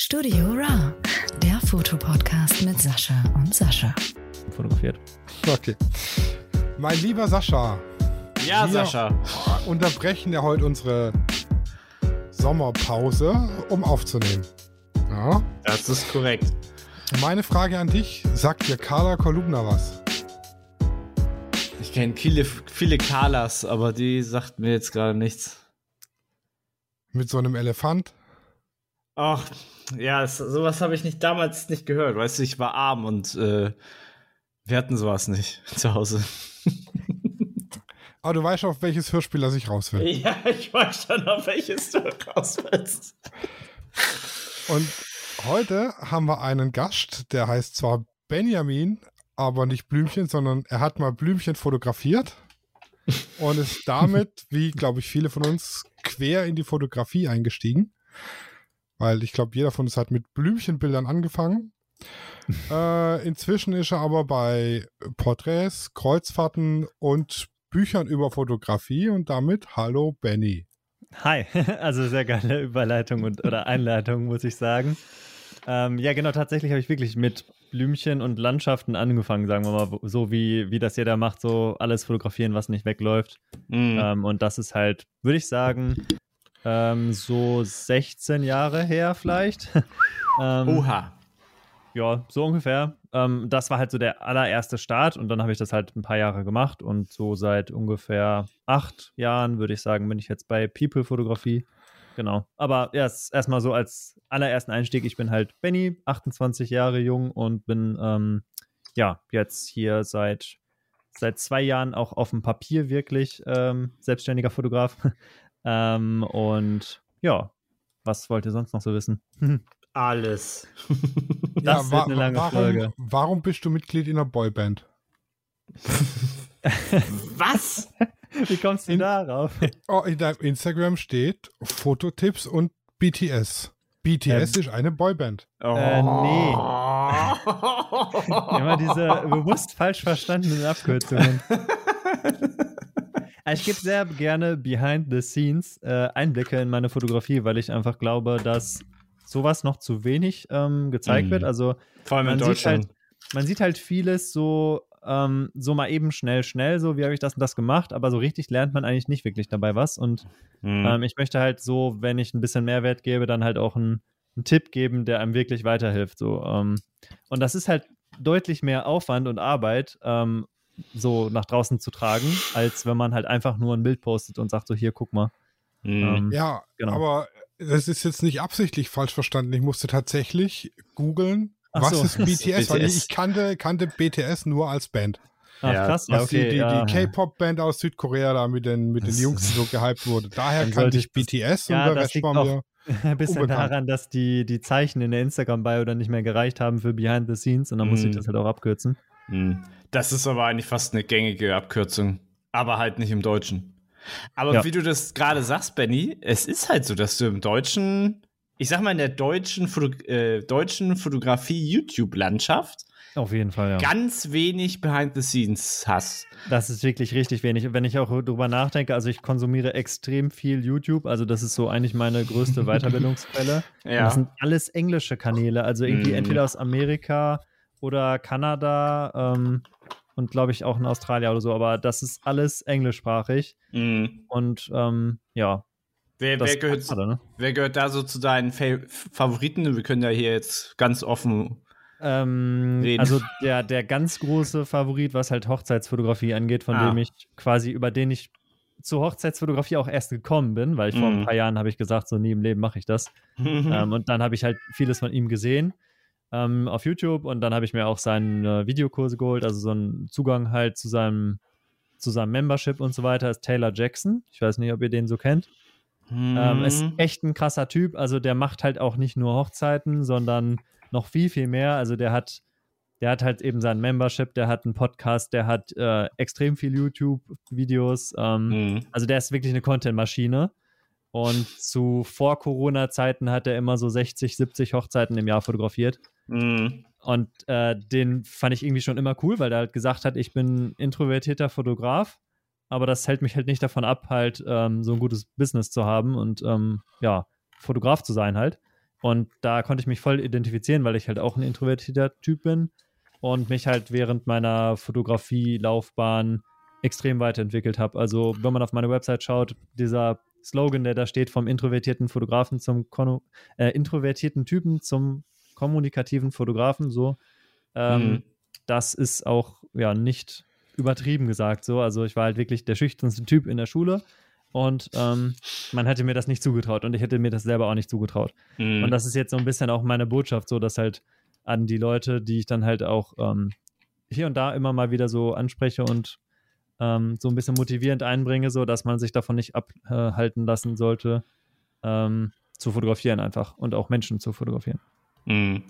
Studio Ra, der Fotopodcast mit Sascha und Sascha. fotografiert. Okay. Mein lieber Sascha, Ja, Wir- Sascha. unterbrechen ja heute unsere Sommerpause, um aufzunehmen. Ja. Das ist korrekt. Meine Frage an dich, sagt dir Carla Kolumna was? Ich kenne viele, viele Kalas, aber die sagt mir jetzt gerade nichts. Mit so einem Elefant? Ach, ja, das, sowas habe ich nicht damals nicht gehört. Weißt du, ich war arm und äh, wir hatten sowas nicht zu Hause. Aber du weißt schon, auf welches Hörspiel er sich raus will. Ja, ich weiß schon, auf welches du raus willst. Und heute haben wir einen Gast, der heißt zwar Benjamin, aber nicht Blümchen, sondern er hat mal Blümchen fotografiert und ist damit, wie glaube ich viele von uns, quer in die Fotografie eingestiegen. Weil ich glaube, jeder von uns hat mit Blümchenbildern angefangen. äh, inzwischen ist er aber bei Porträts, Kreuzfahrten und Büchern über Fotografie und damit Hallo Benny. Hi, also sehr geile Überleitung und oder Einleitung, muss ich sagen. Ähm, ja, genau, tatsächlich habe ich wirklich mit Blümchen und Landschaften angefangen, sagen wir mal, so wie, wie das jeder macht, so alles fotografieren, was nicht wegläuft. Mhm. Ähm, und das ist halt, würde ich sagen, ähm, so 16 Jahre her vielleicht. ähm, Oha. Ja, so ungefähr. Ähm, das war halt so der allererste Start und dann habe ich das halt ein paar Jahre gemacht und so seit ungefähr acht Jahren, würde ich sagen, bin ich jetzt bei People-Fotografie. Genau. Aber erst erstmal so als allerersten Einstieg, ich bin halt Benny, 28 Jahre jung und bin ähm, ja jetzt hier seit, seit zwei Jahren auch auf dem Papier wirklich ähm, selbstständiger Fotograf. ähm, und ja, was wollt ihr sonst noch so wissen? Alles. Das wird eine lange warum, Folge. Warum bist du Mitglied in einer Boyband? Was? Wie kommst du In- darauf? Oh, in deinem Instagram steht Fototipps und BTS. BTS Ähm, ist eine Boyband. Oh. Äh, nee. Immer diese bewusst falsch verstandenen Abkürzungen. Ich gebe sehr gerne behind the scenes äh, Einblicke in meine Fotografie, weil ich einfach glaube, dass sowas noch zu wenig ähm, gezeigt Mhm. wird. Also Vor allem in man sieht Deutschland. halt, man sieht halt vieles so, ähm, so mal eben schnell, schnell, so wie habe ich das und das gemacht, aber so richtig lernt man eigentlich nicht wirklich dabei was. Und Mhm. ähm, ich möchte halt so, wenn ich ein bisschen Mehrwert gebe, dann halt auch einen, einen Tipp geben, der einem wirklich weiterhilft. So, ähm, und das ist halt deutlich mehr Aufwand und Arbeit, ähm, so nach draußen zu tragen, als wenn man halt einfach nur ein Bild postet und sagt so, hier, guck mal. Mhm. Ähm, Ja, genau. aber das ist jetzt nicht absichtlich falsch verstanden. Ich musste tatsächlich googeln, was so. ist BTS, weil BTS. ich kannte, kannte BTS nur als Band. Ach, Ja, krass, ja, Was okay. die, die, ja. die K-Pop-Band aus Südkorea da mit den, mit den Jungs, die so gehypt wurde. Daher Dann kannte ich BTS Ja, und der das Rest war mir. ein bisschen unbekannt. daran, dass die, die Zeichen in der Instagram-Bio dann nicht mehr gereicht haben für Behind the Scenes und dann musste ich Mhm. das halt auch abkürzen. Mhm. Das ist aber eigentlich fast eine gängige Abkürzung. Aber halt nicht im Deutschen. Aber Ja. wie du das gerade sagst, Benny, es ist halt so, dass du im Deutschen, ich sag mal, in der deutschen, Foto äh, deutschen Fotografie-YouTube-Landschaft Auf jeden Fall, ja. ganz wenig Behind the Scenes hast. Das ist wirklich richtig wenig. Wenn ich auch drüber nachdenke, also ich konsumiere extrem viel YouTube, also das ist so eigentlich meine größte Weiterbildungsquelle. Und das sind alles englische Kanäle, also irgendwie Mhm. entweder aus Amerika oder Kanada ähm, und glaube ich auch in Australien oder so, aber das ist alles englischsprachig. Mhm. Und ähm, ja, Wer, wer, gehört, schade, ne? wer gehört da so zu deinen Fa Favoriten? Wir können ja hier jetzt ganz offen. Ähm, Reden. also der, der ganz große Favorit, was halt Hochzeitsfotografie angeht, von Ah. dem ich quasi, über den ich zur Hochzeitsfotografie auch erst gekommen bin, weil ich vor ein Mhm. paar Jahren habe ich gesagt, so nie im Leben mache ich das. ähm, und dann habe ich halt vieles von ihm gesehen ähm, auf YouTube und dann habe ich mir auch seine Videokurse geholt, also so einen Zugang halt zu seinem, zu seinem Membership und so weiter, ist Taylor Jackson. Ich weiß nicht, ob ihr den so kennt. Ähm, ist Mhm. echt ein krasser Typ. Also der macht halt auch nicht nur Hochzeiten, sondern noch viel, viel mehr. Also der hat, der hat halt eben sein Membership, der hat einen Podcast, der hat äh, extrem viel YouTube-Videos. Ähm, Mhm. Also der ist wirklich eine Content-Maschine. Und zu Vor-Corona-Zeiten hat er immer so 60, 70 Hochzeiten im Jahr fotografiert. Mhm. Und äh, den fand ich irgendwie schon immer cool, weil er halt gesagt hat, ich bin introvertierter Fotograf, aber das hält mich halt nicht davon ab, halt ähm, so ein gutes Business zu haben und ähm, ja, Fotograf zu sein halt. Und da konnte ich mich voll identifizieren, weil ich halt auch ein introvertierter Typ bin und mich halt während meiner Fotografie-Laufbahn extrem weiterentwickelt habe. Also, wenn man auf meine Website schaut, dieser Slogan, der da steht, vom introvertierten Fotografen zum Kono äh, introvertierten Typen zum kommunikativen Fotografen, so, ähm, Mhm. das ist auch ja nicht übertrieben gesagt so. Also ich war halt wirklich der schüchternste Typ in der Schule und ähm, man hätte mir das nicht zugetraut und ich hätte mir das selber auch nicht zugetraut. Mhm. Und das ist jetzt so ein bisschen auch meine Botschaft, so dass halt an die Leute, die ich dann halt auch ähm, hier und da immer mal wieder so anspreche und ähm, so ein bisschen motivierend einbringe, so dass man sich davon nicht abhalten lassen sollte, ähm, zu fotografieren einfach und auch Menschen zu fotografieren. Mhm.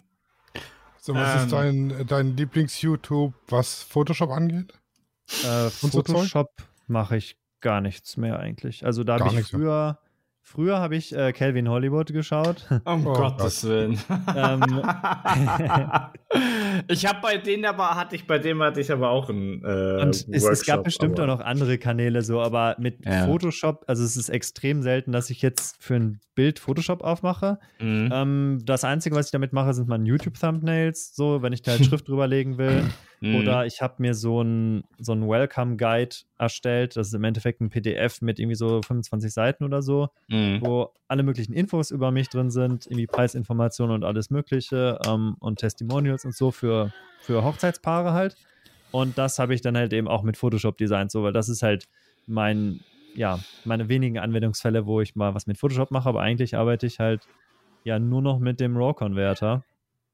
So, was Ähm. ist dein, dein Lieblings-YouTube, was Photoshop angeht? Äh, so? Photoshop mache ich gar nichts mehr eigentlich. Also da habe ich früher, früher habe ich äh, Calvin Hollywood geschaut. Um Oh Gottes Willen. Ähm. ich habe bei denen aber, hatte ich, bei dem hatte ich aber auch einen äh, Und es, es gab Workshop, bestimmt aber- auch noch andere Kanäle so, aber mit Ja. Photoshop, also es ist extrem selten, dass ich jetzt für ein Bild Photoshop aufmache. Mhm. Ähm, das Einzige, was ich damit mache, sind meine YouTube-Thumbnails, so, wenn ich da halt Schrift drüberlegen will. Mhm. Oder ich habe mir so ein, so ein Welcome-Guide erstellt. Das ist im Endeffekt ein PDF mit irgendwie so 25 Seiten oder so, Mhm. wo alle möglichen Infos über mich drin sind, irgendwie Preisinformationen und alles Mögliche ähm, und Testimonials und so für, für Hochzeitspaare halt. Und das habe ich dann halt eben auch mit Photoshop designt, so, weil das ist halt mein, ja, meine wenigen Anwendungsfälle, wo ich mal was mit Photoshop mache, aber eigentlich arbeite ich halt ja nur noch mit dem RAW-Converter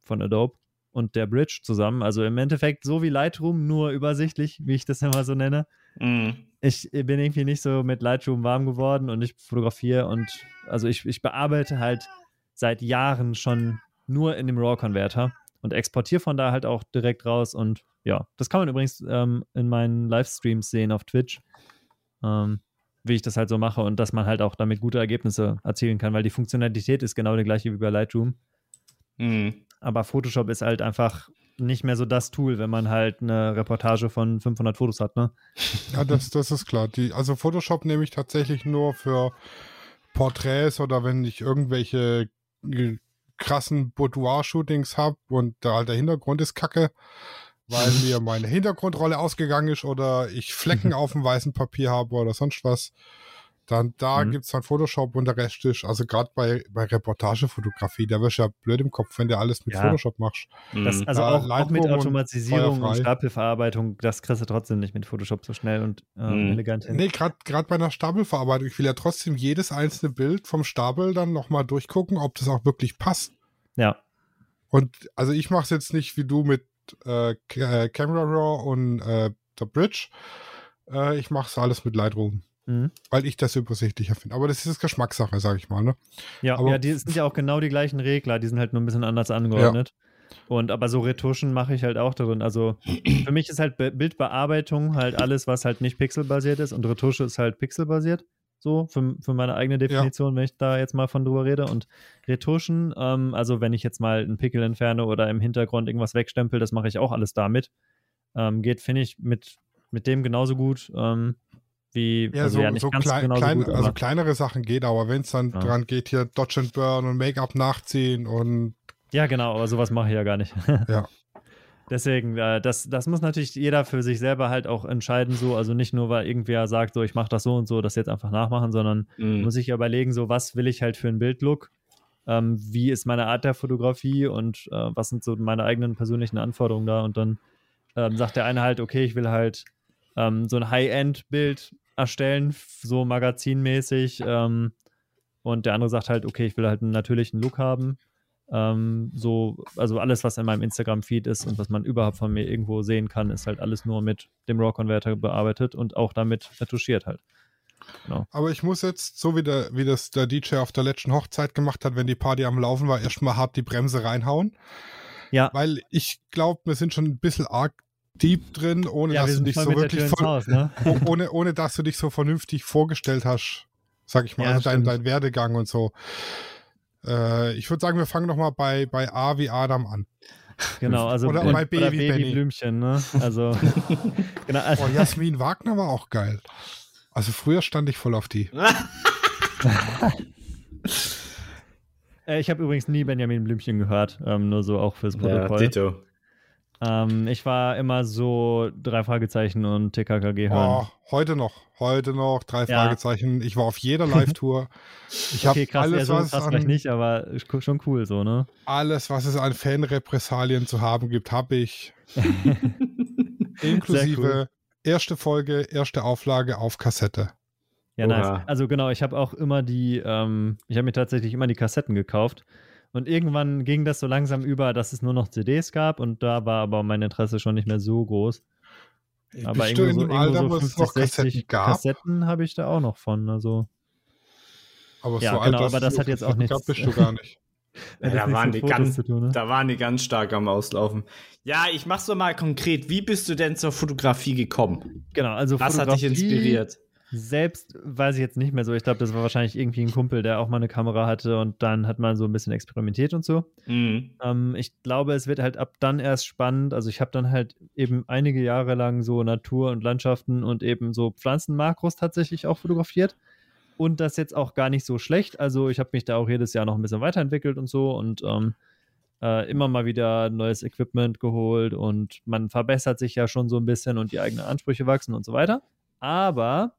von Adobe und der Bridge zusammen. Also im Endeffekt so wie Lightroom, nur übersichtlich, wie ich das immer so nenne. Mhm. Ich bin irgendwie nicht so mit Lightroom warm geworden und ich fotografiere und also ich, ich bearbeite halt seit Jahren schon nur in dem RAW-Converter und exportiere von da halt auch direkt raus und ja, das kann man übrigens ähm, in meinen Livestreams sehen auf Twitch, ähm, wie ich das halt so mache und dass man halt auch damit gute Ergebnisse erzielen kann, weil die Funktionalität ist genau die gleiche wie bei Lightroom. Mhm. Aber Photoshop ist halt einfach nicht mehr so das Tool, wenn man halt eine Reportage von 500 Fotos hat, ne? Ja, das, das ist klar. Die, also Photoshop nehme ich tatsächlich nur für Porträts oder wenn ich irgendwelche krassen Boudoir-Shootings habe und da halt der Hintergrund ist kacke, weil mir meine Hintergrundrolle ausgegangen ist oder ich Flecken auf dem weißen Papier habe oder sonst was. Dann da Mhm. gibt's dann Photoshop und der Rest ist, also gerade bei, bei Reportagefotografie, da wirst du ja blöd im Kopf, wenn du alles mit Ja. Photoshop machst. Das, Mhm. also Ja, auch, auch mit und Automatisierung und feuerfrei. Stapelverarbeitung, das kriegst du trotzdem nicht mit Photoshop so schnell und ähm, Mhm. elegant hin. Nee, gerade bei einer Stapelverarbeitung, ich will ja trotzdem jedes einzelne Bild vom Stapel dann nochmal durchgucken, ob das auch wirklich passt. Ja, Und also ich mache es jetzt nicht wie du mit äh, äh, Camera Raw und äh, der Bridge. Äh, ich mache es alles mit Lightroom, mhm. weil ich das übersichtlicher finde. Aber das ist Geschmackssache, sage ich mal. Ne? ja, Aber- ja, die sind ja auch genau die gleichen Regler, die sind halt nur ein bisschen anders angeordnet. Und aber so Retuschen mache ich halt auch darin. Also für mich ist halt Be Bildbearbeitung halt alles, was halt nicht pixelbasiert ist und Retusche ist halt pixelbasiert. So, für, für meine eigene Definition, wenn ich da jetzt mal von drüber rede. Und Retuschen, ähm, also wenn ich jetzt mal einen Pickel entferne oder im Hintergrund irgendwas wegstempel, das mache ich auch alles damit. Ähm, geht, finde ich, mit, mit dem genauso gut ähm, wie, Ja, also so, ja, nicht so ganz klein, genauso klein, gut, also kleinere Sachen geht, aber wenn es dann Ja. dran geht, hier Dodge and Burn und Make-up nachziehen und ja, genau, aber sowas mache ich ja gar nicht. Ja. Deswegen, äh, das, das muss natürlich jeder für sich selber halt auch entscheiden, so, also nicht nur, weil irgendwer sagt, so, ich mache das so und so, das jetzt einfach nachmachen, sondern Mhm. muss ich überlegen, so, was will ich halt für einen Bildlook, ähm, wie ist meine Art der Fotografie und äh, was sind so meine eigenen persönlichen Anforderungen da und dann ähm, sagt der eine halt, okay, ich will halt ähm, so ein High-End-Bild erstellen, so magazinmäßig ähm, und der andere sagt halt, okay, ich will halt einen natürlichen Look haben ähm, so, also alles, was in meinem Instagram-Feed ist und was man überhaupt von mir irgendwo sehen kann, ist halt alles nur mit dem RAW-Converter bearbeitet und auch damit retuschiert halt. Genau. Aber ich muss jetzt, so wie, der, wie das der DJ auf der letzten Hochzeit gemacht hat, wenn die Party am Laufen war, erstmal hart die Bremse reinhauen. Ja. Weil ich glaube, wir sind schon ein bisschen arg deep drin, ohne Ja, dass wir du dich voll so wirklich voll, Haus, ne? oh- ohne, ohne dass du dich so vernünftig vorgestellt hast, sag ich mal, Ja, also dein, dein Werdegang und so. Äh, ich würde sagen, wir fangen nochmal bei, bei A wie Adam an. Genau, also Oder bei Baby oder Benny. Babyblümchen, ne? Also, genau, also Oh, Jasmin Wagner war auch geil. Also früher stand ich voll auf die. Äh, ich habe übrigens nie Benjamin Blümchen gehört, ähm, nur so auch fürs Ja, Protokoll. Ähm, ich war immer so drei Fragezeichen und TKKG hören. Oh, heute noch, heute noch, drei Ja. Fragezeichen. Ich war auf jeder Live-Tour. Ich habe okay, krass, alles, ja, so was krass an, nicht, aber schon cool so, ne? alles, was es an Fanrepressalien zu haben gibt, habe ich. Inklusive erste Folge, erste Auflage auf Kassette. Ja, Oha. nice. Also genau, ich habe auch immer die, ähm, ich habe mir tatsächlich immer die Kassetten gekauft. Und irgendwann ging das so langsam über, dass es nur noch CDs gab und da war aber mein Interesse schon nicht mehr so groß. Aber Bist du irgendwo in so, dem irgendwo Alter, so wo es 50, noch Kassetten 60 gab? Kassetten habe ich da auch noch von. Also, Aber Ja, so genau, alt, aber das hat jetzt auch Kassetten nichts- gab, bist du gar nicht. Ja, da, waren die Fotos ganz, zu tun, ne? da waren die ganz stark am Auslaufen. Ja, ich mach's doch mal konkret. Wie bist du denn zur Fotografie gekommen? genau, also Was hat dich Fotografie inspiriert? Selbst weiß ich jetzt nicht mehr so. Ich glaube, das war wahrscheinlich irgendwie ein Kumpel, der auch mal eine Kamera hatte und dann hat man so ein bisschen experimentiert und so. Mhm. Ähm, ich glaube, es wird halt ab dann erst spannend. Also ich habe dann halt eben einige Jahre lang so Natur und Landschaften und eben so Pflanzenmakros tatsächlich auch fotografiert. Und das jetzt auch gar nicht so schlecht. Also ich habe mich da auch jedes Jahr noch ein bisschen weiterentwickelt und so und ähm, äh, immer mal wieder neues Equipment geholt und man verbessert sich ja schon so ein bisschen und die eigenen Ansprüche wachsen und so weiter. Aber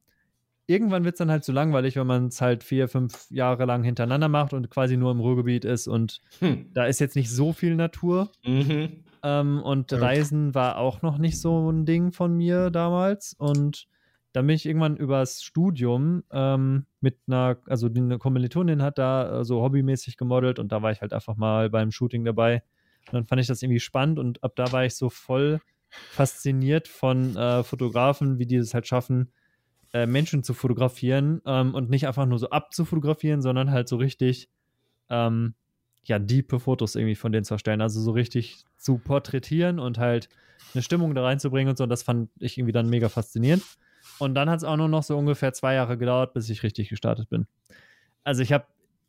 irgendwann wird es dann halt zu langweilig, wenn man es halt vier, fünf Jahre lang hintereinander macht und quasi nur im Ruhrgebiet ist und Hm. da ist jetzt nicht so viel Natur. Mhm. Ähm, und Ja. Reisen war auch noch nicht so ein Ding von mir damals. Und dann bin ich irgendwann übers Studium ähm, mit einer, also die eine Kommilitonin hat da äh, so hobbymäßig gemodelt und da war ich halt einfach mal beim Shooting dabei. Und dann fand ich das irgendwie spannend und ab da war ich so voll fasziniert von äh, Fotografen, wie die es halt schaffen, äh, Menschen zu fotografieren ähm, und nicht einfach nur so abzufotografieren, sondern halt so richtig ähm, ja, diepe Fotos irgendwie von denen zu erstellen. Also so richtig zu porträtieren und halt eine Stimmung da reinzubringen und so. Und das fand ich irgendwie dann mega faszinierend. Und dann hat es auch nur noch so ungefähr zwei Jahre gedauert, bis ich richtig gestartet bin. Also ich habe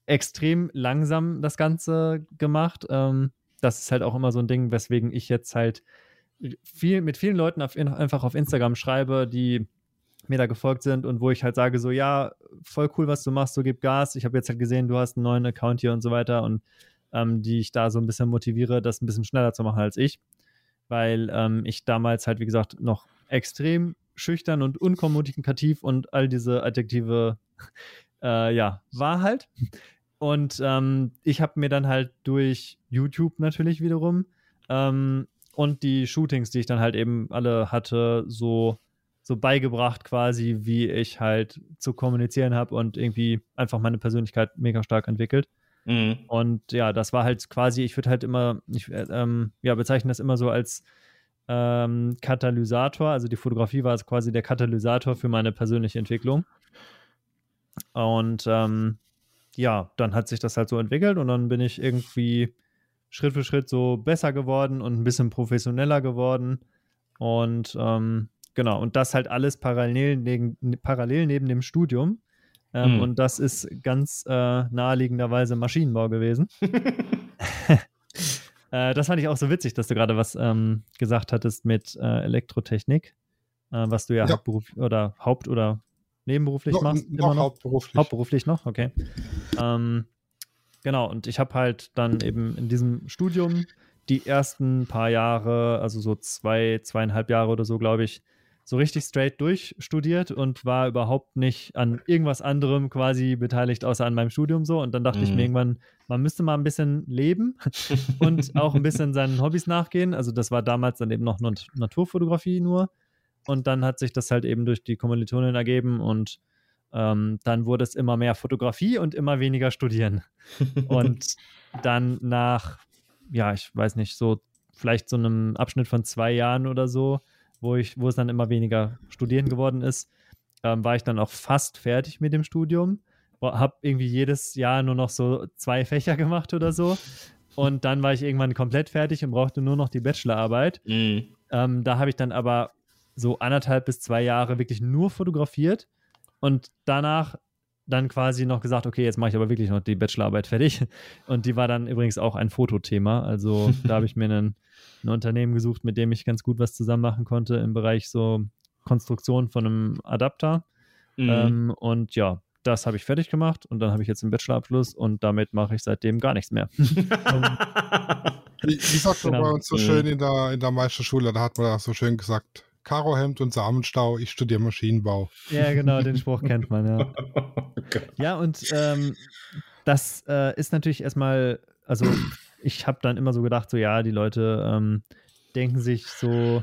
extrem langsam das Ganze gemacht. Ähm, das ist halt auch immer so ein Ding, weswegen ich jetzt halt viel mit vielen Leuten auf, einfach auf Instagram schreibe, die mir da gefolgt sind und wo ich halt sage so, ja, voll cool, was du machst, so gib Gas. Ich habe jetzt halt gesehen, du hast einen neuen Account hier und so weiter und ähm, die ich da so ein bisschen motiviere, das ein bisschen schneller zu machen als ich, weil ähm, ich damals halt, wie gesagt, noch extrem schüchtern und unkommunikativ und all diese Adjektive, äh, ja, war halt. Und ähm, ich habe mir dann halt durch YouTube natürlich wiederum ähm, und die Shootings, die ich dann halt eben alle hatte, so so beigebracht quasi, wie ich halt zu kommunizieren habe und irgendwie einfach meine Persönlichkeit mega stark entwickelt. Mhm. Und ja, das war halt quasi, ich würde halt immer, ich äh, ähm, ja, bezeichne das immer so als ähm, Katalysator. Also die Fotografie war quasi der Katalysator für meine persönliche Entwicklung. Und ähm, ja, dann hat sich das halt so entwickelt und dann bin ich irgendwie Schritt für Schritt so besser geworden und ein bisschen professioneller geworden. Und ähm, genau, und das halt alles parallel neben, parallel neben dem Studium. Ähm, Hm. Und das ist ganz äh, naheliegenderweise Maschinenbau gewesen. äh, das fand ich auch so witzig, dass du gerade was ähm, gesagt hattest mit äh, Elektrotechnik, äh, was du ja, Ja. Hauptberuf oder Haupt- oder nebenberuflich noch, machst. noch hauptberuflich. Hauptberuflich noch, okay. Ähm, genau, und ich habe halt dann eben in diesem Studium die ersten paar Jahre, also so zwei, zweieinhalb Jahre oder so, glaube ich, so richtig straight durchstudiert und war überhaupt nicht an irgendwas anderem quasi beteiligt, außer an meinem Studium so. Und dann dachte ich Mhm. mir irgendwann, man müsste mal ein bisschen leben und auch ein bisschen seinen Hobbys nachgehen. Also das war damals dann eben noch Nat- Naturfotografie nur. Und dann hat sich das halt eben durch die Kommilitonin ergeben und ähm, dann wurde es immer mehr Fotografie und immer weniger Studieren. Und dann nach, ja, ich weiß nicht, so vielleicht so einem Abschnitt von zwei Jahren oder so, wo ich, wo es dann immer weniger Studieren geworden ist, ähm, war ich dann auch fast fertig mit dem Studium. Habe irgendwie jedes Jahr nur noch so zwei Fächer gemacht oder so. Und dann war ich irgendwann komplett fertig und brauchte nur noch die Bachelorarbeit. Mhm. Ähm, da habe ich dann aber so anderthalb bis zwei Jahre wirklich nur fotografiert und danach dann quasi noch gesagt, okay, jetzt mache ich aber wirklich noch die Bachelorarbeit fertig. Und die war dann übrigens auch ein Fotothema. Also da habe ich mir einen, ein Unternehmen gesucht, mit dem ich ganz gut was zusammen machen konnte im Bereich so Konstruktion von einem Adapter. Mhm. Ähm, und ja, das habe ich fertig gemacht und dann habe ich jetzt einen Bachelorabschluss und damit mache ich seitdem gar nichts mehr. Wie, wie sagt man Genau. bei uns so Mhm. schön in der, in der Meisterschule, da hat man da so schön gesagt, Karohemd und Samenstau, ich studiere Maschinenbau. ja, genau, den Spruch kennt man, ja. Ja, und ähm, das äh, ist natürlich erstmal, also ich habe dann immer so gedacht, so ja, die Leute ähm, denken sich so,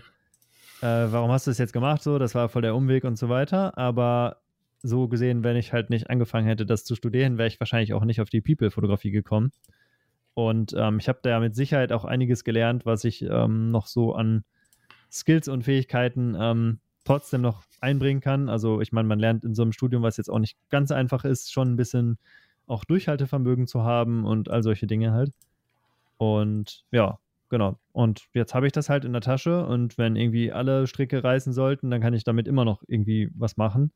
äh, warum hast du das jetzt gemacht? So, das war voll der Umweg und so weiter. Aber so gesehen, wenn ich halt nicht angefangen hätte, das zu studieren, wäre ich wahrscheinlich auch nicht auf die People-Fotografie gekommen. Und ähm, ich habe da mit Sicherheit auch einiges gelernt, was ich ähm, noch so an Skills und Fähigkeiten ähm, trotzdem noch einbringen kann. Also ich meine, man lernt in so einem Studium, was jetzt auch nicht ganz einfach ist, schon ein bisschen auch Durchhaltevermögen zu haben und all solche Dinge halt. Und ja, genau. Und jetzt habe ich das halt in der Tasche und wenn irgendwie alle Stricke reißen sollten, dann kann ich damit immer noch irgendwie was machen.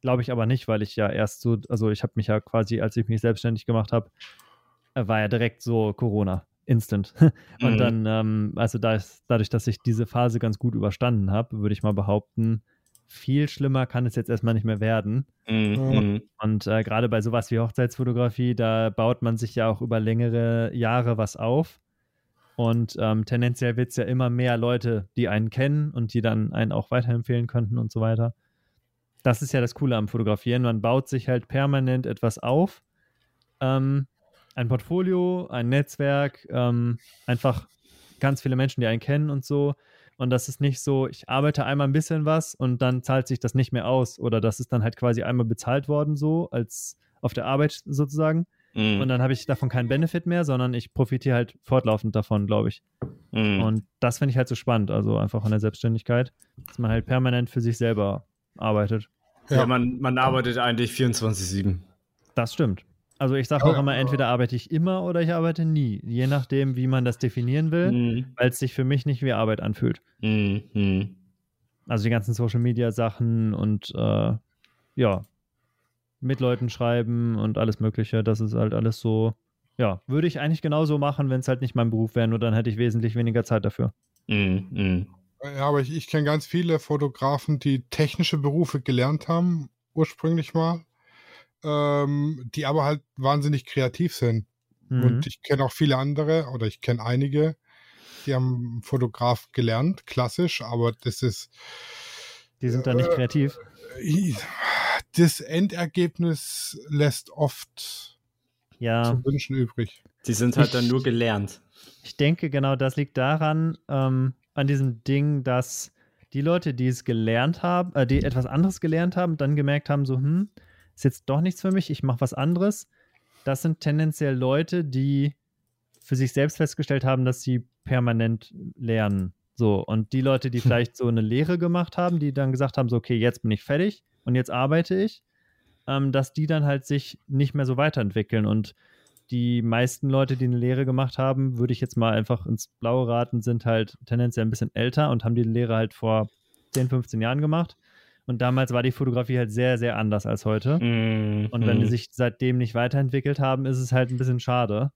Glaube ich aber nicht, weil ich ja erst so, also ich habe mich ja quasi, als ich mich selbstständig gemacht habe, äh, war ja direkt so Corona, instant. Und Mhm. dann, ähm, also da ist, dadurch, dass ich diese Phase ganz gut überstanden habe, würde ich mal behaupten, viel schlimmer kann es jetzt erstmal nicht mehr werden. Mhm. Und äh, gerade bei sowas wie Hochzeitsfotografie, da baut man sich ja auch über längere Jahre was auf. Und ähm, tendenziell wird es ja immer mehr Leute, die einen kennen und die dann einen auch weiterempfehlen könnten und so weiter. Das ist ja das Coole am Fotografieren. Man baut sich halt permanent etwas auf. Ähm, ein Portfolio, ein Netzwerk, ähm, einfach ganz viele Menschen, die einen kennen und so. Und das ist nicht so, ich arbeite einmal ein bisschen was und dann zahlt sich das nicht mehr aus. Oder das ist dann halt quasi einmal bezahlt worden, so als auf der Arbeit sozusagen. Mhm. Und dann habe ich davon keinen Benefit mehr, sondern ich profitiere halt fortlaufend davon, glaube ich. Mhm. Und das finde ich halt so spannend, also einfach an der Selbstständigkeit, dass man halt permanent für sich selber arbeitet. ja, Ja. man, man arbeitet eigentlich 24-7. Das stimmt. Also ich sage Ja, auch immer, ja. entweder arbeite ich immer oder ich arbeite nie. Je nachdem, wie man das definieren will, Mhm. weil es sich für mich nicht wie Arbeit anfühlt. Mhm. Also die ganzen Social Media Sachen und äh, ja, mit Leuten schreiben und alles Mögliche, das ist halt alles so, ja, würde ich eigentlich genauso machen, wenn es halt nicht mein Beruf wäre, nur dann hätte ich wesentlich weniger Zeit dafür. Mhm. Mhm. Ja, aber ich, ich kenne ganz viele Fotografen, die technische Berufe gelernt haben, ursprünglich mal, ähm, die aber halt wahnsinnig kreativ sind. Mhm. Und ich kenne auch viele andere, oder ich kenne einige, die haben Fotograf gelernt, klassisch, aber das ist, die sind da nicht kreativ. das Endergebnis lässt oft Ja, zu wünschen übrig. Die sind halt Ich- dann nur gelernt. ich denke genau, das liegt daran, ähm, an diesem Ding, dass die Leute, die es gelernt haben, äh, die etwas anderes gelernt haben, dann gemerkt haben, so, hm, ist jetzt doch nichts für mich, ich mache was anderes. Das sind tendenziell Leute, die für sich selbst festgestellt haben, dass sie permanent lernen. So, und die Leute, die vielleicht so eine Lehre gemacht haben, die dann gesagt haben, so, okay, jetzt bin ich fertig und jetzt arbeite ich, ähm, dass die dann halt sich nicht mehr so weiterentwickeln. Und die meisten Leute, die eine Lehre gemacht haben, würde ich jetzt mal einfach ins Blaue raten, sind halt tendenziell ein bisschen älter und haben die Lehre halt vor 10, 15 Jahren gemacht. Und damals war die Fotografie halt sehr, sehr anders als heute. Mhm. Und wenn die sich seitdem nicht weiterentwickelt haben, ist es halt ein bisschen schade.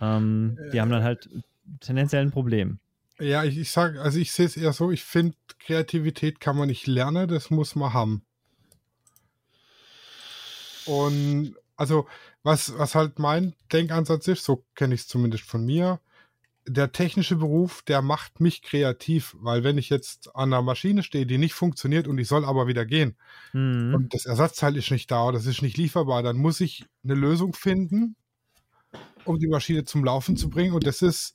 Ähm, die haben dann halt tendenziell ein Problem. Ja, ich, ich sage, also ich sehe es eher so, ich finde, Kreativität kann man nicht lernen, das muss man haben. Und also, was, was halt mein Denkansatz ist, so kenne ich es zumindest von mir, der technische Beruf, der macht mich kreativ, weil wenn ich jetzt an einer Maschine stehe, die nicht funktioniert und die soll aber wieder gehen Mhm. und das Ersatzteil ist nicht da oder das ist nicht lieferbar, dann muss ich eine Lösung finden, um die Maschine zum Laufen zu bringen und das ist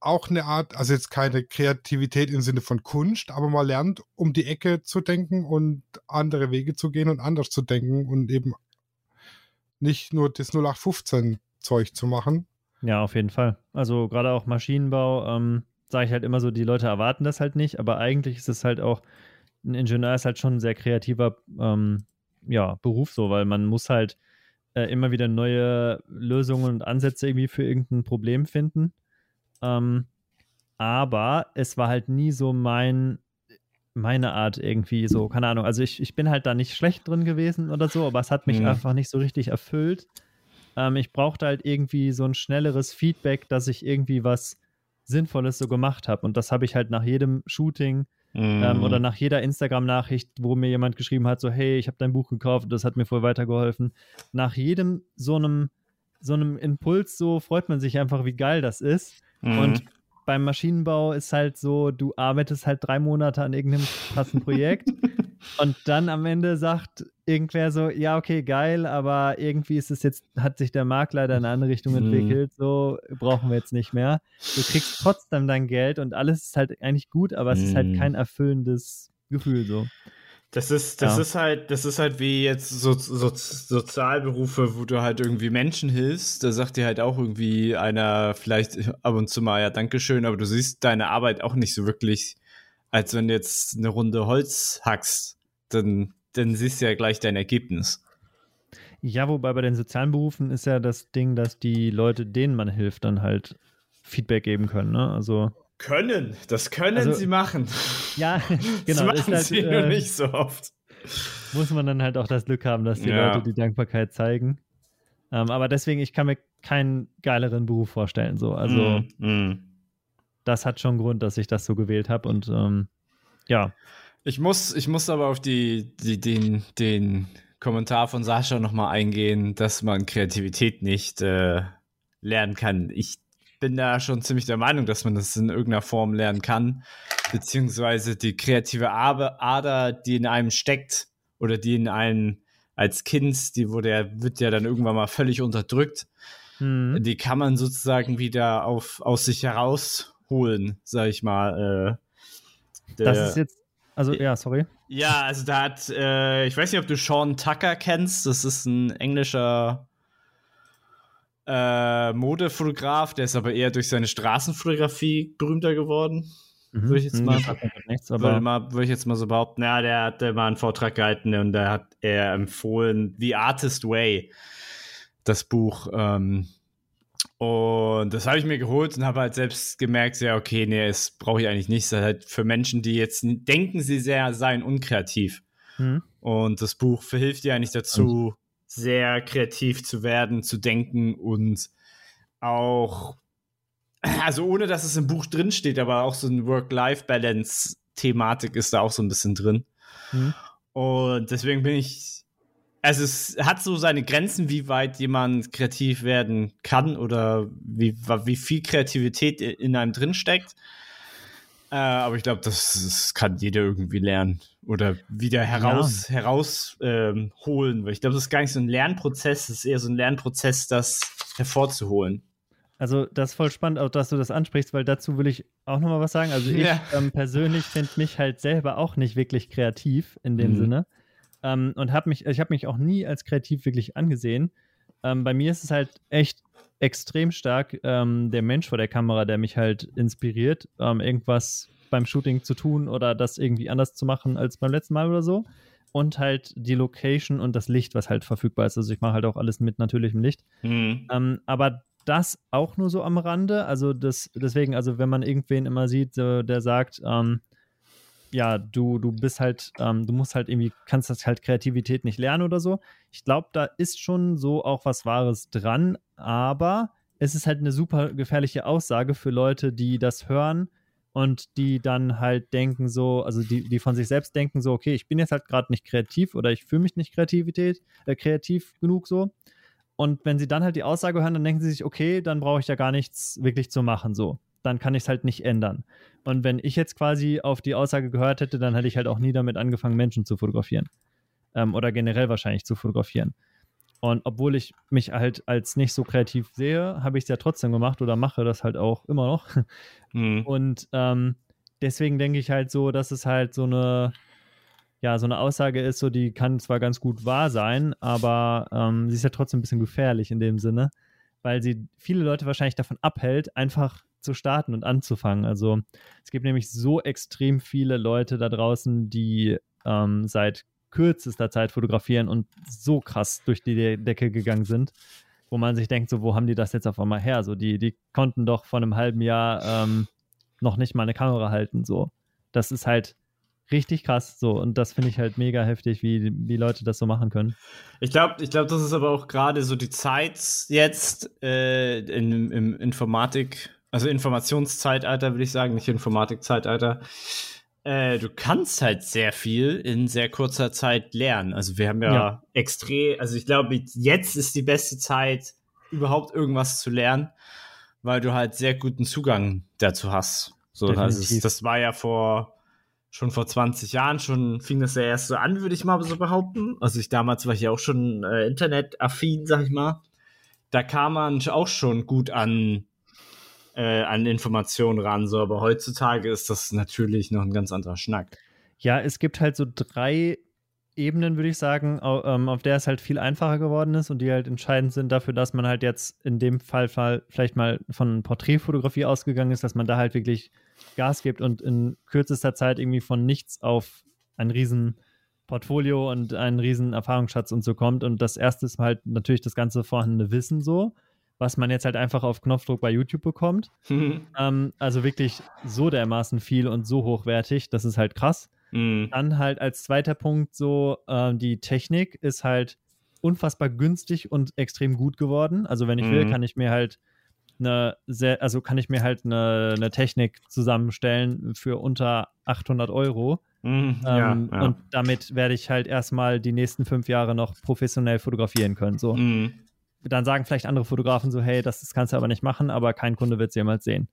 auch eine Art, also jetzt keine Kreativität im Sinne von Kunst, aber man lernt, um die Ecke zu denken und andere Wege zu gehen und anders zu denken und eben nicht nur das 0815-Zeug zu machen. Ja, auf jeden Fall. Also gerade auch Maschinenbau, ähm, sage ich halt immer so, die Leute erwarten das halt nicht, aber eigentlich ist es halt auch, ein Ingenieur ist halt schon ein sehr kreativer ähm, ja, Beruf so, weil man muss halt äh, immer wieder neue Lösungen und Ansätze irgendwie für irgendein Problem finden. Ähm, aber es war halt nie so mein, meine Art irgendwie so, keine Ahnung. Also ich, ich bin halt da nicht schlecht drin gewesen oder so, aber es hat mich Mhm. einfach nicht so richtig erfüllt. Ähm, ich brauchte halt irgendwie so ein schnelleres Feedback, dass ich irgendwie was Sinnvolles so gemacht habe. Und das habe ich halt nach jedem Shooting Mm. Ähm, oder nach jeder Instagram-Nachricht, wo mir jemand geschrieben hat, so, hey, ich habe dein Buch gekauft, das hat mir voll weitergeholfen. Nach jedem so einem, so einem Impuls, so freut man sich einfach, wie geil das ist. Mm. Und beim Maschinenbau ist halt so, du arbeitest halt drei Monate an irgendeinem krassen Projekt und dann am Ende sagt irgendwer so, ja, okay, geil, aber irgendwie ist es jetzt, hat sich der Markt leider in eine andere Richtung mhm. entwickelt, so brauchen wir jetzt nicht mehr. Du kriegst trotzdem dein Geld und alles ist halt eigentlich gut, aber es ist halt mhm. kein erfüllendes Gefühl so. Das ist, das ja. ist halt, das ist halt wie jetzt so, so, Sozialberufe, wo du halt irgendwie Menschen hilfst. Da sagt dir halt auch irgendwie einer vielleicht ab und zu mal, ja, Dankeschön, aber du siehst deine Arbeit auch nicht so wirklich, als wenn du jetzt eine Runde Holz hackst. Dann, dann siehst du ja gleich dein Ergebnis. Ja, wobei bei den sozialen Berufen ist ja das Ding, dass die Leute, denen man hilft, dann halt Feedback geben können, ne? Also können, das können also, sie machen. Ja, genau. Das machen halt, sie äh, nur nicht so oft. Muss man dann halt auch das Glück haben, dass die ja. Leute die Dankbarkeit zeigen. Ähm, aber deswegen, ich kann mir keinen geileren Beruf vorstellen. So. Also, mm, mm. Das hat schon Grund, dass ich das so gewählt habe. Und ähm, ja. Ich muss, ich muss aber auf die, die, den, den Kommentar von Sascha nochmal eingehen, dass man Kreativität nicht äh, lernen kann. Ich bin da schon ziemlich der Meinung, dass man das in irgendeiner Form lernen kann, beziehungsweise die kreative Ader, die in einem steckt oder die in einem als Kind, die wurde ja, wird ja dann irgendwann mal völlig unterdrückt. Hm. Die kann man sozusagen wieder auf, aus sich herausholen, sag ich mal. Äh, der, das ist jetzt, also ja, sorry. Ja, also da hat, äh, ich weiß nicht, ob du Sean Tucker kennst, das ist ein englischer äh, Modefotograf, der ist aber eher durch seine Straßenfotografie berühmter geworden. Mhm. Würde ich jetzt mhm. mal, nichts, aber würde, mal, würde ich jetzt mal so behaupten, ja, der hat mal einen Vortrag gehalten und da hat er empfohlen The Artist Way, das Buch. Ähm, und das habe ich mir geholt und habe halt selbst gemerkt, ja, okay, nee, das brauche ich eigentlich nicht. Das ist halt für Menschen, die jetzt denken, sie sehr, seien unkreativ. Mhm. Und das Buch verhilft dir eigentlich dazu, sehr kreativ zu werden, zu denken und auch, also ohne dass es im Buch drin steht, aber auch so ein Work-Life-Balance-Thematik ist da auch so ein bisschen drin. Mhm. Und deswegen bin ich, also es hat so seine Grenzen, wie weit jemand kreativ werden kann oder wie, wie viel Kreativität in einem drin steckt. Äh, aber ich glaube, das, das, kann jeder irgendwie lernen oder wieder heraus, ja. herausholen. Ähm, weil ich glaube, das ist gar nicht so ein Lernprozess, es ist eher so ein Lernprozess, das hervorzuholen. Also, das ist voll spannend, auch dass du das ansprichst, weil dazu will ich auch nochmal was sagen. Also, ich ja. ähm, persönlich finde mich halt selber auch nicht wirklich kreativ in dem mhm. Sinne. Ähm, und habe mich, ich habe mich auch nie als kreativ wirklich angesehen. Ähm, bei mir ist es halt echt extrem stark ähm, der Mensch vor der Kamera, der mich halt inspiriert, ähm, irgendwas beim Shooting zu tun oder das irgendwie anders zu machen als beim letzten Mal oder so. Und halt die Location und das Licht, was halt verfügbar ist. Also ich mache halt auch alles mit natürlichem Licht. Mhm. Ähm, aber das auch nur so am Rande. Also das, deswegen, also wenn man irgendwen immer sieht, äh, der sagt, ähm, ja, du, du bist halt, ähm, du musst halt irgendwie, kannst das halt Kreativität nicht lernen oder so. Ich glaube, da ist schon so auch was Wahres dran, aber es ist halt eine super gefährliche Aussage für Leute, die das hören und die dann halt denken so, also die, die von sich selbst denken so, okay, ich bin jetzt halt gerade nicht kreativ oder ich fühle mich nicht Kreativität, äh, kreativ genug so. Und wenn sie dann halt die Aussage hören, dann denken sie sich, okay, dann brauche ich ja gar nichts wirklich zu machen so dann kann ich es halt nicht ändern. Und wenn ich jetzt quasi auf die Aussage gehört hätte, dann hätte ich halt auch nie damit angefangen, Menschen zu fotografieren. Ähm, oder generell wahrscheinlich zu fotografieren. Und obwohl ich mich halt als nicht so kreativ sehe, habe ich es ja trotzdem gemacht oder mache das halt auch immer noch. Mhm. Und ähm, deswegen denke ich halt so, dass es halt so eine, ja, so eine Aussage ist, so die kann zwar ganz gut wahr sein, aber ähm, sie ist ja trotzdem ein bisschen gefährlich in dem Sinne, weil sie viele Leute wahrscheinlich davon abhält, einfach zu starten und anzufangen. Also es gibt nämlich so extrem viele Leute da draußen, die ähm, seit kürzester Zeit fotografieren und so krass durch die Decke gegangen sind, wo man sich denkt, so, wo haben die das jetzt auf einmal her? So, die, die konnten doch vor einem halben Jahr ähm, noch nicht mal eine Kamera halten. So, das ist halt richtig krass. So, und das finde ich halt mega heftig, wie, wie Leute das so machen können. Ich glaube, ich glaube, das ist aber auch gerade so die Zeit jetzt äh, in, im Informatik- also Informationszeitalter, würde ich sagen, nicht Informatikzeitalter, äh, du kannst halt sehr viel in sehr kurzer Zeit lernen. Also wir haben ja, ja. extrem, also ich glaube, jetzt ist die beste Zeit, überhaupt irgendwas zu lernen, weil du halt sehr guten Zugang dazu hast. So, das, das war ja vor schon vor 20 Jahren schon fing das ja erst so an, würde ich mal so behaupten. Also ich damals war ich ja auch schon äh, internetaffin, sag ich mal. Da kam man auch schon gut an äh, an Informationen ran, so, aber heutzutage ist das natürlich noch ein ganz anderer Schnack. Ja, es gibt halt so drei Ebenen, würde ich sagen, auf, ähm, auf der es halt viel einfacher geworden ist und die halt entscheidend sind dafür, dass man halt jetzt in dem Fall, Fall vielleicht mal von Porträtfotografie ausgegangen ist, dass man da halt wirklich Gas gibt und in kürzester Zeit irgendwie von nichts auf ein riesen Portfolio und einen riesen Erfahrungsschatz und so kommt. Und das erste ist halt natürlich das ganze vorhandene Wissen so was man jetzt halt einfach auf Knopfdruck bei YouTube bekommt. Mhm. Ähm, also wirklich so dermaßen viel und so hochwertig, das ist halt krass. Mhm. Dann halt als zweiter Punkt so, äh, die Technik ist halt unfassbar günstig und extrem gut geworden. Also wenn ich mhm. will, kann ich mir halt eine sehr, also kann ich mir halt eine, eine Technik zusammenstellen für unter 800 Euro. Mhm, ähm, ja, ja. Und damit werde ich halt erstmal die nächsten fünf Jahre noch professionell fotografieren können. So. Mhm dann sagen vielleicht andere Fotografen so, hey, das, das kannst du aber nicht machen, aber kein Kunde wird es jemals sehen.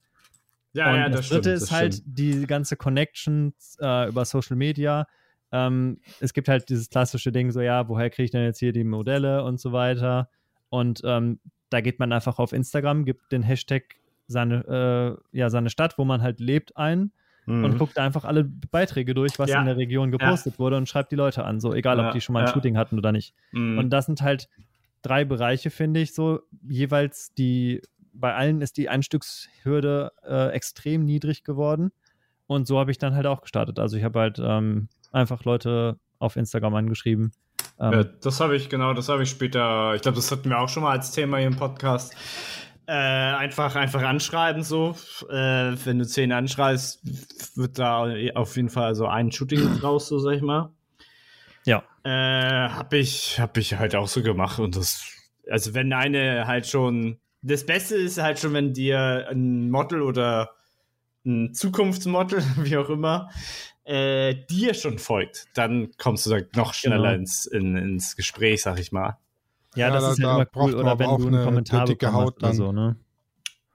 Ja, und ja, das, das dritte stimmt, ist halt stimmt. die ganze Connection äh, über Social Media. Ähm, es gibt halt dieses klassische Ding, so, ja, woher kriege ich denn jetzt hier die Modelle und so weiter. Und ähm, da geht man einfach auf Instagram, gibt den Hashtag seine, äh, ja, seine Stadt, wo man halt lebt, ein mhm. und guckt einfach alle Beiträge durch, was ja. in der Region gepostet ja. wurde und schreibt die Leute an, so egal, ob die schon mal ein Shooting hatten oder nicht. Mhm. Und das sind halt drei Bereiche, finde ich, so jeweils die, bei allen ist die Einstückshürde äh, extrem niedrig geworden. Und so habe ich dann halt auch gestartet. Also ich habe halt ähm, einfach Leute auf Instagram angeschrieben. Ähm, ja, das habe ich, genau, das habe ich später, ich glaube, das hatten wir auch schon mal als Thema hier im Podcast. Äh, einfach, einfach anschreiben, so. Äh, wenn du zehn anschreibst, wird da auf jeden Fall so ein Shooting raus, so sag ich mal. Ja. Äh, hab ich, hab ich halt auch so gemacht und das, also wenn eine halt schon, das Beste ist halt schon, wenn dir ein Model oder ein Zukunftsmodel, wie auch immer, äh, dir schon folgt, dann kommst du da noch schneller genau. ins, in, ins Gespräch, sag ich mal. Ja, das da, ist ja da immer cool. Oder wenn du einen Kommentar eine dicke Haut dann. so, ne?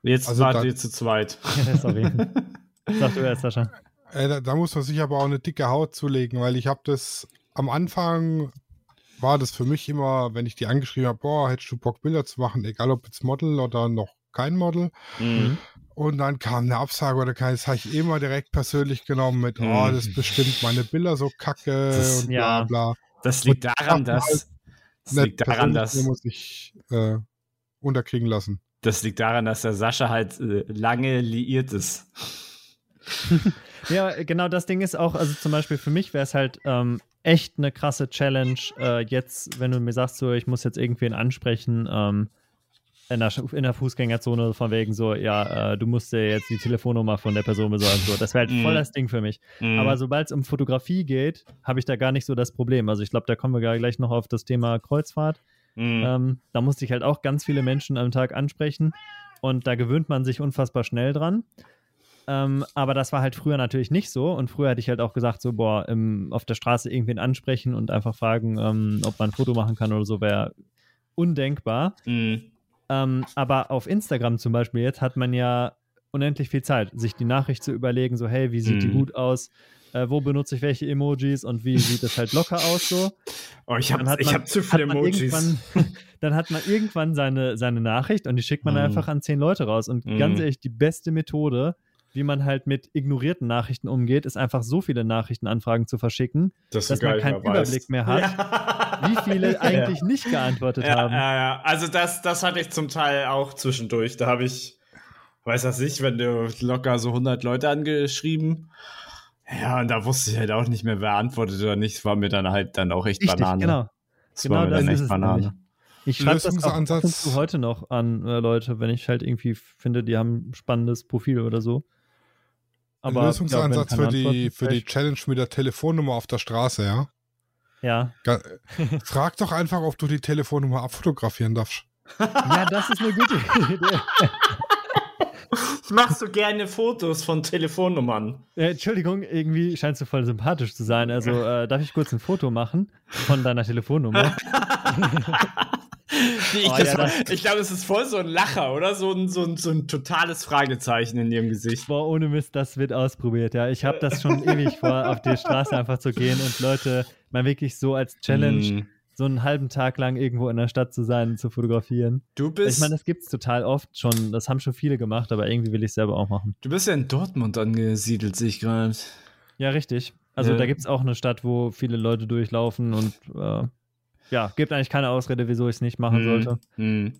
Jetzt also wart ihr zu zweit. Sorry. Sag du erst, Sascha. Äh, da, da, muss man sich aber auch eine dicke Haut zulegen, weil ich habe das am Anfang war das für mich immer, wenn ich die angeschrieben habe, boah, hättest du Bock, Bilder zu machen, egal ob jetzt Model oder noch kein Model. Mhm. Und dann kam eine Absage oder keines, habe ich immer direkt persönlich genommen mit, oh, mhm. oh, das bestimmt meine Bilder so kacke das, und bla ja, bla. Das liegt daran, dass. Halt das liegt daran, dass. muss ich äh, unterkriegen lassen. Das liegt daran, dass der Sascha halt äh, lange liiert ist. ja, genau das Ding ist auch, also zum Beispiel für mich wäre es halt ähm, echt eine krasse Challenge. Äh, jetzt, wenn du mir sagst, so, ich muss jetzt irgendwen ansprechen, ähm, in der, in der, Fußgängerzone von wegen so, ja, äh, du musst dir jetzt die Telefonnummer von der Person besorgen. So, das wäre halt mm. voll das Ding für mich. Mm. Aber sobald es um Fotografie geht, habe ich da gar nicht so das Problem. Also ich glaube, da kommen wir gleich noch auf das Thema Kreuzfahrt. Mm. Ähm, da musste ich halt auch ganz viele Menschen am Tag ansprechen und da gewöhnt man sich unfassbar schnell dran. Ähm, aber das war halt früher natürlich nicht so. Und früher hätte ich halt auch gesagt, so, boah, im, auf der Straße irgendwen ansprechen und einfach fragen, ähm, ob man ein Foto machen kann oder so, wäre undenkbar. Mhm. Ähm, aber auf Instagram zum Beispiel jetzt hat man ja unendlich viel Zeit, sich die Nachricht zu überlegen, so, hey, wie sieht mhm. die gut aus? Äh, wo benutze ich welche Emojis und wie sieht es halt locker aus so. Oh, ich habe hab zu viele Emojis. dann hat man irgendwann seine, seine Nachricht und die schickt man mm. einfach an zehn Leute raus. Und mm. ganz ehrlich, die beste Methode, wie man halt mit ignorierten Nachrichten umgeht, ist einfach so viele Nachrichtenanfragen zu verschicken, das dass man keinen Überblick weißt. mehr hat, ja. wie viele eigentlich ja. nicht geantwortet ja, haben. Ja, ja, also das, das hatte ich zum Teil auch zwischendurch. Da habe ich, weiß das nicht, wenn du locker so 100 Leute angeschrieben. Ja, und da wusste ich halt auch nicht mehr, wer antwortet oder nicht. Das war mir dann halt dann auch echt Richtig, Banane. Genau. Das genau war mir das dann echt Banane. Ich schreibe das auch heute noch an äh, Leute, wenn ich halt irgendwie finde, die haben ein spannendes Profil oder so. Aber Lösungsansatz ja, für, die, für die Challenge mit der Telefonnummer auf der Straße, ja? Ja. Frag doch einfach, ob du die Telefonnummer abfotografieren darfst. Ja, das ist eine gute Idee. machst so gerne Fotos von Telefonnummern. Äh, Entschuldigung, irgendwie scheinst du voll sympathisch zu sein. Also äh, darf ich kurz ein Foto machen von deiner Telefonnummer? ich, oh, ja, ich glaube, es ist voll so ein Lacher, oder? So ein, so, ein, so ein totales Fragezeichen in ihrem Gesicht. Boah, ohne Mist, das wird ausprobiert, ja. Ich habe das schon ewig vor, auf die Straße einfach zu gehen und Leute mal wirklich so als Challenge. Mm so einen halben Tag lang irgendwo in der Stadt zu sein, zu fotografieren. Du bist. Ich meine, das gibt es total oft schon. Das haben schon viele gemacht, aber irgendwie will ich es selber auch machen. Du bist ja in Dortmund angesiedelt, sehe ich gerade. Ja, richtig. Also ja. da gibt es auch eine Stadt, wo viele Leute durchlaufen und äh, ja, gibt eigentlich keine Ausrede, wieso ich es nicht machen hm. sollte. Hm.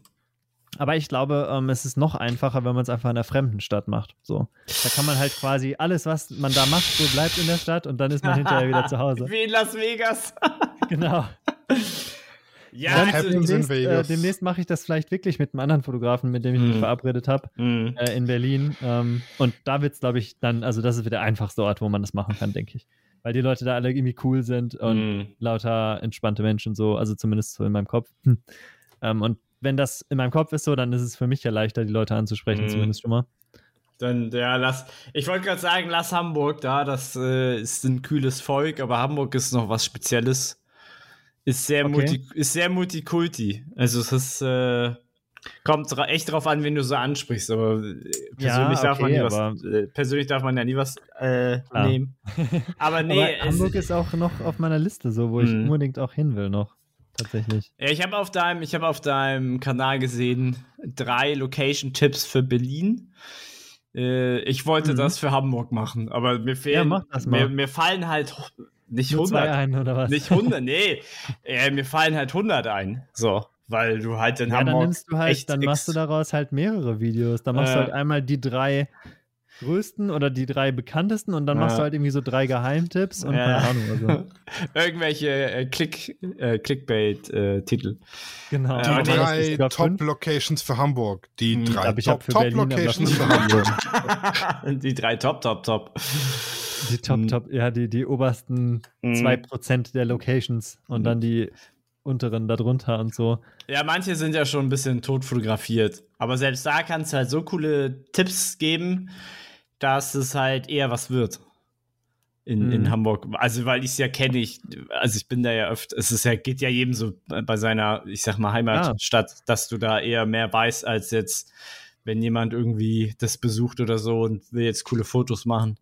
Aber ich glaube, ähm, es ist noch einfacher, wenn man es einfach in einer fremden Stadt macht. So. Da kann man halt quasi alles, was man da macht, so bleibt in der Stadt und dann ist man hinterher wieder zu Hause. Wie in Las Vegas. genau. Ja, also demnächst, äh, demnächst mache ich das vielleicht wirklich mit einem anderen Fotografen, mit dem ich mich mm. verabredet habe, mm. äh, in Berlin. Ähm, und da wird es, glaube ich, dann, also das ist wieder der einfachste Ort, wo man das machen kann, denke ich. Weil die Leute da alle irgendwie cool sind und mm. lauter entspannte Menschen so, also zumindest so in meinem Kopf. Hm. Ähm, und wenn das in meinem Kopf ist so, dann ist es für mich ja leichter, die Leute anzusprechen, zumindest schon mal. Dann, ja, lass. Ich wollte gerade sagen, lass Hamburg da. Das äh, ist ein kühles Volk, aber Hamburg ist noch was Spezielles. Ist sehr, okay. multi, ist sehr multikulti. Also es ist, äh, kommt echt drauf an, wen du so ansprichst, aber äh, persönlich, ja, darf, man nie was, äh, persönlich darf man ja nie was äh, nehmen. Aber nee. Aber Hamburg ist auch noch auf meiner Liste, so wo ich mhm. unbedingt auch hin will noch. Tatsächlich. Ja, ich habe auf deinem, ich habe auf deinem Kanal gesehen drei Location-Tipps für Berlin. Äh, ich wollte mhm. das für Hamburg machen, aber mir fehlen, ja, mach das mal. Mir, mir fallen halt nicht Nur 100. Ein, oder was? Nicht 100, nee. äh, mir fallen halt 100 ein. So. Weil du halt in ja, Hamburg. Dann nimmst du halt, dann machst du daraus halt mehrere Videos. Dann machst äh, du halt einmal die drei größten oder die drei bekanntesten und dann ja. machst du halt irgendwie so drei Geheimtipps und ja. keine Ahnung. Also. Irgendwelche äh, Click, äh, Clickbait-Titel. Äh, genau. Die drei Top-Locations für Hamburg. Die hm, drei Top-Locations für, für Hamburg. die drei Top, Top, Top. Die Top, mhm. Top, ja, die, die obersten mhm. 2% der Locations und mhm. dann die unteren darunter und so. Ja, manche sind ja schon ein bisschen tot fotografiert. Aber selbst da kannst du halt so coole Tipps geben, dass es halt eher was wird. In, mhm. in Hamburg. Also, weil ich es ja kenne, ich, also ich bin da ja öfter, es ist ja, geht ja jedem so bei seiner, ich sag mal, Heimatstadt, ah. dass du da eher mehr weißt, als jetzt, wenn jemand irgendwie das besucht oder so und will jetzt coole Fotos machen.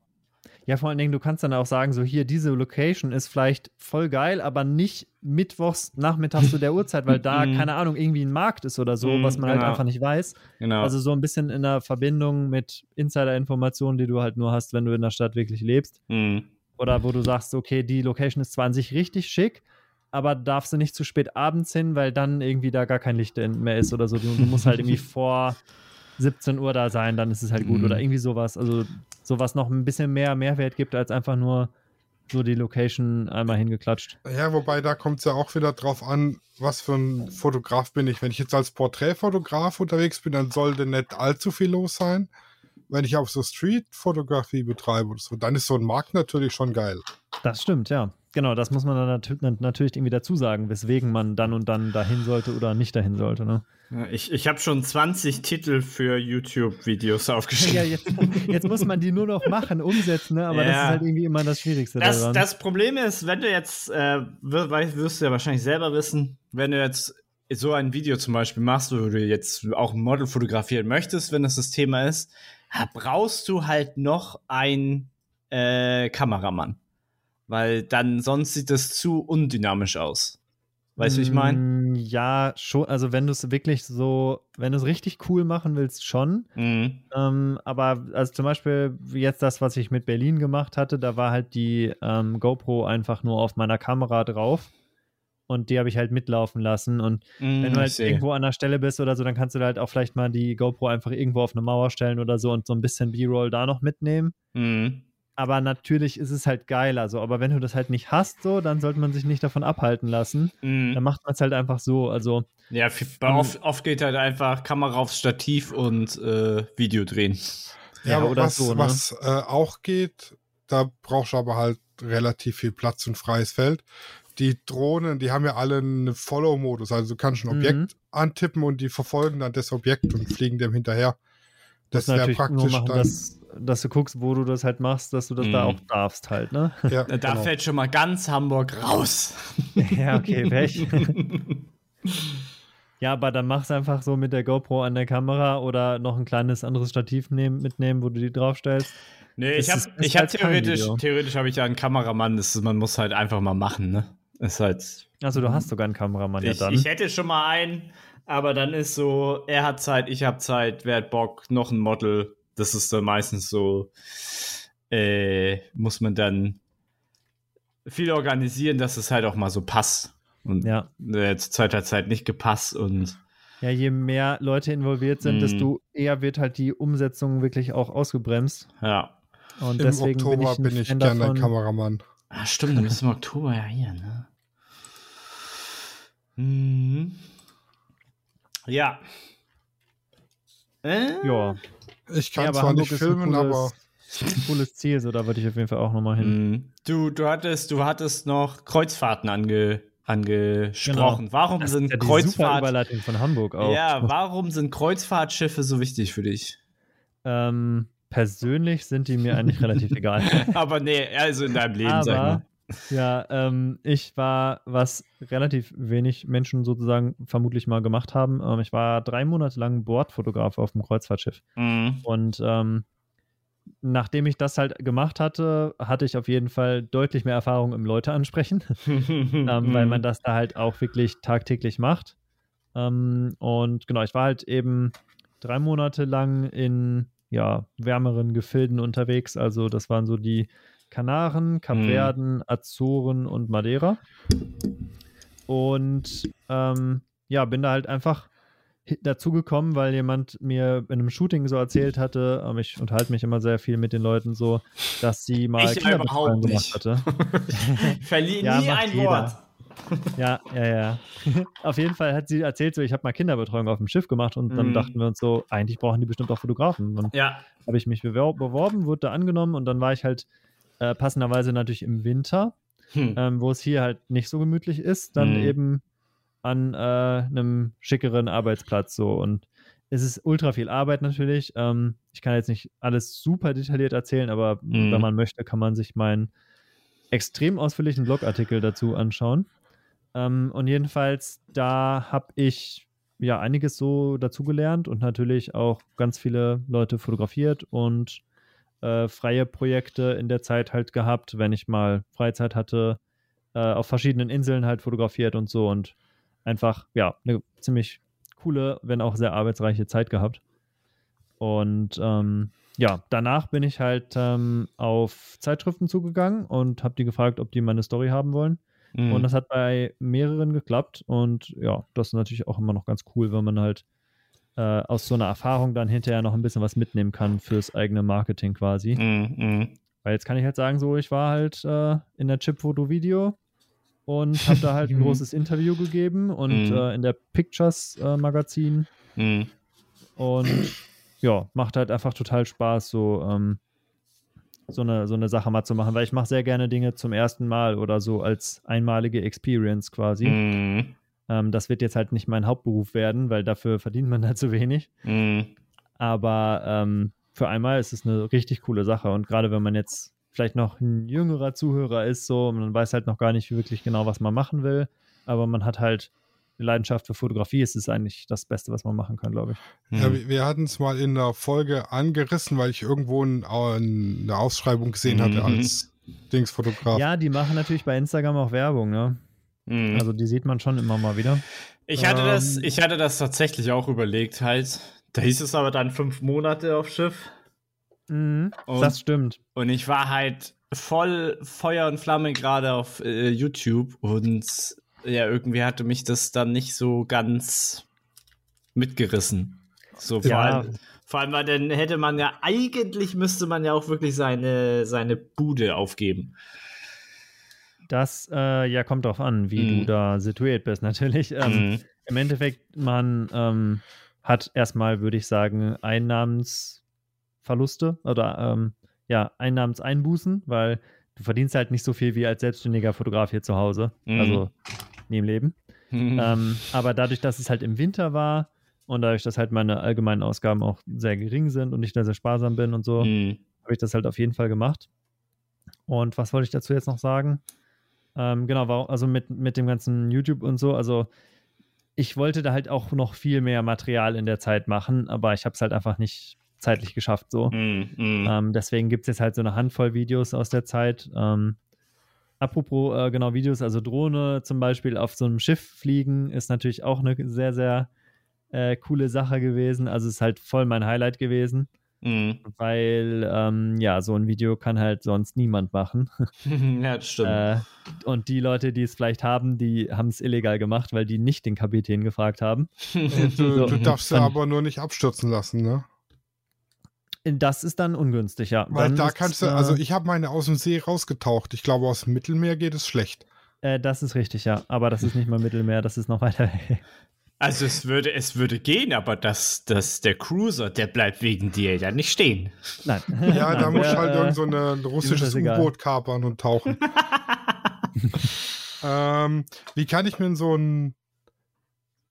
Ja, vor allen Dingen, du kannst dann auch sagen, so hier, diese Location ist vielleicht voll geil, aber nicht mittwochs nachmittags zu der Uhrzeit, weil da, mhm. keine Ahnung, irgendwie ein Markt ist oder so, mhm, was man halt genau. halt einfach nicht weiß. Genau. Also so ein bisschen in der Verbindung mit Insider-Informationen, die du halt nur hast, wenn du in der Stadt wirklich lebst. Mhm. Oder wo du sagst, okay, die Location ist zwar an sich richtig schick, aber darfst du nicht zu spät abends hin, weil dann irgendwie da gar kein Licht mehr ist oder so. Du, du musst halt irgendwie vor 17 Uhr da sein, dann ist es halt gut. Mhm. Oder irgendwie sowas. Also sowas noch ein bisschen mehr Mehrwert gibt, als einfach nur so die Location einmal hingeklatscht. Ja, wobei da kommt es ja auch wieder drauf an, was für ein Fotograf bin ich. Wenn ich jetzt als Porträtfotograf unterwegs bin, dann sollte nicht allzu viel los sein. Wenn ich auf so Street-Fotografie betreibe oder so, dann ist so ein Markt natürlich schon geil. Das stimmt, ja. Genau, das muss man dann nat natürlich irgendwie dazu sagen, weswegen man dann und dann dahin sollte oder nicht dahin sollte. Ne? Ich, ich habe schon 20 Titel für YouTube-Videos aufgeschrieben. Ja, jetzt, jetzt, muss man die nur noch machen, umsetzen, ne? aber ja. das ist halt irgendwie immer das Schwierigste das, daran. Das Problem ist, wenn du jetzt, äh, wirst du ja wahrscheinlich selber wissen, wenn du jetzt so ein Video zum Beispiel machst, wo du jetzt auch ein Model fotografieren möchtest, wenn das das Thema ist, brauchst du halt noch einen äh, Kameramann. Weil dann sonst sieht das zu undynamisch aus. Weißt du, wie ich meine? Mm, ja, schon. Also, wenn du es wirklich so, wenn du es richtig cool machen willst, schon. Mhm. Ähm, aber, also zum Beispiel jetzt das, was ich mit Berlin gemacht hatte, da war halt die ähm, GoPro einfach nur auf meiner Kamera drauf. Und die habe ich halt mitlaufen lassen. Und mhm, wenn du halt irgendwo an der Stelle bist oder so, dann kannst du halt auch vielleicht mal die GoPro einfach irgendwo auf eine Mauer stellen oder so und so ein bisschen B-Roll da noch mitnehmen. Mhm aber natürlich ist es halt geil. Also, aber wenn du das halt nicht hast, so, dann sollte man sich nicht davon abhalten lassen. Mm. Dann macht man es halt einfach so. Also. Ja, um, oft, oft, geht halt einfach Kamera aufs Stativ und äh, Video drehen. Ja, ja oder was, so. Ne? Was äh, auch geht, da brauchst du aber halt relativ viel Platz und freies Feld. Die Drohnen, die haben ja alle einen Follow-Modus. Also du kannst ein Objekt mhm. antippen und die verfolgen dann das Objekt und fliegen dem hinterher. Das wäre natürlich praktisch nur machen, dass, dass, du guckst, wo du das halt machst, dass du das mhm. da auch darfst halt, ne? Ja, da genau. fällt schon mal ganz Hamburg raus. ja, okay, weg. ja, aber dann mach's einfach so mit der GoPro an der Kamera oder noch ein kleines anderes Stativ nehmen, mitnehmen, wo du die draufstellst. Nee, das ich habe ich hab halt theoretisch, theoretisch habe ich ja einen Kameramann, das, man muss halt einfach mal machen, ne? Ist halt. Also du hast sogar einen Kameramann ich, ja dann. Ich hätte schon mal einen, aber dann ist so, er hat Zeit, ich habe Zeit, wer hat Bock, noch ein Model. Das ist dann meistens so, äh, muss man dann viel organisieren, dass es halt auch mal so passt. Und ja. äh, zur Zeit hat es halt nicht gepasst und ja, je mehr Leute involviert sind, mm. desto eher wird halt die Umsetzung wirklich auch ausgebremst. Ja. Und Im deswegen Oktober bin ich, bin ich gerne Kameramann. Ah, stimmt, dann bist du im Oktober ja hier, ne? Mhm. Ja. Äh? Ja. Ich kann ja, zwar Hamburg nicht filmen, cooles, aber. Ein cooles Ziel, so da würde ich auf jeden Fall auch nochmal hin. Mhm. Du, du hattest, du hattest noch Kreuzfahrten ange, angesprochen. Genau. Warum das sind ja Kreuzfahrt von Hamburg auch. Ja, warum sind Kreuzfahrtschiffe so wichtig für dich? Ähm, persönlich sind die mir eigentlich relativ egal. Aber nee, also in deinem Leben, Aber, sag mal. Ja, ähm, ich war, was relativ wenig Menschen sozusagen vermutlich mal gemacht haben, ähm, ich war drei Monate lang Bordfotograf auf dem Kreuzfahrtschiff. Mhm. Und ähm, nachdem ich das halt gemacht hatte, hatte ich auf jeden Fall deutlich mehr Erfahrung im Leute ansprechen, ähm, weil man das da halt auch wirklich tagtäglich macht. Ähm, und genau, ich war halt eben drei Monate lang in ja, wärmeren Gefilden unterwegs. Also das waren so die Kanaren, Kapverden, mhm. Azoren und Madeira. Und ähm, ja, bin da halt einfach dazu gekommen, weil jemand mir in einem Shooting so erzählt hatte, ähm, ich unterhalte mich immer sehr viel mit den Leuten so, dass sie mal ich Kinderbetreuung gemacht hatte. Verliere ja, nie ein jeder. Wort. Ja, ja, ja. Auf jeden Fall hat sie erzählt, so ich habe mal Kinderbetreuung auf dem Schiff gemacht und dann mm. dachten wir uns so, eigentlich brauchen die bestimmt auch Fotografen. Dann ja. habe ich mich beworben, wurde da angenommen und dann war ich halt äh, passenderweise natürlich im Winter, hm. ähm, wo es hier halt nicht so gemütlich ist, dann hm. eben an äh, einem schickeren Arbeitsplatz so und es ist ultra viel Arbeit natürlich. Ähm, ich kann jetzt nicht alles super detailliert erzählen, aber hm. wenn man möchte, kann man sich meinen extrem ausführlichen Blogartikel dazu anschauen. Ähm, und jedenfalls, da habe ich ja einiges so dazugelernt und natürlich auch ganz viele Leute fotografiert und äh, freie Projekte in der Zeit halt gehabt, wenn ich mal Freizeit hatte, äh, auf verschiedenen Inseln halt fotografiert und so und einfach, ja, eine ziemlich coole, wenn auch sehr arbeitsreiche Zeit gehabt. Und ähm, ja, danach bin ich halt ähm, auf Zeitschriften zugegangen und habe die gefragt, ob die meine Story haben wollen. Mhm. Und das hat bei mehreren geklappt. Und ja, das ist natürlich auch immer noch ganz cool, wenn man halt äh, aus so einer Erfahrung dann hinterher noch ein bisschen was mitnehmen kann fürs eigene Marketing quasi. Mhm. Weil jetzt kann ich halt sagen, so, ich war halt äh, in der Chip-Foto-Video und habe da halt ein großes Interview gegeben und mhm. äh, in der Pictures-Magazin. Äh, mhm. Und ja, macht halt einfach total Spaß, so, ähm, so, eine, so eine Sache mal zu machen, weil ich mache sehr gerne Dinge zum ersten Mal oder so als einmalige Experience quasi. Mhm. Ähm, das wird jetzt halt nicht mein Hauptberuf werden, weil dafür verdient man da zu wenig. Mhm. Aber ähm, für einmal ist es eine richtig coole Sache. Und gerade wenn man jetzt vielleicht noch ein jüngerer Zuhörer ist, so, man weiß halt noch gar nicht wirklich genau, was man machen will, aber man hat halt eine Leidenschaft für Fotografie, es ist eigentlich das Beste, was man machen kann, glaube ich. Ja, wir, wir hatten es mal in der Folge angerissen, weil ich irgendwo ein, eine Ausschreibung gesehen mhm. hatte als Dingsfotograf. Ja, die machen natürlich bei Instagram auch Werbung, ne? Mhm. Also die sieht man schon immer mal wieder. Ich hatte, ähm, das, ich hatte das tatsächlich auch überlegt, halt. Da hieß es aber dann fünf Monate auf Schiff. Mhm, und, das stimmt. Und ich war halt voll Feuer und Flamme gerade auf äh, YouTube und ja, irgendwie hatte mich das dann nicht so ganz mitgerissen. So vor, ja. allem, vor allem, weil dann hätte man ja, eigentlich müsste man ja auch wirklich seine, seine Bude aufgeben. Das äh, ja kommt drauf an, wie mm. du mhm. da situiert bist, natürlich. Ähm, mm. Im Endeffekt, man ähm, hat erstmal, würde ich sagen, Einnahmensverluste oder ähm, ja, Einnahmenseinbußen, weil du verdienst halt nicht so viel wie als selbstständiger Fotograf hier zu Hause. Mm. Also nie im Leben. Ähm, aber dadurch, dass es halt im Winter war Und dadurch, dass halt meine allgemeinen Ausgaben auch sehr gering sind und ich da sehr sparsam bin und so, mhm. habe ich das halt auf jeden Fall gemacht. Und was wollte ich dazu jetzt noch sagen? Ähm, genau, also mit, mit dem ganzen YouTube und so, also ich wollte da halt auch noch viel mehr Material in der Zeit machen, aber ich habe es halt einfach nicht zeitlich geschafft so. Mm, mm. Ähm, deswegen gibt es jetzt halt so eine Handvoll Videos aus der Zeit. Ähm, apropos äh, genau Videos, also Drohne zum Beispiel auf so einem Schiff fliegen ist natürlich auch eine sehr, sehr äh, coole Sache gewesen. Also ist halt voll mein Highlight gewesen. Mhm. Weil, ähm, ja, so ein Video kann halt sonst niemand machen. ja, das stimmt. Äh, und die Leute, die es vielleicht haben, die haben es illegal gemacht, weil die nicht den Kapitän gefragt haben. du, so, du darfst sie aber nur nicht abstürzen lassen, ne? Das ist dann ungünstig, ja. Weil dann da kannst du, also ich habe meine aus dem See rausgetaucht. Ich glaube, aus dem Mittelmeer geht es schlecht. Äh, das ist richtig, ja. Aber das ist nicht mal Mittelmeer, das ist noch weiter weg. Also es würde, es würde gehen, aber das, das, der Cruiser, der bleibt wegen dir ja nicht stehen. Nein. Ja, da muss halt irgend so ein russisches U-Boot kapern und tauchen. ähm, wie kann ich mir so einen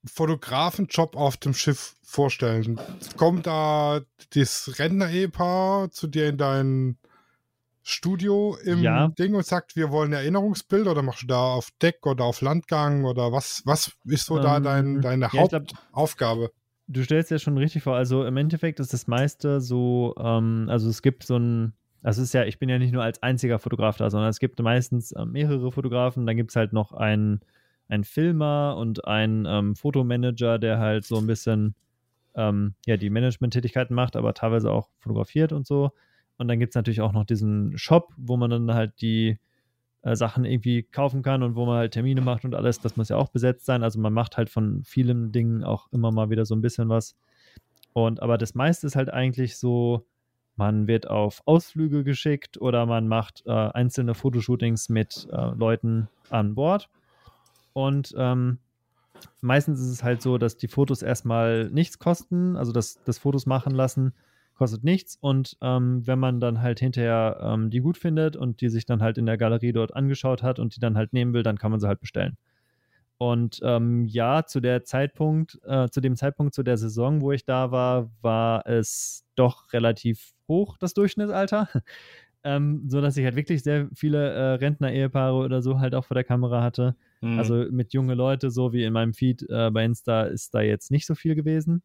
Fotografenjob auf dem Schiff vorstellen? Kommt da das Rentner-Ehepaar zu dir in dein Studio im ja. Ding und sagt, wir wollen Erinnerungsbild oder machst du da auf Deck oder auf Landgang oder was, was ist so ähm, da dein, deine ja, Hauptaufgabe? Du stellst dir schon richtig vor, also im Endeffekt ist das meiste so, ähm, also es gibt so ein, also es ist ja, ich bin ja nicht nur als einziger Fotograf da, sondern es gibt meistens äh, mehrere Fotografen, dann gibt es halt noch einen, einen Filmer und einen ähm, Fotomanager, der halt so ein bisschen ähm, ja, die Management-Tätigkeiten macht, aber teilweise auch fotografiert und so. Und dann gibt es natürlich auch noch diesen Shop, wo man dann halt die äh, Sachen irgendwie kaufen kann und wo man halt Termine macht und alles. Das muss ja auch besetzt sein. Also man macht halt von vielen Dingen auch immer mal wieder so ein bisschen was. Und aber das meiste ist halt eigentlich so, man wird auf Ausflüge geschickt oder man macht äh, einzelne Fotoshootings mit äh, Leuten an Bord. Und ähm, meistens ist es halt so, dass die Fotos erstmal nichts kosten, also das, das Fotos machen lassen kostet nichts und ähm, wenn man dann halt hinterher ähm, die gut findet und die sich dann halt in der Galerie dort angeschaut hat und die dann halt nehmen will, dann kann man sie halt bestellen. Und ähm, ja, zu der Zeitpunkt, äh, zu dem Zeitpunkt zu der Saison, wo ich da war, war es doch relativ hoch, das Durchschnittsalter. ähm, so dass ich halt wirklich sehr viele äh, Rentner-Ehepaare oder so halt auch vor der Kamera hatte. Mhm. Also mit junge Leute, so wie in meinem Feed äh, bei Insta, ist da jetzt nicht so viel gewesen.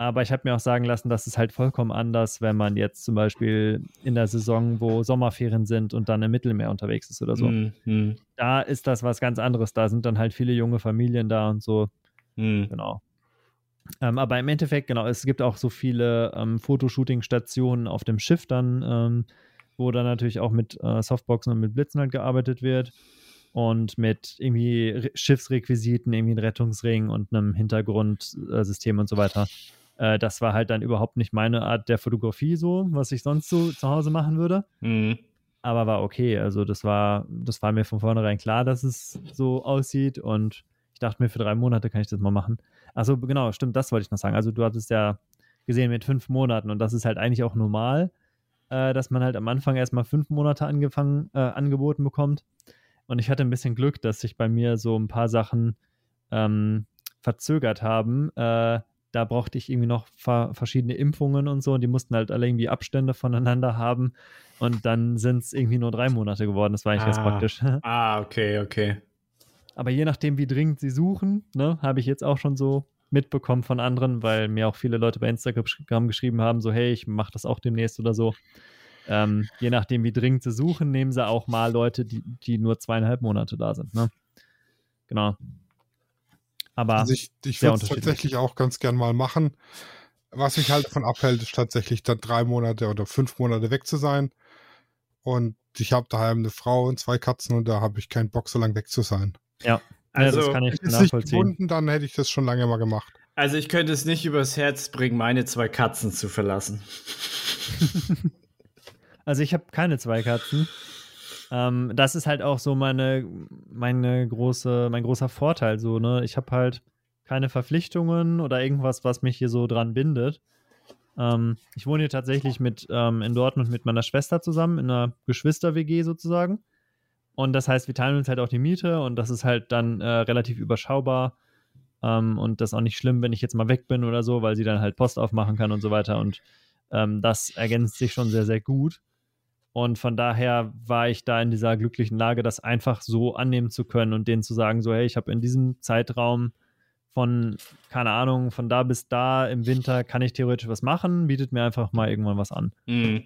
Aber ich habe mir auch sagen lassen, dass es halt vollkommen anders, wenn man jetzt zum Beispiel in der Saison, wo Sommerferien sind und dann im Mittelmeer unterwegs ist oder so. Mhm. Da ist das was ganz anderes. Da sind dann halt viele junge Familien da und so. Mhm. Genau. Ähm, aber im Endeffekt, genau, es gibt auch so viele ähm, Fotoshooting-Stationen auf dem Schiff dann, ähm, wo dann natürlich auch mit äh, Softboxen und mit Blitzen halt gearbeitet wird und mit irgendwie Schiffsrequisiten, irgendwie einem Rettungsring und einem Hintergrundsystem und so weiter. Äh, das war halt dann überhaupt nicht meine Art der Fotografie so, was ich sonst so zu Hause machen würde. Mhm. Aber war okay. Also das war, das war mir von vornherein klar, dass es so aussieht und ich dachte mir, für drei Monate kann ich das mal machen. Also genau, stimmt, das wollte ich noch sagen. Also du hattest ja gesehen mit fünf Monaten und das ist halt eigentlich auch normal, äh, dass man halt am Anfang erstmal fünf Monate angefangen, äh, angeboten bekommt. Und ich hatte ein bisschen Glück, dass sich bei mir so ein paar Sachen ähm, verzögert haben. Äh, da brauchte ich irgendwie noch verschiedene Impfungen und so. Und die mussten halt alle irgendwie Abstände voneinander haben. Und dann sind es irgendwie nur drei Monate geworden. Das war eigentlich ah, ganz praktisch. Ah, okay, okay. Aber je nachdem, wie dringend sie suchen, ne, habe ich jetzt auch schon so mitbekommen von anderen, weil mir auch viele Leute bei Instagram geschrieben haben, so hey, ich mache das auch demnächst oder so. Ähm, je nachdem, wie dringend sie suchen, nehmen sie auch mal Leute, die, die nur zweieinhalb Monate da sind. Ne? Genau. Aber also ich, ich würde es tatsächlich auch ganz gern mal machen. Was mich halt davon abhält, ist tatsächlich dann drei Monate oder fünf Monate weg zu sein. Und ich habe daheim eine Frau und zwei Katzen und da habe ich keinen Bock, so lange weg zu sein. Ja, also ja, das kann ich nachvollziehen. Nicht gebunden, dann hätte ich das schon lange mal gemacht. Also ich könnte es nicht übers Herz bringen, meine zwei Katzen zu verlassen. also ich habe keine zwei Katzen. Ähm, das ist halt auch so meine, meine große, mein großer Vorteil. So, ne? Ich habe halt keine Verpflichtungen oder irgendwas, was mich hier so dran bindet. Ähm, ich wohne hier tatsächlich mit ähm, in Dortmund mit meiner Schwester zusammen, in einer Geschwister-WG sozusagen. Und das heißt, wir teilen uns halt auch die Miete und das ist halt dann äh, relativ überschaubar. ähm, und das ist auch nicht schlimm, wenn ich jetzt mal weg bin oder so, weil sie dann halt Post aufmachen kann und so weiter und ähm, das ergänzt sich schon sehr, sehr gut. Und von daher war ich da in dieser glücklichen Lage, das einfach so annehmen zu können und denen zu sagen, so, hey, ich habe in diesem Zeitraum von, keine Ahnung, von da bis da im Winter kann ich theoretisch was machen, bietet mir einfach mal irgendwann was an. Mhm.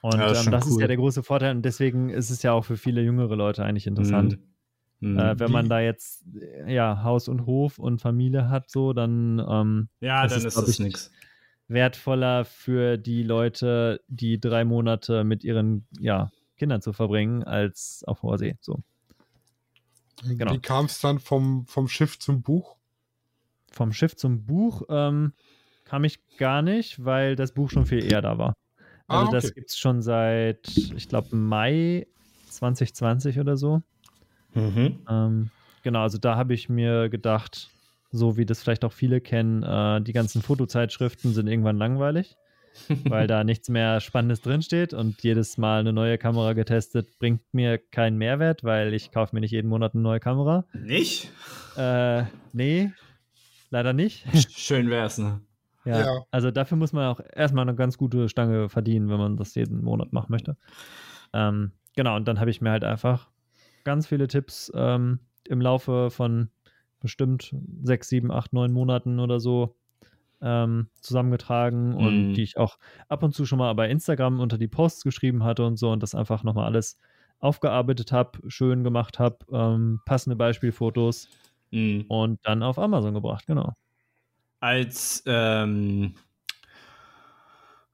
Und ja, das, ähm, das cool. ist ja der große Vorteil und deswegen ist es ja auch für viele jüngere Leute eigentlich interessant. Mhm. Äh, wenn man da jetzt ja Haus und Hof und Familie hat, so, dann ähm, ja, dann ist das nichts wertvoller für die Leute, die drei Monate mit ihren ja, Kindern zu verbringen, als auf hoher See. So. Genau. Wie kam es dann vom, vom Schiff zum Buch? Vom Schiff zum Buch ähm, kam ich gar nicht, weil das Buch schon viel eher da war. Also ah, okay. das gibt es schon seit, ich glaube, Mai 2020 oder so. Mhm. Ähm, genau, also da habe ich mir gedacht, so wie das vielleicht auch viele kennen, äh, die ganzen Fotozeitschriften sind irgendwann langweilig, weil da nichts mehr Spannendes drinsteht und jedes Mal eine neue Kamera getestet bringt mir keinen Mehrwert, weil ich kaufe mir nicht jeden Monat eine neue Kamera. Nicht? Äh, nee, leider nicht. Schön wär's, ne? Ja, ja, also dafür muss man auch erstmal eine ganz gute Stange verdienen, wenn man das jeden Monat machen möchte. Ähm, genau, und dann habe ich mir halt einfach ganz viele Tipps ähm, im Laufe von bestimmt sechs, sieben, acht, neun Monaten oder so ähm, zusammengetragen mm. und die ich auch ab und zu schon mal bei Instagram unter die Posts geschrieben hatte und so und das einfach nochmal alles aufgearbeitet habe, schön gemacht habe, ähm, passende Beispielfotos mm. und dann auf Amazon gebracht, genau. Als, ähm,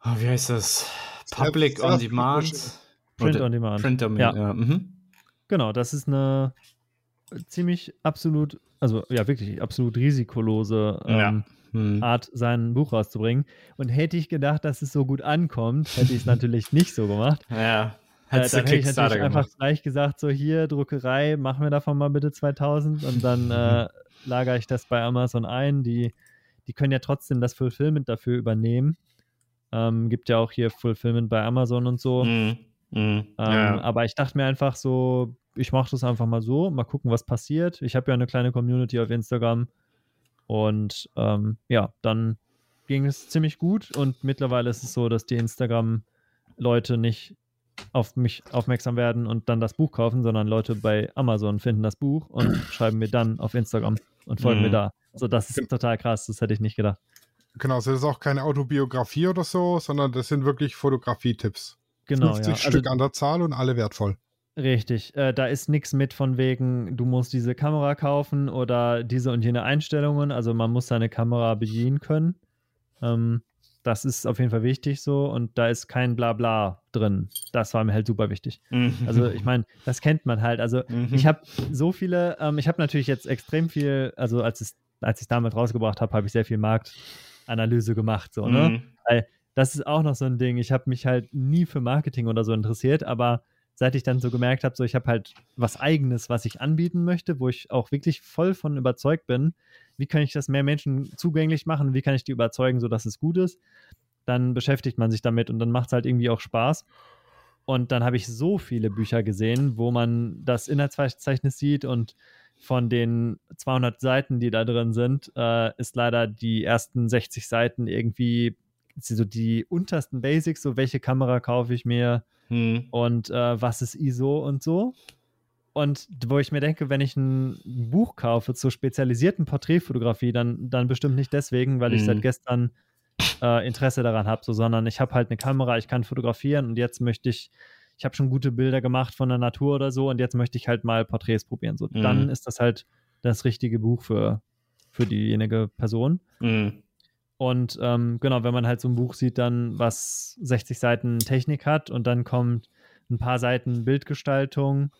oh, wie heißt das? Public on Demand? Print on Demand. Print on Demand, ja. ja. Mhm. Genau, das ist eine ziemlich absolut also ja wirklich absolut risikolose ähm, ja. hm. Art, sein Buch rauszubringen. Und hätte ich gedacht, dass es so gut ankommt, hätte ich es natürlich nicht so gemacht. Ja. Äh, dann hätte ich natürlich gemacht. einfach gleich gesagt, so hier, Druckerei, mach mir davon mal bitte 2000 und dann äh, lagere ich das bei Amazon ein. Die, die können ja trotzdem das Fulfillment dafür übernehmen. Ähm, gibt ja auch hier Fulfillment bei Amazon und so. Mm, mm, ähm, ja. Aber ich dachte mir einfach so, ich mache das einfach mal so, mal gucken, was passiert. Ich habe ja eine kleine Community auf Instagram und ähm, ja, dann ging es ziemlich gut und mittlerweile ist es so, dass die Instagram-Leute nicht auf mich aufmerksam werden und dann das Buch kaufen, sondern Leute bei Amazon finden das Buch und schreiben mir dann auf Instagram und folgen mhm. mir da. Also das ist total krass, das hätte ich nicht gedacht. Genau, das ist auch keine Autobiografie oder so, sondern das sind wirklich Fotografietipps. Genau, 50 ja. Stück also, an der Zahl und alle wertvoll. Richtig, äh, da ist nichts mit von wegen, du musst diese Kamera kaufen oder diese und jene Einstellungen. Also man muss seine Kamera bedienen können. Ähm, das ist auf jeden Fall wichtig so und da ist kein Blabla drin. Das war mir halt super wichtig. Mhm. Also ich meine, das kennt man halt. Also mhm. ich habe so viele, ähm, ich habe natürlich jetzt extrem viel, also als, es, als ich es damals rausgebracht habe, habe ich sehr viel Marktanalyse gemacht. So, ne? Mhm. Weil das ist auch noch so ein Ding. Ich habe mich halt nie für Marketing oder so interessiert, aber seit ich dann so gemerkt habe, so ich habe halt was eigenes, was ich anbieten möchte, wo ich auch wirklich voll von überzeugt bin, wie kann ich das mehr Menschen zugänglich machen, wie kann ich die überzeugen, sodass es gut ist, dann beschäftigt man sich damit und dann macht es halt irgendwie auch Spaß. Und dann habe ich so viele Bücher gesehen, wo man das Inhaltsverzeichnis sieht und von den 200 Seiten, die da drin sind, äh, ist leider die ersten 60 Seiten irgendwie so die untersten Basics, so welche Kamera kaufe ich mir, hm. Und äh, was ist ISO und so. Und wo ich mir denke, wenn ich ein Buch kaufe zur spezialisierten Porträtfotografie, dann, dann bestimmt nicht deswegen, weil hm. ich seit gestern äh, Interesse daran habe, so, sondern ich habe halt eine Kamera, ich kann fotografieren und jetzt möchte ich, ich habe schon gute Bilder gemacht von der Natur oder so und jetzt möchte ich halt mal Porträts probieren. So, hm. dann ist das halt das richtige Buch für, für diejenige Person. Mhm. Und ähm, genau, wenn man halt so ein Buch sieht, dann was 60 Seiten Technik hat und dann kommt ein paar Seiten Bildgestaltung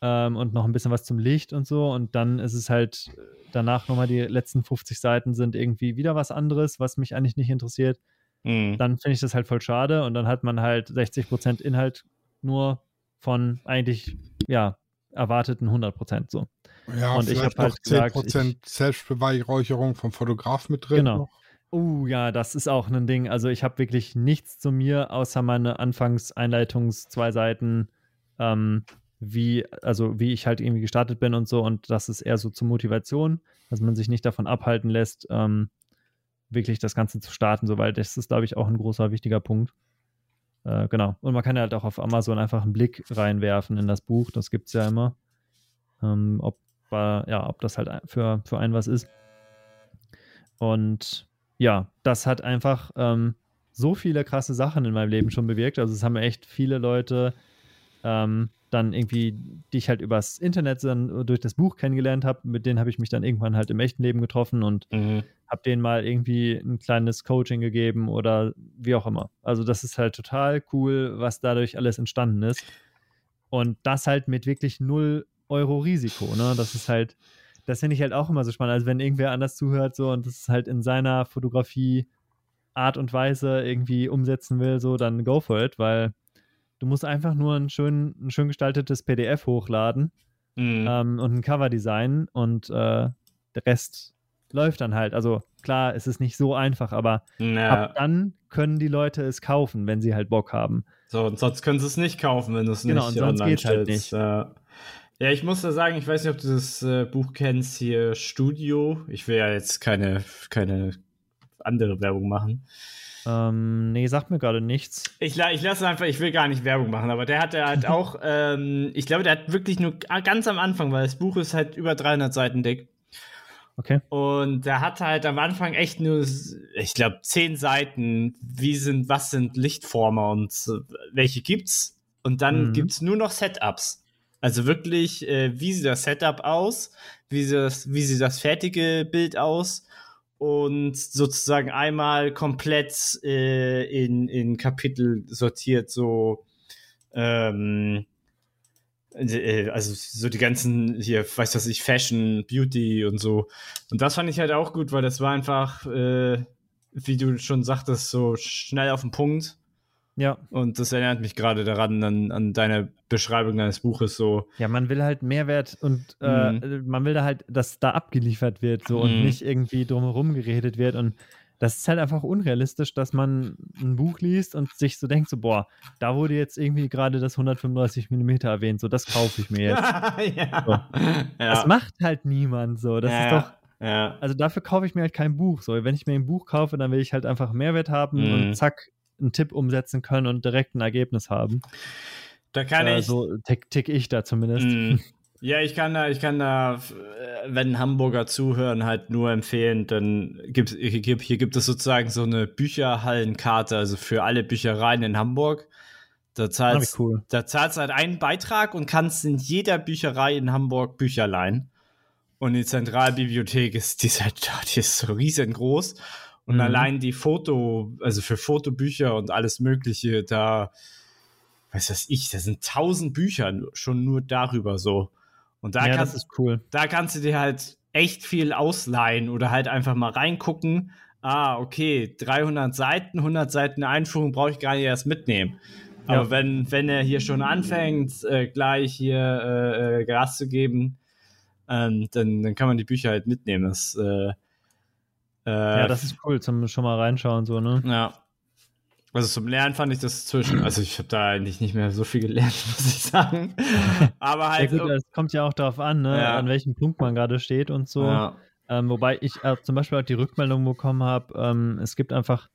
ähm, und noch ein bisschen was zum Licht und so und dann ist es halt danach nochmal die letzten 50 Seiten sind irgendwie wieder was anderes, was mich eigentlich nicht interessiert. Mhm. Dann finde ich das halt voll schade und dann hat man halt 60% Inhalt nur von eigentlich, ja, erwarteten 100% so. Ja, und ich habe halt 10% gesagt, Selbstbeweihräucherung vom Fotograf mit drin. Genau. Noch. Oh ja, das ist auch ein Ding. Also ich habe wirklich nichts zu mir, außer meine Anfangseinleitungs zwei Seiten, ähm, wie, also wie ich halt irgendwie gestartet bin und so. Und das ist eher so zur Motivation, dass man sich nicht davon abhalten lässt, ähm, wirklich das Ganze zu starten, soweit. Das ist, glaube ich, auch ein großer, wichtiger Punkt. Äh, genau. Und man kann halt auch auf Amazon einfach einen Blick reinwerfen in das Buch. Das gibt es ja immer. Ähm, ob, äh, ja, ob das halt für, für einen was ist. Und ja, das hat einfach ähm, so viele krasse Sachen in meinem Leben schon bewirkt. Also es haben echt viele Leute ähm, dann irgendwie, die ich halt übers Internet dann durch das Buch kennengelernt habe, mit denen habe ich mich dann irgendwann halt im echten Leben getroffen und mhm. habe denen mal irgendwie ein kleines Coaching gegeben oder wie auch immer. Also das ist halt total cool, was dadurch alles entstanden ist. Und das halt mit wirklich null Euro Risiko, ne? Das ist halt, das finde ich halt auch immer so spannend. Also wenn irgendwer anders zuhört so und das halt in seiner Fotografie Art und Weise irgendwie umsetzen will, so dann go for it, weil Du musst einfach nur ein schön, ein schön gestaltetes PDF hochladen mhm. ähm, und ein Cover designen und äh, der Rest läuft dann halt. Also klar, es ist nicht so einfach, aber ja. ab dann können die Leute es kaufen, wenn sie halt Bock haben. So, und sonst können sie es nicht kaufen, wenn du es genau, nicht und sonst online geht's halt nicht. Ja. Ja, ich muss da sagen, ich weiß nicht, ob du das äh, Buch kennst hier, Studio. Ich will ja jetzt keine, keine andere Werbung machen. Ähm, nee, sagt mir gerade nichts. Ich, ich lasse einfach, ich will gar nicht Werbung machen, aber der hat halt auch, ähm, ich glaube, der hat wirklich nur ganz am Anfang, weil das Buch ist halt über 300 Seiten dick. Okay. Und der hat halt am Anfang echt nur, ich glaube, 10 Seiten, wie sind, was sind Lichtformer und welche gibt's. Und dann mhm. gibt's nur noch Setups. Also wirklich, äh, wie sieht das Setup aus? Wie sieht das, wie sieht das fertige Bild aus? und sozusagen einmal komplett äh, in, in Kapitel sortiert, so ähm, äh, also so die ganzen hier, weiß was ich, Fashion, Beauty und so. Und das fand ich halt auch gut, weil das war einfach, äh, wie du schon sagtest, so schnell auf den Punkt. Ja. Und das erinnert mich gerade daran, an, an deine Beschreibung deines Buches so. Ja, man will halt Mehrwert und äh, mhm. man will da halt, dass da abgeliefert wird so mhm. und nicht irgendwie drumherum geredet wird. Und das ist halt einfach unrealistisch, dass man ein Buch liest und sich so denkt, so, boah, da wurde jetzt irgendwie gerade das 135 mm erwähnt, so, das kaufe ich mir jetzt. ja. So. ja. Das macht halt niemand so. Das ja, ist doch. Ja. Also dafür kaufe ich mir halt kein Buch. So, wenn ich mir ein Buch kaufe, dann will ich halt einfach Mehrwert haben mhm. und zack, einen Tipp umsetzen können und direkt ein Ergebnis haben. Da kann äh, ich. So tick, tick ich da zumindest. Mm, ja, ich kann da, ich kann da, äh, wenn Hamburger zuhören, halt nur empfehlen, dann gibt hier, hier gibt es sozusagen so eine Bücherhallenkarte, also für alle Büchereien in Hamburg. Da zahlst, ah, cool. da zahlst halt einen Beitrag und kannst in jeder Bücherei in Hamburg Bücher leihen. Und die Zentralbibliothek ist, die ist halt, die ist so riesengroß. Und mhm. allein die Foto, also für Fotobücher und alles Mögliche, da, weiß was ich, da sind tausend Bücher schon nur darüber so. Und da ja, kannst, das ist cool. Da kannst du dir halt echt viel ausleihen oder halt einfach mal reingucken. Ah, okay, 300 Seiten, 100 Seiten Einführung brauche ich gar nicht erst mitnehmen. Aber ja. wenn, wenn er hier schon anfängt, äh, gleich hier äh, äh Gas zu geben, ähm, dann, dann kann man die Bücher halt mitnehmen. Das, äh, äh, ja, das ist cool, zum schon mal reinschauen, so, ne? Ja. Also zum Lernen fand ich das zwischen, also ich habe da eigentlich nicht mehr so viel gelernt, muss ich sagen. Aber halt. Ja, gut, das kommt ja auch darauf an, ne, ja. an welchem Punkt man gerade steht und so. Ja. Ähm, wobei ich äh, zum Beispiel auch die Rückmeldung bekommen habe, ähm, es gibt einfach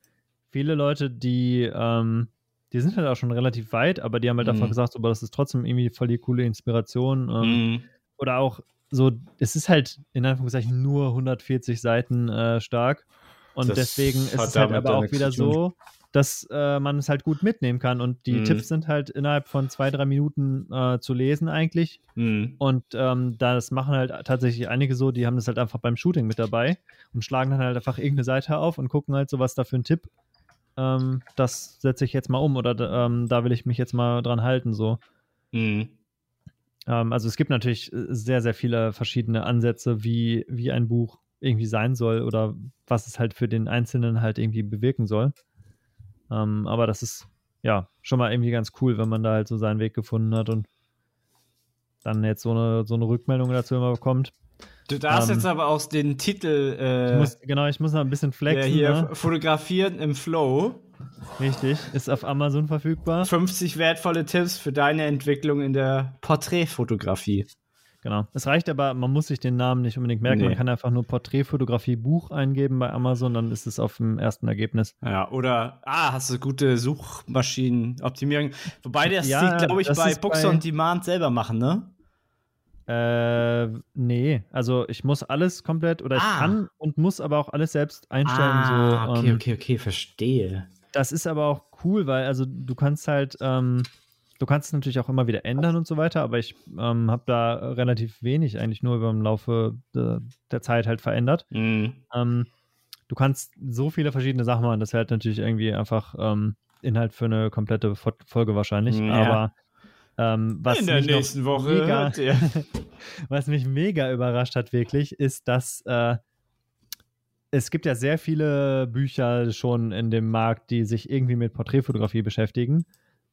viele Leute, die, ähm, die sind halt auch schon relativ weit, aber die haben halt mhm. einfach gesagt, aber das ist trotzdem irgendwie voll die coole Inspiration. Ähm, mhm. Oder auch so, es ist halt in Anführungszeichen nur 140 Seiten äh, stark. Und das deswegen ist es halt aber auch wieder so, dass äh, man es halt gut mitnehmen kann. Und die mhm. Tipps sind halt innerhalb von zwei, drei Minuten äh, zu lesen eigentlich. Mhm. Und ähm, das machen halt tatsächlich einige so, die haben das halt einfach beim Shooting mit dabei und schlagen dann halt einfach irgendeine Seite auf und gucken halt so, was da für ein Tipp. Ähm, das setze ich jetzt mal um oder ähm, da will ich mich jetzt mal dran halten, so. Mhm. Ähm, also es gibt natürlich äh, sehr, sehr viele verschiedene Ansätze, wie, wie ein Buch irgendwie sein soll oder was es halt für den Einzelnen halt irgendwie bewirken soll. Ähm, aber das ist ja schon mal irgendwie ganz cool, wenn man da halt so seinen Weg gefunden hat und dann jetzt so eine, so eine Rückmeldung dazu immer bekommt. Du darfst ähm, jetzt aber auch den Titel. Äh, ich muss, genau, ich muss noch ein bisschen flexen. hier ne? fotografieren im Flow. Richtig, ist auf Amazon verfügbar. 50 wertvolle Tipps für deine Entwicklung in der Porträtfotografie. Genau. Es reicht aber, man muss sich den Namen nicht unbedingt merken. Nee. Man kann einfach nur Porträtfotografie Buch eingeben bei Amazon, dann ist es auf dem ersten Ergebnis. Ja, oder, ah, hast du gute Suchmaschinenoptimierung. Wobei das ja, die, glaube ich, bei Books bei... on Demand selber machen, ne? Äh, nee, also ich muss alles komplett oder ich ah. kann und muss aber auch alles selbst einstellen. Ah, so, okay, ähm, okay, okay, verstehe. Das ist aber auch cool, weil also du kannst halt, ähm, du kannst es natürlich auch immer wieder ändern und so weiter, aber ich ähm, habe da relativ wenig eigentlich nur über den Laufe de, der Zeit halt verändert. Mhm. Ähm, du kannst so viele verschiedene Sachen machen, das wäre halt natürlich irgendwie einfach ähm, Inhalt für eine komplette Folge wahrscheinlich, ja. aber ähm, was In der nächsten Woche. Mega, was mich mega überrascht hat, wirklich, ist, dass äh, es gibt ja sehr viele Bücher schon in dem Markt, die sich irgendwie mit Porträtfotografie beschäftigen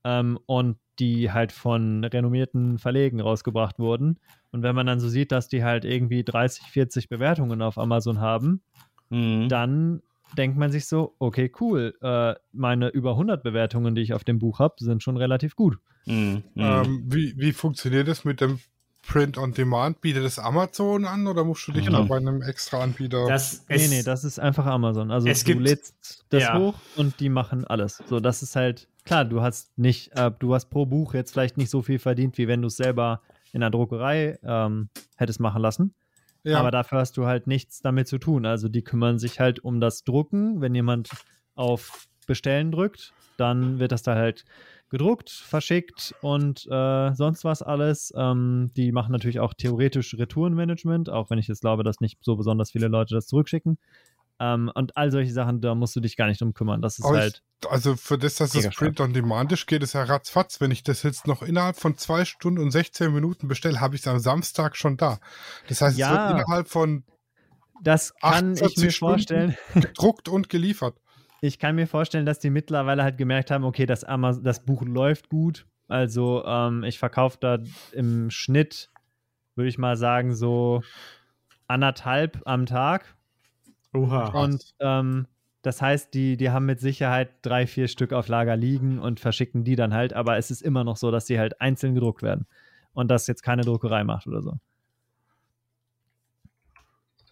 ähm, und die halt von renommierten Verlegen rausgebracht wurden. Und wenn man dann so sieht, dass die halt irgendwie 30, 40 Bewertungen auf Amazon haben, mhm. dann denkt man sich so, okay, cool, äh, meine über 100 Bewertungen, die ich auf dem Buch habe, sind schon relativ gut. Mhm. Ähm, wie, wie funktioniert das mit dem Print on Demand? Bietet das Amazon an oder musst du dich genau. bei einem extra Anbieter? Das nee, nee, das ist einfach Amazon. Also du gibt, lädst das ja. hoch und die machen alles. So, das ist halt, klar, du hast nicht, äh, du hast pro Buch jetzt vielleicht nicht so viel verdient, wie wenn du es selber in der Druckerei ähm, hättest machen lassen. Ja. Aber dafür hast du halt nichts damit zu tun. Also die kümmern sich halt um das Drucken. Wenn jemand auf Bestellen drückt, dann wird das da halt gedruckt, verschickt und äh, sonst was alles. Ähm, die machen natürlich auch theoretisch Retourenmanagement, auch wenn ich jetzt glaube, dass nicht so besonders viele Leute das zurückschicken. Ähm, und all solche Sachen, da musst du dich gar nicht drum kümmern. Das ist Aber halt. Ich, also für das, dass es Print on Demand ist, geht es ja ratzfatz. Wenn ich das jetzt noch innerhalb von zwei Stunden und 16 Minuten bestelle, habe ich es am Samstag schon da. Das heißt, ja, es wird innerhalb von das kann ich mir vorstellen. Gedruckt und geliefert. Ich kann mir vorstellen, dass die mittlerweile halt gemerkt haben, okay, das, Amazon, das Buch läuft gut. Also ähm, ich verkaufe da im Schnitt, würde ich mal sagen, so anderthalb am Tag Oha. Und ähm, das heißt, die, die haben mit Sicherheit drei, vier Stück auf Lager liegen und verschicken die dann halt, aber es ist immer noch so, dass sie halt einzeln gedruckt werden und das jetzt keine Druckerei macht oder so.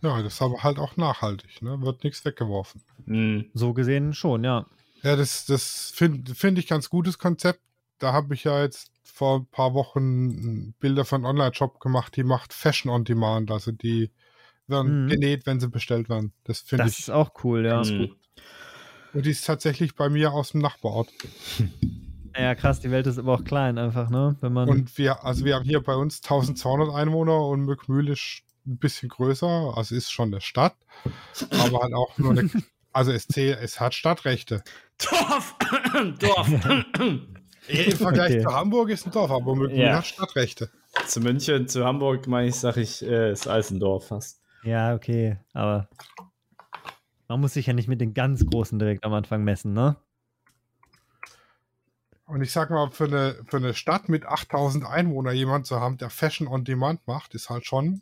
Ja, das ist aber halt auch nachhaltig, ne? Wird nichts weggeworfen. Mhm. So gesehen schon, ja. Ja, das, das finde find ich ganz gutes Konzept. Da habe ich ja jetzt vor ein paar Wochen Bilder von Online-Shop gemacht, die macht Fashion on Demand. Also die werden mhm. genäht, wenn sie bestellt werden. Das finde ich. Das ist auch cool, ja. Mhm. Und die ist tatsächlich bei mir aus dem Nachbarort. Ja, krass, die Welt ist aber auch klein einfach, ne? Wenn man und wir, also wir haben hier bei uns 1200 Einwohner und Mückmühl ist ein bisschen größer, also ist schon eine Stadt, aber halt auch nur eine, also es, zählt, es hat Stadtrechte. Dorf! Dorf! Im Vergleich okay. zu Hamburg ist ein Dorf, aber Mückmühl ja. hat Stadtrechte. Zu München, zu Hamburg, meine ich, sage ich, äh, ist alles ein Dorf fast. Ja, okay, aber man muss sich ja nicht mit den ganz Großen direkt am Anfang messen, ne? Und ich sag mal, für eine, für eine Stadt mit 8000 Einwohnern jemand zu haben, der Fashion on Demand macht, ist halt schon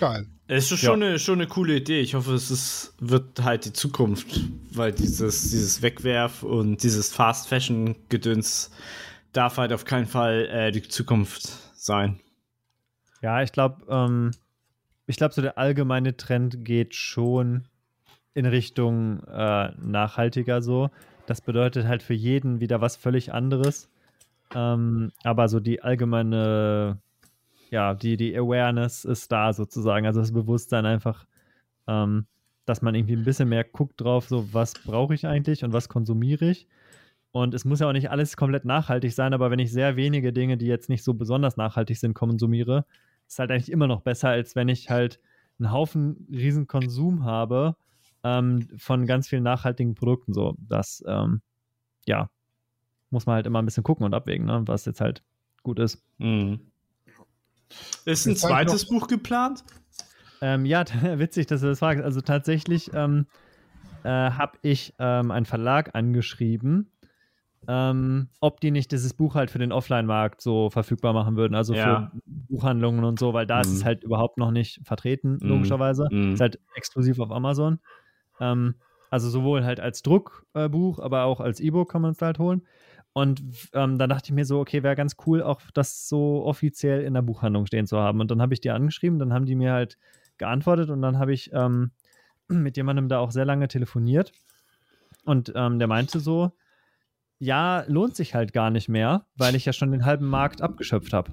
geil. Es ist schon, ja. eine, schon eine coole Idee. Ich hoffe, es ist, wird halt die Zukunft, weil dieses, dieses Wegwerf und dieses Fast Fashion Gedöns darf halt auf keinen Fall äh, die Zukunft sein. Ja, ich glaube, ähm, ich glaube, so der allgemeine Trend geht schon in Richtung äh, nachhaltiger so. Das bedeutet halt für jeden wieder was völlig anderes. Ähm, aber so die allgemeine, ja, die, die Awareness ist da sozusagen. Also das Bewusstsein einfach, ähm, dass man irgendwie ein bisschen mehr guckt drauf, so was brauche ich eigentlich und was konsumiere ich. Und es muss ja auch nicht alles komplett nachhaltig sein, aber wenn ich sehr wenige Dinge, die jetzt nicht so besonders nachhaltig sind, konsumiere, ist halt eigentlich immer noch besser, als wenn ich halt einen Haufen riesen Konsum habe ähm, von ganz vielen nachhaltigen Produkten. So, das, ähm, ja, muss man halt immer ein bisschen gucken und abwägen, ne, was jetzt halt gut ist. Mhm. Ist ein zweites Buch geplant? Ähm, ja, witzig, dass du das fragst. Also tatsächlich ähm, äh, habe ich ähm, einen Verlag angeschrieben, ähm, ob die nicht dieses Buch halt für den Offline-Markt so verfügbar machen würden, also ja. für Buchhandlungen und so, weil da mhm. ist es halt überhaupt noch nicht vertreten, mhm. logischerweise. Mhm. Ist halt exklusiv auf Amazon. Ähm, Also sowohl halt als Druckbuch, äh, aber auch als E-Book kann man es halt holen. Und ähm, dann dachte ich mir so, okay, wäre ganz cool, auch das so offiziell in der Buchhandlung stehen zu haben. Und dann habe ich die angeschrieben, dann haben die mir halt geantwortet und dann habe ich ähm, mit jemandem da auch sehr lange telefoniert. Und ähm, der meinte so, ja, lohnt sich halt gar nicht mehr, weil ich ja schon den halben Markt abgeschöpft habe.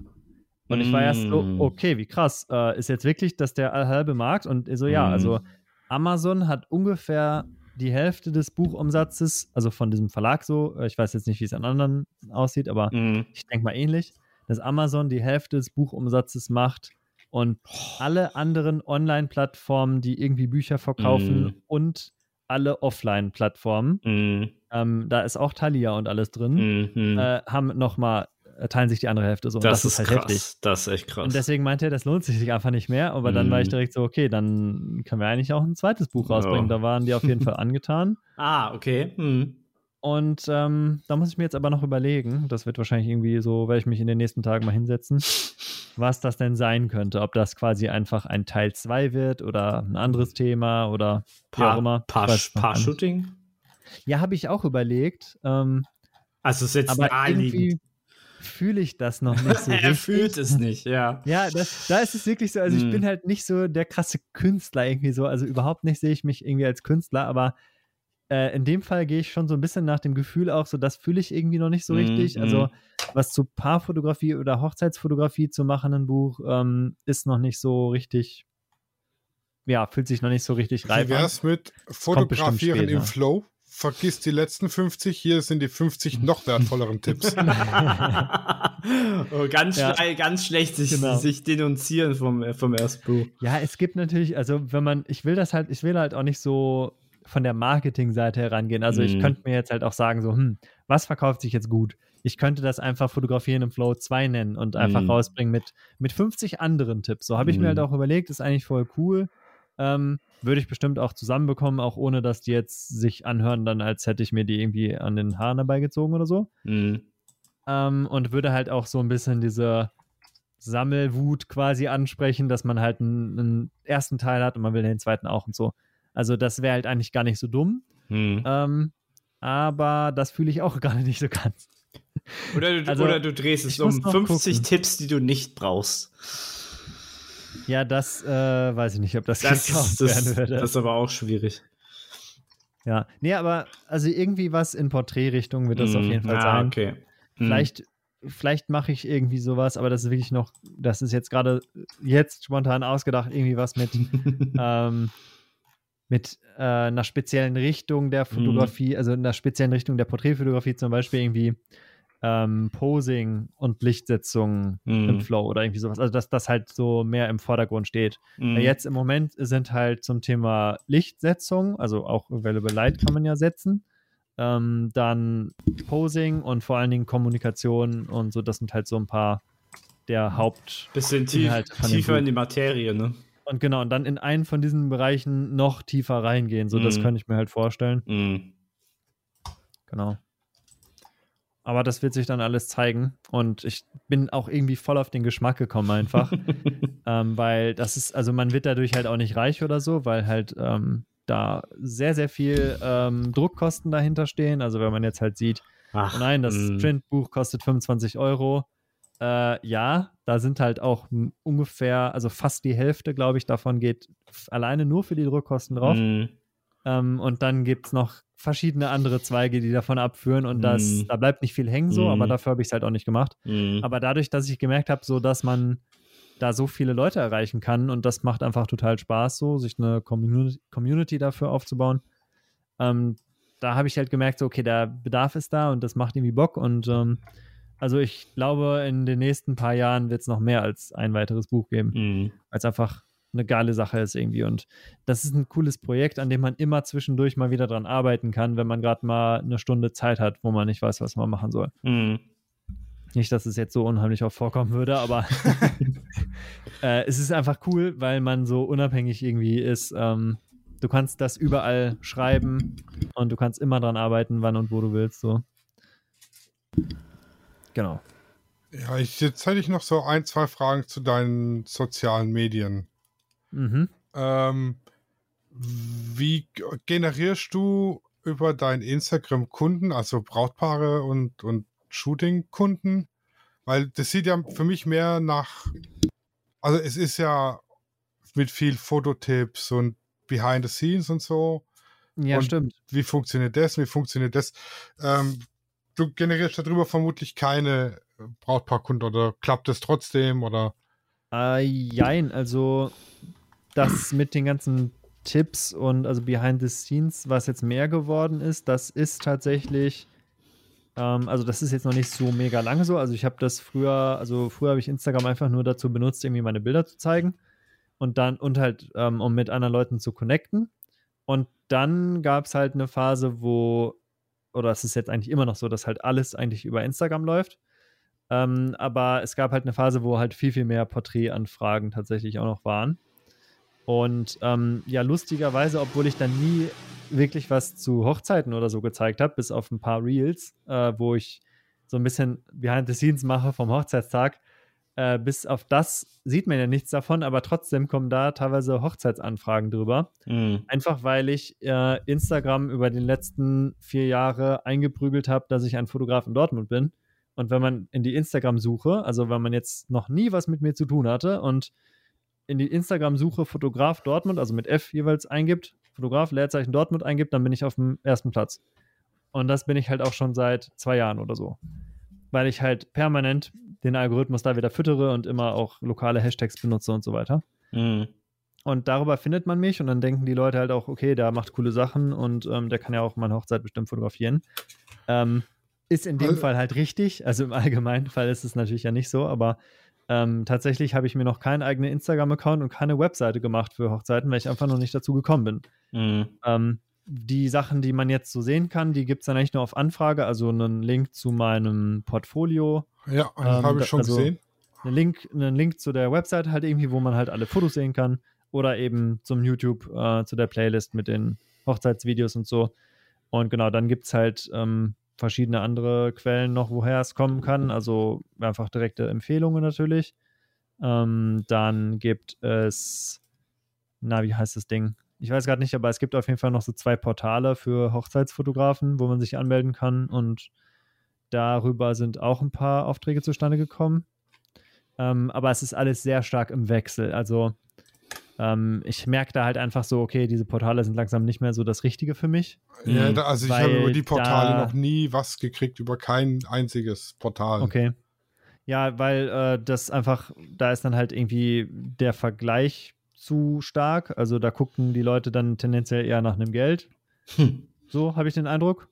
Und ich war erst so, mm. okay, wie krass, äh, ist jetzt wirklich das der halbe Markt? Und so, ja, mm. also Amazon hat ungefähr die Hälfte des Buchumsatzes, also von diesem Verlag so, äh, ich weiß jetzt nicht, wie es an anderen aussieht, aber mm. ich denke mal ähnlich, dass Amazon die Hälfte des Buchumsatzes macht und alle anderen Online-Plattformen, die irgendwie Bücher verkaufen mm. und alle Offline-Plattformen, mm. ähm, da ist auch Thalia und alles drin, -hmm. äh, haben nochmal teilen sich die andere Hälfte so. Das, das, ist halt krass. heftig. Das ist echt krass. Und deswegen meinte er, das lohnt sich einfach nicht mehr. Aber dann war ich mm. direkt so, okay, dann können wir eigentlich auch ein zweites Buch rausbringen. Oh. Da waren die auf jeden Fall angetan. Ah, okay. Hm. Und ähm, da muss ich mir jetzt aber noch überlegen, das wird wahrscheinlich irgendwie so, werde ich mich in den nächsten Tagen mal hinsetzen, was das denn sein könnte. Ob das quasi einfach ein Teil 2 wird oder ein anderes Thema oder wie auch immer. Paar, Paar Shooting? Ja, habe ich auch überlegt. Ähm, also es ist jetzt naheliegend fühle ich das noch nicht so er fühlt es nicht, ja. Ja, das, da ist es wirklich so, also hm. ich bin halt nicht so der krasse Künstler irgendwie so, also überhaupt nicht sehe ich mich irgendwie als Künstler, aber äh, in dem Fall gehe ich schon so ein bisschen nach dem Gefühl auch so, das fühle ich irgendwie noch nicht so richtig. Mm, also was zu Paarfotografie oder Hochzeitsfotografie zu machen, ein Buch, ähm, ist noch nicht so richtig, ja, fühlt sich noch nicht so richtig reif Wie wär's mit Fotografieren im Flow? Vergiss die letzten 50, hier sind die 50 noch wertvolleren Tipps. oh, ganz, ja. schle ganz schlecht sich, genau. sich denunzieren vom, äh, vom ersten Buch. Ja, es gibt natürlich, also wenn man, ich will das halt, ich will halt auch nicht so von der Marketingseite herangehen. Also mm. ich mhm. könnte mir jetzt halt auch sagen, so, hm, was verkauft sich jetzt gut? Ich könnte das einfach Fotografieren im Flow 2 nennen und einfach mm. rausbringen mit, mit 50 anderen Tipps. So habe ich mm. mir halt mhm. auch überlegt, ist eigentlich voll cool. Ähm, würde ich bestimmt auch zusammenbekommen, auch ohne dass die jetzt sich anhören, dann als hätte ich mir die irgendwie an den Haaren dabei gezogen oder so. Mhm. Ähm, und würde halt auch so ein bisschen diese Sammelwut quasi ansprechen, dass man halt einen, einen, ersten Teil hat und man will den zweiten auch und so. Also das wäre halt eigentlich gar nicht so dumm. Mhm. Ähm, aber das fühle ich auch gerade nicht so ganz. Oder du, also, oder du drehst es um 50 gucken. Tipps, die du nicht brauchst. Ja, das äh, weiß ich nicht, ob das, das gekauft das, werden würde. Das ist aber auch schwierig. Ja, nee, aber also irgendwie was in Porträtrichtung wird das mm, auf jeden Fall ah, sein. Okay. Mm. Vielleicht, vielleicht mache ich irgendwie sowas, aber das ist wirklich noch, das ist jetzt gerade jetzt spontan ausgedacht, irgendwie was mit, ähm, mit äh, einer speziellen Richtung der Fotografie, mm. also in einer speziellen Richtung der Porträtfotografie, zum Beispiel irgendwie ähm, Posing und Lichtsetzung mm. im mhm. Flow oder irgendwie sowas. Also, dass das halt so mehr im Vordergrund steht. Mm. Jetzt im Moment sind halt zum Thema Lichtsetzung, also auch Available Light kann man ja setzen. Ähm, dann Posing und vor allen Dingen Kommunikation und so, das sind halt so ein paar der Haupt. Bisschen tief, tiefer in die Materie, ne? Und genau, und dann in einen von diesen Bereichen noch tiefer reingehen. So, mm. das mhm. könnte ich mir halt vorstellen. Mhm. Genau. Aber das wird sich dann alles zeigen. Und ich bin auch irgendwie voll auf den Geschmack gekommen, einfach. ähm, weil das ist, also man wird dadurch halt auch nicht reich oder so, weil halt ähm, da sehr, sehr viel ähm, Druckkosten dahinter stehen. Also wenn man jetzt halt sieht, Ach, nein, das mh. Printbuch kostet 25 Euro. Äh, ja, da sind halt auch ungefähr, also fast die Hälfte, glaube ich, davon geht alleine nur für die Druckkosten drauf. Mhm. Ähm, und dann gibt es noch verschiedene andere Zweige, die davon abführen und das, mm. da bleibt nicht viel hängen so, mm. aber dafür habe ich es halt auch nicht gemacht. Mm. Aber dadurch, dass ich gemerkt habe, so dass man da so viele Leute erreichen kann und das macht einfach total Spaß, so sich eine Community, Community dafür aufzubauen. Ähm, da habe ich halt gemerkt, so, okay, der Bedarf ist da und das macht irgendwie Bock und ähm, also ich glaube, in den nächsten paar Jahren wird es noch mehr als ein weiteres Buch geben, mhm. weil es einfach eine geile Sache ist irgendwie. Und das ist ein cooles Projekt, an dem man immer zwischendurch mal wieder dran arbeiten kann, wenn man gerade mal eine Stunde Zeit hat, wo man nicht weiß, was man machen soll. Mhm. Nicht, dass es jetzt so unheimlich oft vorkommen würde, aber äh, es ist einfach cool, weil man so unabhängig irgendwie ist. Ähm, du kannst das überall schreiben und du kannst immer dran arbeiten, wann und wo du willst. So. Genau. Ja, ich, jetzt hätte ich noch so ein, zwei Fragen zu deinen sozialen Medien. Mhm. Ähm, wie generierst du über dein Instagram Kunden, also Brautpaare und, und Shooting-Kunden? Weil das sieht ja für mich mehr nach, also es ist ja mit viel Fototipps und Behind the Scenes und so. Ja, und stimmt. Wie funktioniert das? Wie funktioniert das? Ähm, du generierst darüber vermutlich keine Brautpaarkunden oder klappt es trotzdem oder? Äh, jein, also das mit den ganzen Tipps und also Behind the Scenes, was jetzt mehr geworden ist, das ist tatsächlich, ähm, also das ist jetzt noch nicht so mega lange so. Also ich habe das früher, also früher habe ich Instagram einfach nur dazu benutzt, irgendwie meine Bilder zu zeigen und dann und halt, ähm, um mit anderen Leuten zu connecten. Und dann gab es halt eine Phase, wo, oder es ist jetzt eigentlich immer noch so, dass halt alles eigentlich über Instagram läuft. Ähm, aber es gab halt eine Phase, wo halt viel, viel mehr Porträtanfragen tatsächlich auch noch waren. Und ähm, ja, lustigerweise, obwohl ich dann nie wirklich was zu Hochzeiten oder so gezeigt habe, bis auf ein paar Reels, äh, wo ich so ein bisschen Behind the Scenes mache vom Hochzeitstag, äh, bis auf das sieht man ja nichts davon, aber trotzdem kommen da teilweise Hochzeitsanfragen drüber. Mhm. Einfach weil ich äh, Instagram über die letzten vier Jahre eingeprügelt habe, dass ich ein Fotograf in Dortmund bin. Und wenn man in die Instagram-Suche, also wenn man jetzt noch nie was mit mir zu tun hatte und in die Instagram-Suche Fotograf Dortmund, also mit F jeweils eingibt, Fotograf, Leerzeichen Dortmund eingibt, dann bin ich auf dem ersten Platz. Und das bin ich halt auch schon seit zwei Jahren oder so. Weil ich halt permanent den Algorithmus da wieder füttere und immer auch lokale Hashtags benutze und so weiter. Mhm. Und darüber findet man mich und dann denken die Leute halt auch, okay, der macht coole Sachen und ähm, der kann ja auch meine Hochzeit bestimmt fotografieren. Ähm, ist in dem also, Fall halt richtig. Also im allgemeinen Fall ist es natürlich ja nicht so, aber ähm, tatsächlich habe ich mir noch keinen eigenen Instagram-Account und keine Webseite gemacht für Hochzeiten, weil ich einfach noch nicht dazu gekommen bin. Mhm. Ähm, die Sachen, die man jetzt so sehen kann, die gibt es dann eigentlich nur auf Anfrage, also einen Link zu meinem Portfolio. Ja, ähm, habe ich schon also gesehen. Einen Link, einen Link zu der Webseite halt irgendwie, wo man halt alle Fotos sehen kann. Oder eben zum YouTube, äh, zu der Playlist mit den Hochzeitsvideos und so. Und genau, dann gibt es halt ähm, verschiedene andere Quellen noch, woher es kommen kann. Also einfach direkte Empfehlungen natürlich. Ähm, dann gibt es, na, wie heißt das Ding? Ich weiß gerade nicht, aber es gibt auf jeden Fall noch so zwei Portale für Hochzeitsfotografen, wo man sich anmelden kann und darüber sind auch ein paar Aufträge zustande gekommen. Ähm, aber es ist alles sehr stark im Wechsel. Also ähm, ich merke da halt einfach so, okay, diese Portale sind langsam nicht mehr so das Richtige für mich. Ja, da, also ich habe über die Portale da, noch nie was gekriegt, über kein einziges Portal. Okay. Ja, weil äh, das einfach, da ist dann halt irgendwie der Vergleich zu stark. Also da gucken die Leute dann tendenziell eher nach einem Geld. Hm. So habe ich den Eindruck.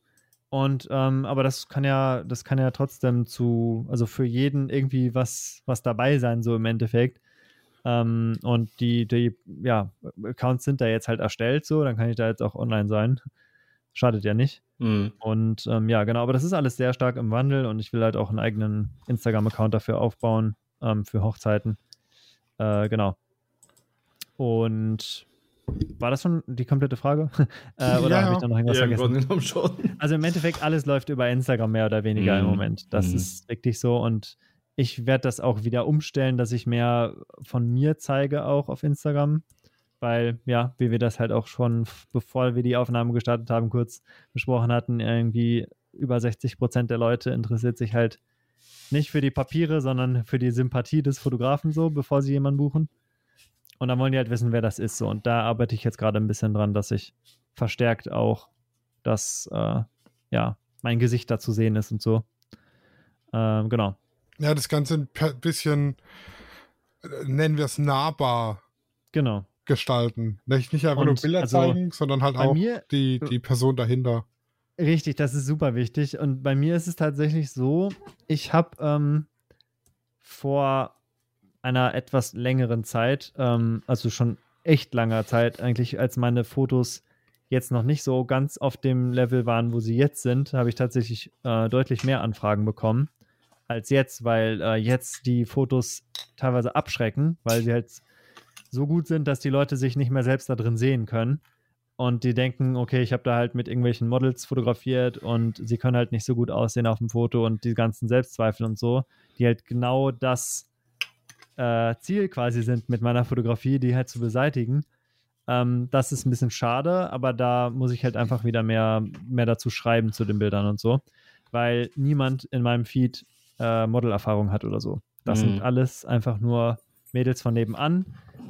Und ähm, aber das kann ja, das kann ja trotzdem zu, also für jeden irgendwie was, was dabei sein, so im Endeffekt. Ähm, und die, die ja, Accounts sind da jetzt halt erstellt, so, dann kann ich da jetzt auch online sein. Schadet ja nicht. Mhm. Und ähm, ja, genau, aber das ist alles sehr stark im Wandel und ich will halt auch einen eigenen Instagram-Account dafür aufbauen, ähm, für Hochzeiten. Äh, genau. Und war das schon die komplette Frage? äh, oder ja, habe ich da noch irgendwas ja, vergessen? Schon. Also im Endeffekt, alles läuft über Instagram mehr oder weniger mhm. im Moment. Das mhm. ist wirklich so und ich werde das auch wieder umstellen, dass ich mehr von mir zeige auch auf Instagram. Weil, ja, wie wir das halt auch schon, bevor wir die Aufnahme gestartet haben, kurz besprochen hatten, irgendwie über 60 Prozent der Leute interessiert sich halt nicht für die Papiere, sondern für die Sympathie des Fotografen so, bevor sie jemanden buchen. Und dann wollen die halt wissen, wer das ist. So. Und da arbeite ich jetzt gerade ein bisschen dran, dass ich verstärkt auch, dass äh, ja, mein Gesicht da zu sehen ist und so. Ähm, genau ja, das Ganze ein bisschen, äh, nennen wir es nahbar genau. gestalten. Nicht, nicht einfach Und nur Bilder also zeigen, sondern halt auch mir, die, die Person dahinter. Richtig, das ist super wichtig. Und bei mir ist es tatsächlich so, ich habe ähm, vor einer etwas längeren Zeit, ähm, also schon echt langer Zeit eigentlich, als meine Fotos jetzt noch nicht so ganz auf dem Level waren, wo sie jetzt sind, habe ich tatsächlich äh, deutlich mehr Anfragen bekommen als jetzt, weil äh, jetzt die Fotos teilweise abschrecken, weil sie halt so gut sind, dass die Leute sich nicht mehr selbst da drin sehen können. Und die denken, okay, ich habe da halt mit irgendwelchen Models fotografiert und sie können halt nicht so gut aussehen auf dem Foto und die ganzen Selbstzweifel und so, die halt genau das äh, Ziel quasi sind mit meiner Fotografie, die halt zu beseitigen. Ähm, das ist ein bisschen schade, aber da muss ich halt einfach wieder mehr, mehr dazu schreiben zu den Bildern und so, weil niemand in meinem Feed äh, Modelerfahrung hat oder so. Das mhm. sind alles einfach nur Mädels von nebenan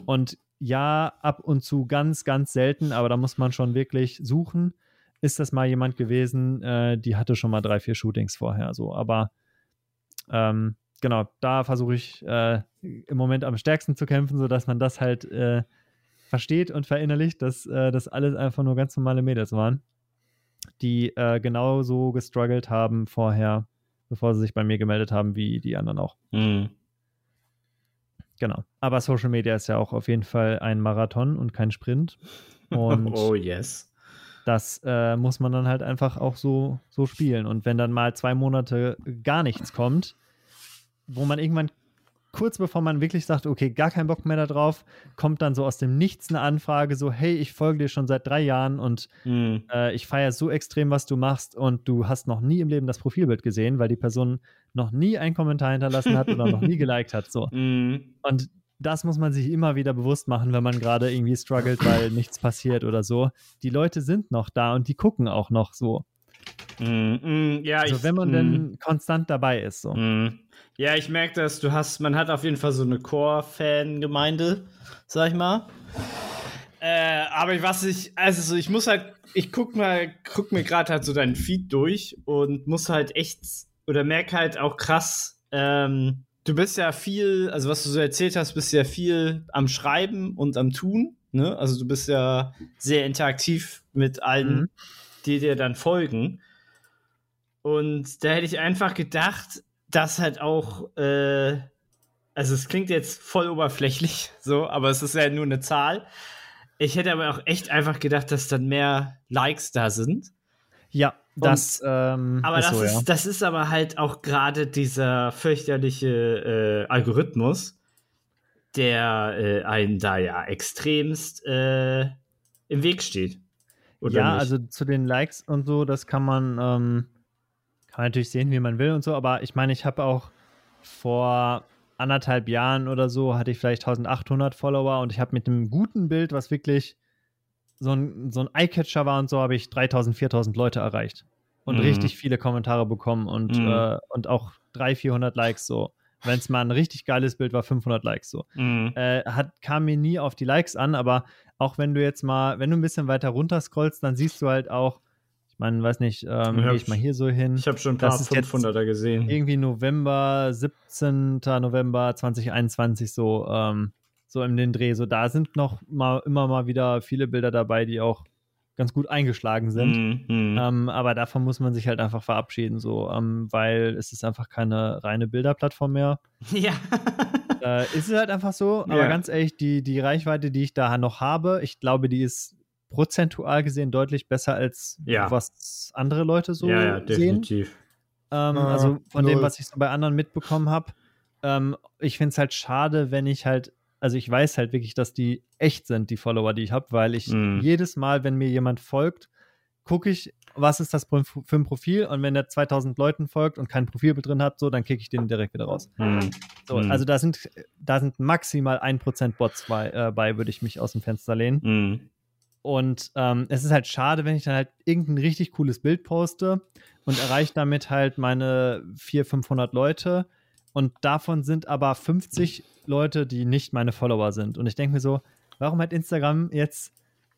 und ja, ab und zu ganz, ganz selten, aber da muss man schon wirklich suchen. Ist das mal jemand gewesen, äh, die hatte schon mal drei, vier Shootings vorher, so, aber ähm, genau, da versuche ich äh, im Moment am stärksten zu kämpfen, sodass man das halt äh, versteht und verinnerlicht, dass äh, das alles einfach nur ganz normale Mädels waren, die äh, genauso gestruggelt haben vorher, bevor sie sich bei mir gemeldet haben, wie die anderen auch. Mhm. Genau. Aber Social Media ist ja auch auf jeden Fall ein Marathon und kein Sprint. Und oh yes. Das äh, muss man dann halt einfach auch so, so spielen. Und wenn dann mal zwei Monate gar nichts kommt, wo man irgendwann kurz bevor man wirklich sagt, okay, gar keinen Bock mehr darauf, kommt dann so aus dem Nichts eine Anfrage, so, hey, ich folge dir schon seit drei Jahren und mhm. äh, ich feiere so extrem, was du machst und du hast noch nie im Leben das Profilbild gesehen, weil die Person noch nie einen Kommentar hinterlassen hat oder noch nie geliked hat. So. Mhm. Und das muss man sich immer wieder bewusst machen, wenn man gerade irgendwie struggelt, weil nichts passiert oder so. Die Leute sind noch da und die gucken auch noch so. Mm, mm, ja, also ich, wenn man mm. denn konstant dabei ist. So. Mm. Ja, ich merke das, du hast, man hat auf jeden Fall so eine Core-Fan-Gemeinde, sag ich mal. Äh, aber was ich, also so, ich muss halt, ich guck mal, guck mir gerade halt so deinen Feed durch und muss halt echt, oder merke halt auch krass, ähm, du bist ja viel, also was du so erzählt hast, bist ja viel am Schreiben und am Tun, ne? Also du bist ja sehr interaktiv mit allen, mhm. die dir dann folgen. Und da hätte ich einfach gedacht, dass halt auch, äh, also es klingt jetzt voll oberflächlich, so, aber es ist ja nur eine Zahl. Ich hätte aber auch echt einfach gedacht, dass dann mehr Likes da sind. Ja, das. Und, ähm, aber ist das, so, ist, ja. das ist aber halt auch gerade dieser fürchterliche äh, Algorithmus, der äh, einen da ja extremst äh, im Weg steht. ja, nicht? also zu den Likes und so, das kann man ähm, kann man natürlich sehen, wie man will und so, aber ich meine, ich habe auch vor anderthalb Jahren oder so hatte ich vielleicht 1800 Follower und ich habe mit einem guten Bild, was wirklich so ein, so ein Eyecatcher war und so, habe ich 3000, 4000 Leute erreicht und mhm. richtig viele Kommentare bekommen und, mhm. äh, und auch 300, 400 Likes so. Wenn es mal ein richtig geiles Bild war, 500 Likes so. Mhm. Äh, hat, kam mir nie auf die Likes an, aber auch wenn du jetzt mal, wenn du ein bisschen weiter runter scrollst, dann siehst du halt auch, ich meine, weiß nicht, ähm, gehe ich mal hier so hin. Ich habe schon ein paar 500er gesehen. Irgendwie November, 17. November 2021 so, ähm, so in den Dreh. So da sind noch mal immer mal wieder viele Bilder dabei, die auch ganz gut eingeschlagen sind. Mm, mm. Ähm, aber davon muss man sich halt einfach verabschieden, so, ähm, weil es ist einfach keine reine Bilderplattform mehr. Ja. äh, ist es halt einfach so. Aber ja. ganz ehrlich, die, die Reichweite, die ich da noch habe, ich glaube, die ist prozentual gesehen deutlich besser als ja. was andere Leute so ja, ja, definitiv. Ähm, ah, also von null. dem, was ich so bei anderen mitbekommen habe. Ähm, ich finde es halt schade, wenn ich halt, also ich weiß halt wirklich, dass die echt sind, die Follower, die ich habe, weil ich mm. jedes Mal, wenn mir jemand folgt, gucke ich, was ist das für ein Profil und wenn der 2000 Leuten folgt und kein Profilbild drin hat, so, dann kicke ich den direkt wieder raus. Mm. So, mm. Also da sind, da sind maximal 1% Bots bei, äh, bei, würde ich mich aus dem Fenster lehnen. Mhm. Und ähm, es ist halt schade, wenn ich dann halt irgendein richtig cooles Bild poste und erreiche damit halt meine 400, 500 Leute. Und davon sind aber 50 Leute, die nicht meine Follower sind. Und ich denke mir so, warum hat Instagram jetzt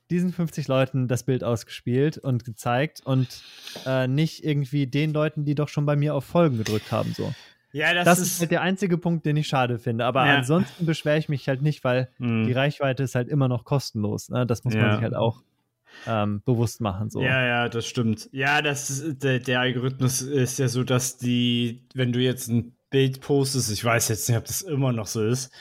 diesen 50 Leuten das Bild ausgespielt und gezeigt und äh, nicht irgendwie den Leuten, die doch schon bei mir auf Folgen gedrückt haben, so. Ja, das, das ist, ist halt der einzige Punkt, den ich schade finde. Aber ja. ansonsten beschwere ich mich halt nicht, weil mhm. die Reichweite ist halt immer noch kostenlos. Ne? Das muss ja. man sich halt auch ähm, bewusst machen. So. Ja, ja, das stimmt. Ja, das der, der, Algorithmus ist ja so, dass die, wenn du jetzt ein Bild postest, ich weiß jetzt nicht, ob das immer noch so ist,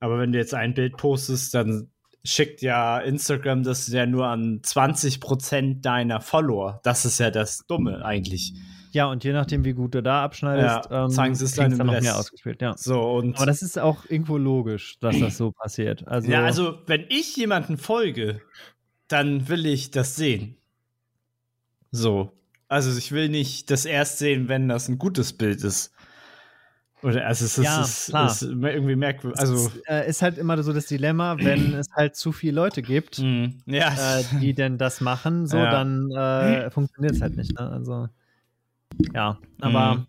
aber wenn du jetzt ein Bild postest, dann schickt ja Instagram das ja nur an 20% deiner Follower. Das ist ja das Dumme eigentlich. Ja, und je nachdem, wie gut du da abschneidest, ja, ähm, zeigen sie es dann, dann noch mehr ausgespielt. Ja. So, und Aber das ist auch irgendwo logisch, dass das so passiert. Also, ja, also wenn ich jemanden folge, dann will ich das sehen. So. Also ich will nicht das erst sehen, wenn das ein gutes Bild ist. Oder also es ist, ja, ist, ist irgendwie merkwürdig. Also es ist, äh, ist, halt immer so das Dilemma, wenn es halt zu viele Leute gibt, mm, ja. äh, die denn das machen, so ja. dann äh, funktioniert es halt nicht. Ne? Also ja, aber mm.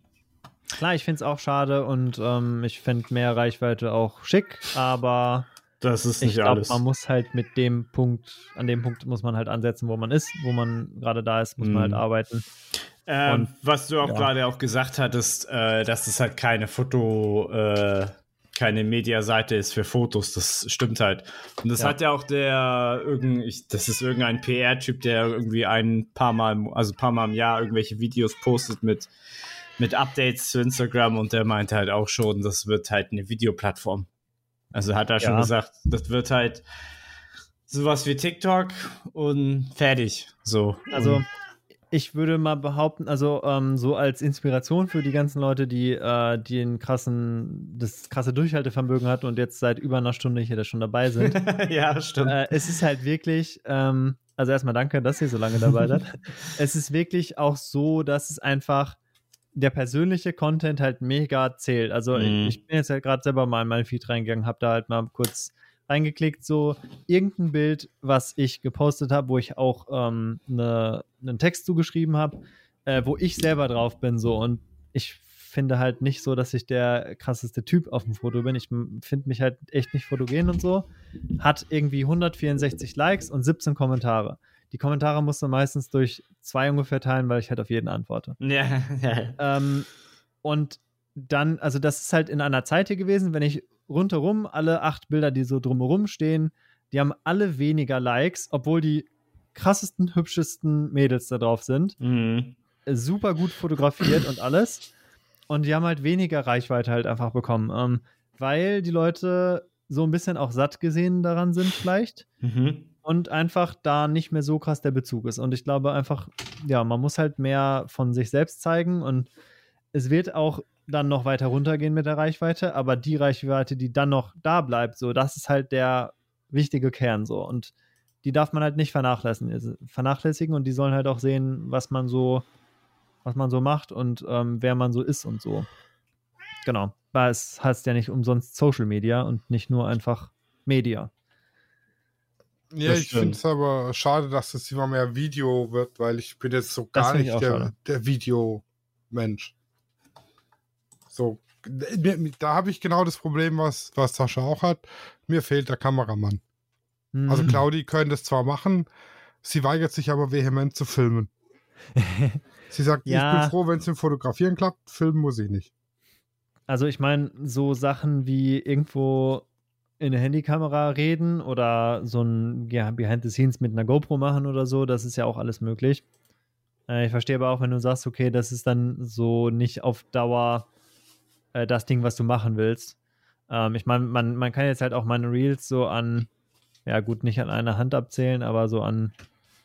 klar, ich finde es auch schade und ähm, ich finde mehr Reichweite auch schick, aber das ist nicht ich glaub, alles. Man muss halt mit dem Punkt, an dem Punkt muss man halt ansetzen, wo man ist, wo man gerade da ist, muss mm. man halt mhm. arbeiten. Ähm, was du auch ja. gerade auch gesagt hattest, äh, dass es halt keine Foto, äh, keine Mediaseite ist für Fotos, das stimmt halt. Und das ja. hat ja auch der, irgend, ich, das ist irgendein PR-Typ, der irgendwie ein paar Mal, also ein paar Mal im Jahr irgendwelche Videos postet mit, mit Updates zu Instagram und der meinte halt auch schon, das wird halt eine Videoplattform. Also hat er schon gesagt, das wird halt sowas wie TikTok und fertig. So. Also ich würde mal behaupten, also ähm, so als Inspiration für die ganzen Leute, die, äh, die krassen, das krasse Durchhaltevermögen hatten und jetzt seit über einer Stunde hier da schon dabei sind. ja, stimmt. Äh, es ist halt wirklich, ähm, also erstmal danke, dass ihr so lange dabei seid. es ist wirklich auch so, dass es einfach der persönliche Content halt mega zählt. Also mm. ich bin jetzt halt gerade selber mal in meinen Feed reingegangen, habe da halt mal kurz reingeklickt, so irgendein Bild, was ich gepostet habe, wo ich auch ähm, ne, einen Text zugeschrieben habe, äh, wo ich selber drauf bin, so und ich finde halt nicht so, dass ich der krasseste Typ auf dem Foto bin. Ich finde mich halt echt nicht fotogen und so. Hat irgendwie 164 Likes und 17 Kommentare. Die Kommentare musst du meistens durch zwei ungefähr teilen, weil ich halt auf jeden antworte. Ja. ähm, und dann, also das ist halt in einer Zeit hier gewesen, wenn ich rundherum alle acht Bilder, die so drumherum stehen, die haben alle weniger Likes, obwohl die krassesten, hübschesten Mädels da drauf sind. Mhm. Super gut fotografiert und alles. Und die haben halt weniger Reichweite halt einfach bekommen, ähm, weil die Leute so ein bisschen auch satt gesehen daran sind, vielleicht. Mhm. Und einfach da nicht mehr so krass der Bezug ist. Und ich glaube einfach, ja, man muss halt mehr von sich selbst zeigen und es wird auch dann noch weiter runtergehen mit der Reichweite, aber die Reichweite, die dann noch da bleibt, so, das ist halt der wichtige Kern so. Und die darf man halt nicht vernachlässigen, vernachlässigen und die sollen halt auch sehen, was man so, was man so macht und ähm, wer man so ist und so. Genau. Weil es heißt ja nicht umsonst Social Media und nicht nur einfach Media. Ja, das ich finde es aber schade, dass es immer mehr Video wird, weil ich bin jetzt so gar nicht der, der Videomensch. So, da habe ich genau das Problem, was, was Sascha auch hat. Mir fehlt der Kameramann. Mhm. Also Claudi können das zwar machen, sie weigert sich aber vehement zu filmen. sie sagt, ja. ich bin froh, wenn es im Fotografieren klappt, filmen muss ich nicht. Also ich meine, so Sachen wie irgendwo in eine Handykamera reden oder so ein ja, Behind the Scenes mit einer GoPro machen oder so, das ist ja auch alles möglich. Äh, ich verstehe aber auch, wenn du sagst, okay, das ist dann so nicht auf Dauer äh, das Ding, was du machen willst. Ähm, ich meine, man, man kann jetzt halt auch meine Reels so an, ja gut, nicht an einer Hand abzählen, aber so an,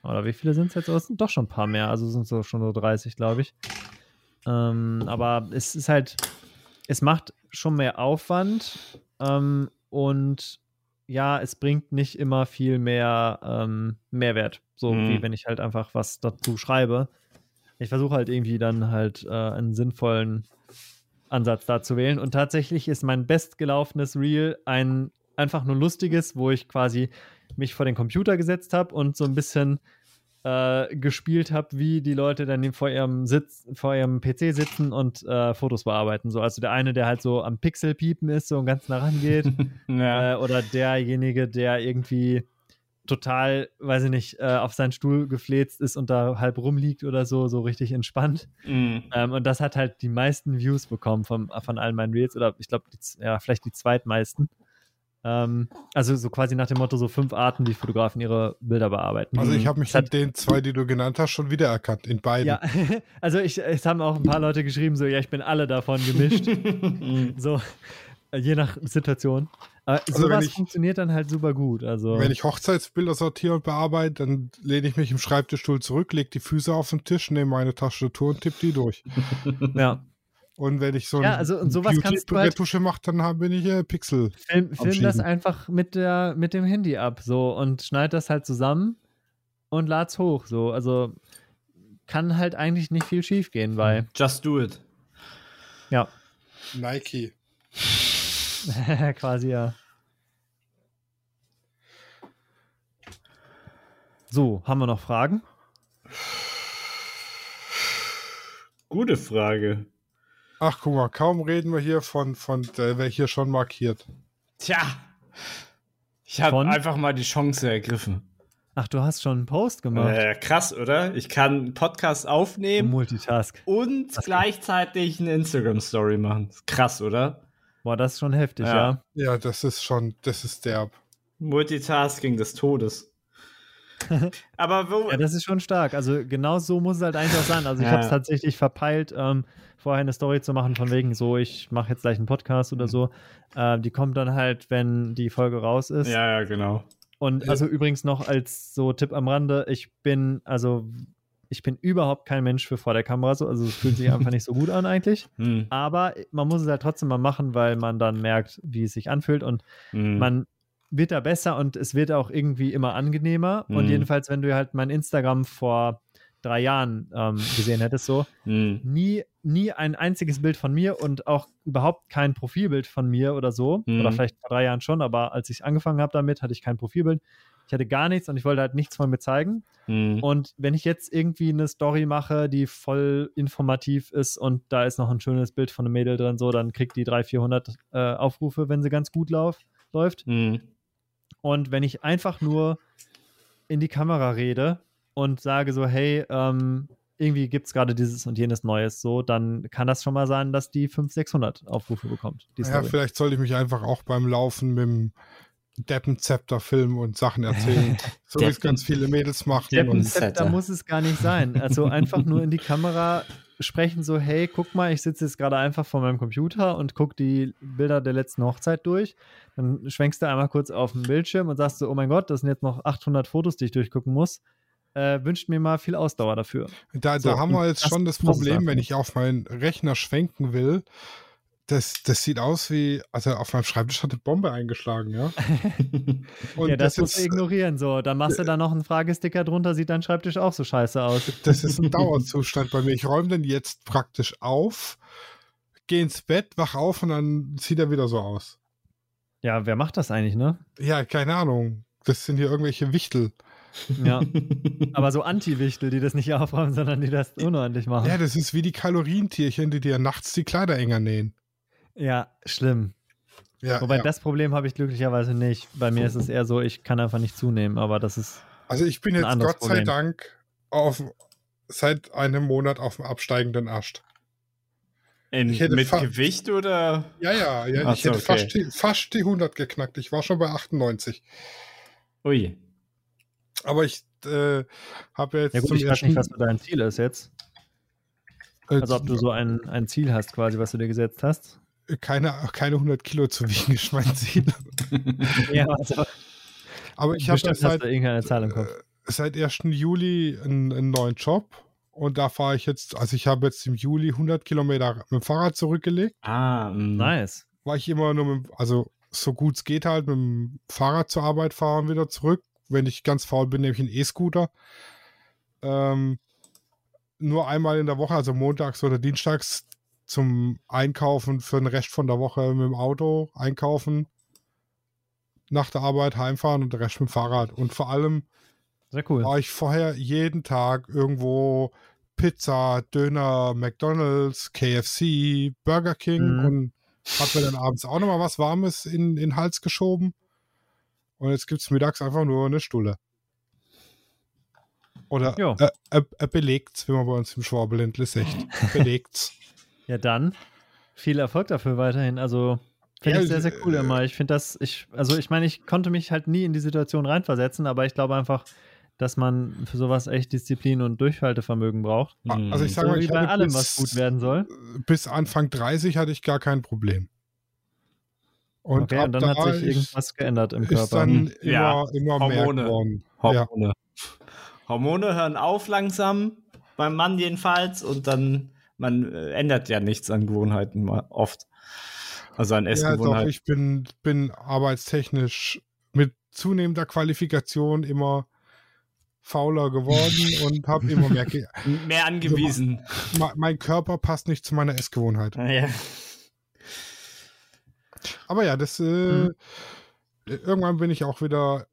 oder wie viele sind es jetzt? Es sind doch schon ein paar mehr, also sind es schon so 30, glaube ich. Ähm, aber es ist halt, es macht schon mehr Aufwand ähm, und ja, es bringt nicht immer viel mehr ähm, Mehrwert, so mhm. wie wenn ich halt einfach was dazu schreibe. Ich versuche halt irgendwie dann halt äh, einen sinnvollen Ansatz da zu wählen. Und tatsächlich ist mein bestgelaufenes Reel ein einfach nur lustiges, wo ich quasi mich vor den Computer gesetzt habe und so ein bisschen äh, gespielt habe, wie die Leute dann vor ihrem Sitz, vor ihrem PC sitzen und äh, Fotos bearbeiten. So, also der eine, der halt so am Pixel piepen ist, so und ganz nah rangeht, ja. äh, oder derjenige, der irgendwie total, weiß ich nicht, äh, auf seinen Stuhl gefläzt ist und da halb rumliegt oder so, so richtig entspannt. Mm. Ähm, und das hat halt die meisten Views bekommen von, von allen meinen Reels oder ich glaube, ja, vielleicht die zweitmeisten. Ähm, also so quasi nach dem Motto, so fünf Arten, wie Fotografen ihre Bilder bearbeiten. Also ich habe mich mit den zwei, die du genannt hast, schon wiedererkannt, in beiden. Ja, also ich, es haben auch ein paar Leute geschrieben, so, ja, ich bin alle davon gemischt. so, je nach Situation. Aber also sowas ich, funktioniert dann halt super gut. Also. Wenn ich Hochzeitsbilder sortiere und bearbeite, dann lehne ich mich im Schreibtischstuhl zurück, lege die Füße auf den Tisch, nehme meine Tastatur und tippe die durch. ja. Und wenn ich so ja, also, und sowas kannst du halt Retusche mache, dann bin ich äh, Pixel. Film, film das einfach mit, der, mit dem Handy ab so und schneid das halt zusammen und lad's hoch. So. Also kann halt eigentlich nicht viel schief gehen, weil. Just do it. Ja. Nike. Quasi ja. So, haben wir noch Fragen? Gute Frage. Ach, guck mal, kaum reden wir hier von, von der wäre hier schon markiert. Tja, ich habe einfach mal die Chance ergriffen. Ach, du hast schon einen Post gemacht. Äh, krass, oder? Ich kann einen Podcast aufnehmen. Multitask. Und das gleichzeitig eine Instagram-Story machen. Krass, oder? Boah, das ist schon heftig, ja. Ja, ja das ist schon, das ist derb. Multitasking des Todes. Aber wo. Ja, das ist schon stark. Also genau so muss es halt eigentlich auch sein. Also ich ja. habe es tatsächlich verpeilt, ähm, vorher eine Story zu machen, von wegen so, ich mache jetzt gleich einen Podcast oder so. Äh, die kommt dann halt, wenn die Folge raus ist. Ja, ja, genau. Und also übrigens noch als so Tipp am Rande, ich bin, also ich bin überhaupt kein Mensch für vor der Kamera so, also es fühlt sich einfach nicht so gut an eigentlich. Hm. Aber man muss es halt trotzdem mal machen, weil man dann merkt, wie es sich anfühlt und hm. man wird da besser und es wird auch irgendwie immer angenehmer. Hm. Und jedenfalls, wenn du halt mein Instagram vor drei Jahren ähm, gesehen hättest, so hm. nie, nie ein einziges Bild von mir und auch überhaupt kein Profilbild von mir oder so. Hm. Oder vielleicht vor drei Jahren schon, aber als ich angefangen habe damit, hatte ich kein Profilbild. Ich hatte gar nichts und ich wollte halt nichts von mir zeigen. Hm. Und wenn ich jetzt irgendwie eine Story mache, die voll informativ ist und da ist noch ein schönes Bild von einem Mädel drin, so, dann kriegt die 300, 400 äh, Aufrufe, wenn sie ganz gut lauf, läuft. Hm. Und wenn ich einfach nur in die Kamera rede und sage so, hey, ähm, irgendwie gibt es gerade dieses und jenes Neues, so, dann kann das schon mal sein, dass die 500, 600 Aufrufe bekommt. Ja, vielleicht sollte ich mich einfach auch beim Laufen mit dem Deppenzepter filmen und Sachen erzählen, so wie es ganz viele Mädels machen. Deppenzepter muss es gar nicht sein. Also einfach nur in die Kamera sprechen, so, hey, guck mal, ich sitze jetzt gerade einfach vor meinem Computer und gucke die Bilder der letzten Hochzeit durch. Dann schwenkst du einmal kurz auf den Bildschirm und sagst so, oh mein Gott, das sind jetzt noch 800 Fotos, die ich durchgucken muss äh, wünscht mir mal viel Ausdauer dafür. Da, so, da haben wir jetzt schon das Problem, wenn ich auf meinen Rechner schwenken will. Das, das sieht aus wie, also auf meinem Schreibtisch hat eine Bombe eingeschlagen, ja. Ja, das, das musst du ignorieren, so. Dann machst du da noch einen Fragesticker drunter, sieht dein Schreibtisch auch so scheiße aus. Das ist ein Dauerzustand bei mir. Ich räume den jetzt praktisch auf, gehe ins Bett, wach auf und dann sieht er wieder so aus. Ja, wer macht das eigentlich, ne? Ja, keine Ahnung. Das sind hier irgendwelche Wichtel. Ja. Aber so Anti-Wichtel, die das nicht aufräumen, sondern die das unordentlich machen. Ja, das ist wie die Kalorientierchen, die dir nachts die Kleider enger nähen. Ja, schlimm. Ja, Wobei ja. das Problem habe ich glücklicherweise nicht. Bei mir ist es eher so, ich kann einfach nicht zunehmen, aber das ist. Also ich bin jetzt Gott sei Problem. Dank auf, seit einem Monat auf dem absteigenden Ast. In, mit Gewicht oder? Ja, ja, ja. Ach ich hätte okay. fast, die, fast die 100 geknackt. Ich war schon bei 98. Ui. Aber ich äh, habe jetzt. Ja gut, ich weiß nicht, was dein Ziel ist jetzt. Äh, also ob du so ein, ein Ziel hast, quasi, was du dir gesetzt hast. Keine, keine 100 Kilo zu wiegen ist mein Ziel. ja, also. Aber ich habe seit, äh, seit 1. Juli einen, einen, neuen Job und da fahre ich jetzt, also ich habe jetzt im Juli 100 Kilometer mit dem Fahrrad zurückgelegt. Ah, mm. nice. War ich immer nur mit, also so gut es geht halt, mit dem Fahrrad zur Arbeit fahren, wieder zurück wenn ich ganz faul bin, nehme ich einen E-Scooter. Ähm, nur einmal in der Woche, also montags oder dienstags zum Einkaufen für den Rest von der Woche mit dem Auto einkaufen, nach der Arbeit heimfahren und der Rest mit dem Fahrrad. Und vor allem cool. war ich vorher jeden Tag irgendwo Pizza, Döner, McDonalds, KFC, Burger King mhm. und hab mir dann abends auch nochmal was Warmes in, in den Hals geschoben. Und jetzt gibt es mittags einfach nur eine Stulle. Oder äh, äh, äh, belegt's, wie man bei uns im Schwabeländle sagt. belegt's. Ja, dann viel Erfolg dafür weiterhin. Also finde ja, ich sehr, sehr cool äh, immer. Ich finde das, ich, also ich meine, ich konnte mich halt nie in die Situation reinversetzen, aber ich glaube einfach, dass man für sowas echt Disziplin und Durchhaltevermögen braucht. Also ich sage so mal, ich bei allem, bis, was gut werden soll. Bis Anfang 30 hatte ich gar kein Problem. Und, okay, und dann da hat sich irgendwas geändert im Körper. Ist dann hm. immer, ja, immer Hormone. mehr geworden. Hormone. Ja. Hormone hören auf langsam, beim Mann jedenfalls, und dann, man äh, ändert ja nichts an Gewohnheiten oft. Also an Essgewohnheiten. Ja, doch, ich bin, bin arbeitstechnisch mit zunehmender Qualifikation immer fauler geworden und habe immer mehr, mehr angewiesen. Also, mein Körper passt nicht zu meiner Essgewohnheit. Ja. Aber ja, das äh, mhm. irgendwann bin ich auch wieder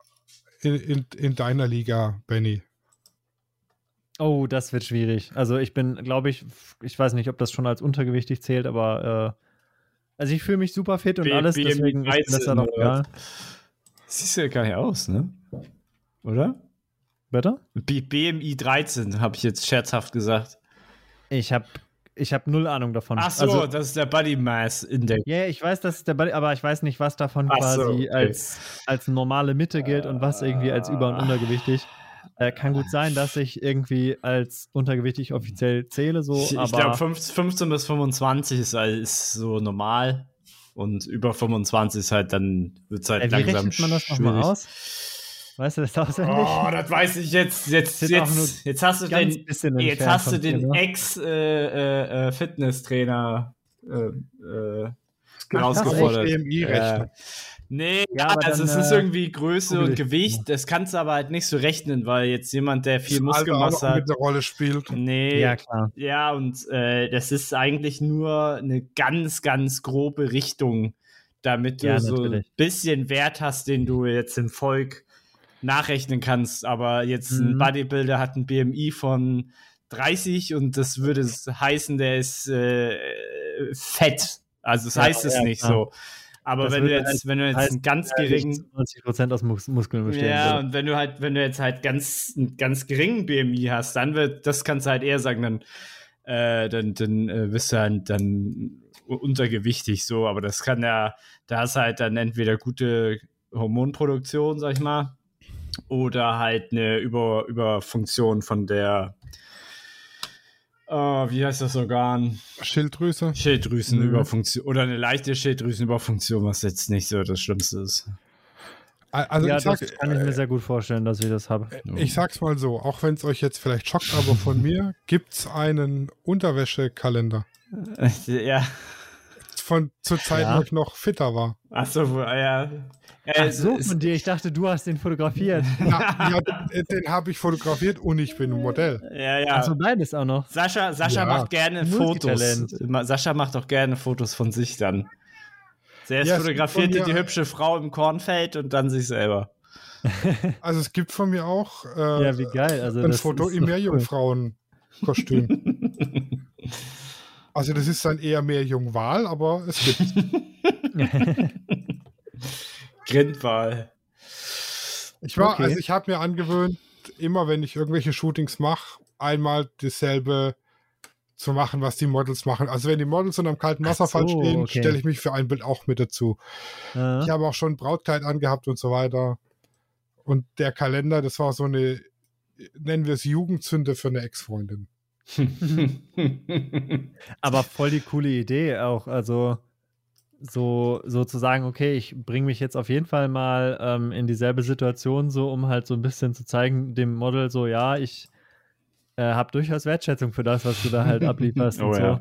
in, in, in deiner Liga, Benny. Oh, das wird schwierig. Also ich bin, glaube ich, ich weiß nicht, ob das schon als untergewichtig zählt, aber äh, also ich fühle mich super fit und B alles, BMI deswegen 13, ist das dann auch egal. Siehst du ja gar nicht aus, ne? Oder? Bitte? B BMI 13, habe ich jetzt scherzhaft gesagt. Ich habe ich habe null Ahnung davon. Ach so, also, das ist der Body Mass Index. Ja, yeah, ich weiß, das ist der Body, aber ich weiß nicht, was davon Ach quasi so, okay. als, als normale Mitte gilt und was irgendwie als über- und untergewichtig. Äh, kann gut sein, dass ich irgendwie als untergewichtig offiziell zähle, so. Ich, ich glaube, 15 bis 25 ist, ist so normal und über 25 ist halt dann wird es halt äh, langsam wie rechnet man das nochmal aus? Weißt du das auswendig? Oh, das weiß ich jetzt. Jetzt, jetzt, jetzt hast du den, jetzt hast du den ne? Ex-Fitnesstrainer äh, äh, äh, herausgefordert. Äh, nee, ja, also dann, es ist äh, irgendwie Größe und Gewicht. Das kannst du aber halt nicht so rechnen, weil jetzt jemand, der viel Muskelmasse hat, eine Rolle spielt. Nee, ja klar. Ja und äh, das ist eigentlich nur eine ganz, ganz grobe Richtung, damit du ja, so ein bisschen Wert hast, den du jetzt im Volk nachrechnen kannst. Aber jetzt mhm. ein Bodybuilder hat ein BMI von 30 und das würde heißen, der ist äh, fett. Also das ja, heißt es ja, nicht klar. so. Aber das wenn du jetzt, wenn du jetzt einen ganz geringen 90 Prozent aus Mus Muskeln bestehen. Ja, würde. und wenn du halt, wenn du jetzt halt ganz einen ganz geringen BMI hast, dann wird, das kannst du halt eher sagen, dann, äh, dann, dann äh, bist du halt dann untergewichtig so. Aber das kann ja, da hast halt dann entweder gute Hormonproduktion, sag ich mal, oder halt eine Über Überfunktion von der, uh, wie heißt das Organ? Schilddrüse. Schilddrüsenüberfunktion mhm. oder eine leichte Schilddrüsenüberfunktion, was jetzt nicht so das Schlimmste ist. Also ja, ich sag, das kann ich mir sehr gut vorstellen, dass ich das habe. Äh, ich sag's mal so, auch wenn es euch jetzt vielleicht schockt, aber von mir gibt's einen Unterwäschekalender. Ja. Von zur Zeit, ja. wo ich noch fitter war. Achso, ja. Ach so, von dir. Ich dachte, du hast den fotografiert. Ja, ja den habe ich fotografiert und ich bin ein Modell. Ja, ja. Also beides auch noch. Sascha, Sascha ja. macht gerne Fotos. Sascha macht auch gerne Fotos von sich dann. Zuerst ja, fotografiert die hübsche Frau im Kornfeld und dann sich selber. Also es gibt von mir auch äh, ja, wie geil. Also ein Foto im Meerjungfrauenkostüm. also das ist dann eher Meerjungwal, aber es gibt. Grindwal. Ich war, okay. also ich habe mir angewöhnt, immer wenn ich irgendwelche Shootings mache, einmal dasselbe zu machen, was die Models machen. Also wenn die Models unter einem kalten Wasserfall so, stehen, okay. stelle ich mich für ein Bild auch mit dazu. Ja. Ich habe auch schon Brautkleid angehabt und so weiter. Und der Kalender, das war so eine, nennen wir es Jugendzünde für eine Ex-Freundin. Aber voll die coole Idee auch. Also so, so zu sagen, okay, ich bringe mich jetzt auf jeden Fall mal ähm, in dieselbe Situation, so um halt so ein bisschen zu zeigen, dem Model so, ja, ich äh, habe durchaus Wertschätzung für das, was du da halt ablieferst oh, und so. Ja.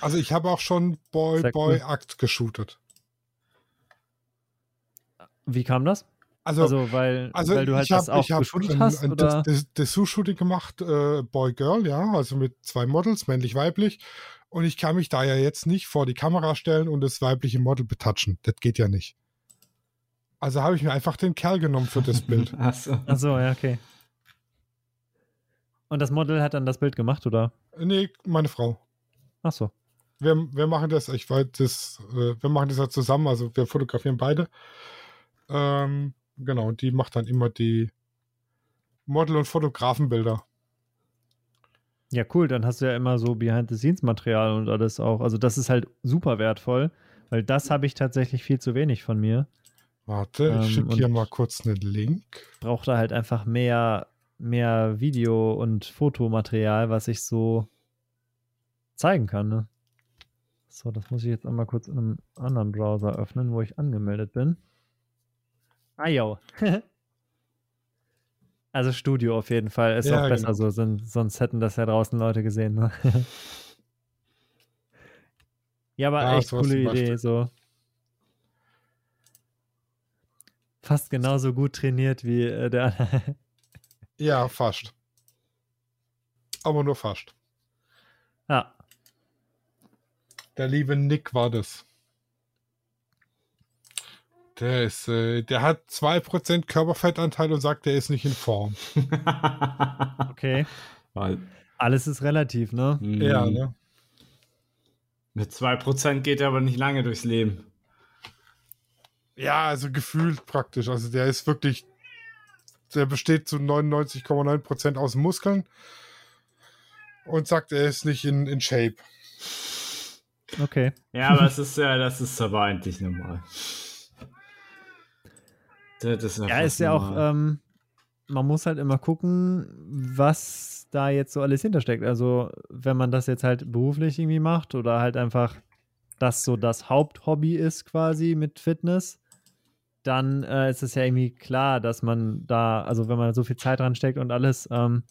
Also ich habe auch schon Boy-Boy-Akt cool. geshootet. Wie kam das? Also, also, weil, also weil du halt hab, das auch geshootet hast? Ein, oder? Das, das shooting gemacht, äh, Boy-Girl, ja, also mit zwei Models, männlich-weiblich. Und ich kann mich da ja jetzt nicht vor die Kamera stellen und das weibliche Model betatschen. Das geht ja nicht. Also habe ich mir einfach den Kerl genommen für das Bild. Achso. Ach so, ja, okay. Und das Model hat dann das Bild gemacht, oder? Nee, meine Frau. Ach so. Wir, wir machen das, ich weiß, das, äh, wir machen das ja zusammen, also wir fotografieren beide. Ähm, genau, die macht dann immer die Model- und Fotografenbilder. Ja, cool, dann hast du ja immer so Behind-the-Scenes-Material und alles auch. Also das ist halt super wertvoll, weil das habe ich tatsächlich viel zu wenig von mir. Warte, ich ähm, schicke hier mal kurz einen Link. Braucht da halt einfach mehr, mehr Video- und Fotomaterial, was ich so zeigen kann. Ne? So, das muss ich jetzt einmal kurz in einem anderen Browser öffnen, wo ich angemeldet bin. Ah, jo. Also Studio auf jeden Fall. Ist ja, auch besser genau. so, sonst hätten das ja draußen Leute gesehen. Ne? ja, aber ja, echt coole Idee. So. Fast genauso gut trainiert wie äh, der Ja, fast. Aber nur fast. Ja. Der liebe Nick war das. Der ist, äh, der hat 2% Körperfettanteil und sagt, der ist nicht in Form. okay. Weil Alles ist relativ, ne? Mhm. Ja, ne? Mit 2% geht er aber nicht lange durchs Leben. Ja, also gefühlt praktisch. Also der ist wirklich, der besteht zu 99,9% aus Muskeln und sagt, er ist nicht in, in Shape. Okay. Ja, aber es ist ja, das ist aber eigentlich normal. Das ist ja, ist ja auch, ähm, man muss halt immer gucken, was da jetzt so alles hintersteckt. Also, wenn man das jetzt halt beruflich irgendwie macht oder halt einfach das so das Haupthobby ist quasi mit Fitness, dann äh, ist es ja irgendwie klar, dass man da, also wenn man so viel Zeit dran steckt und alles, ähm,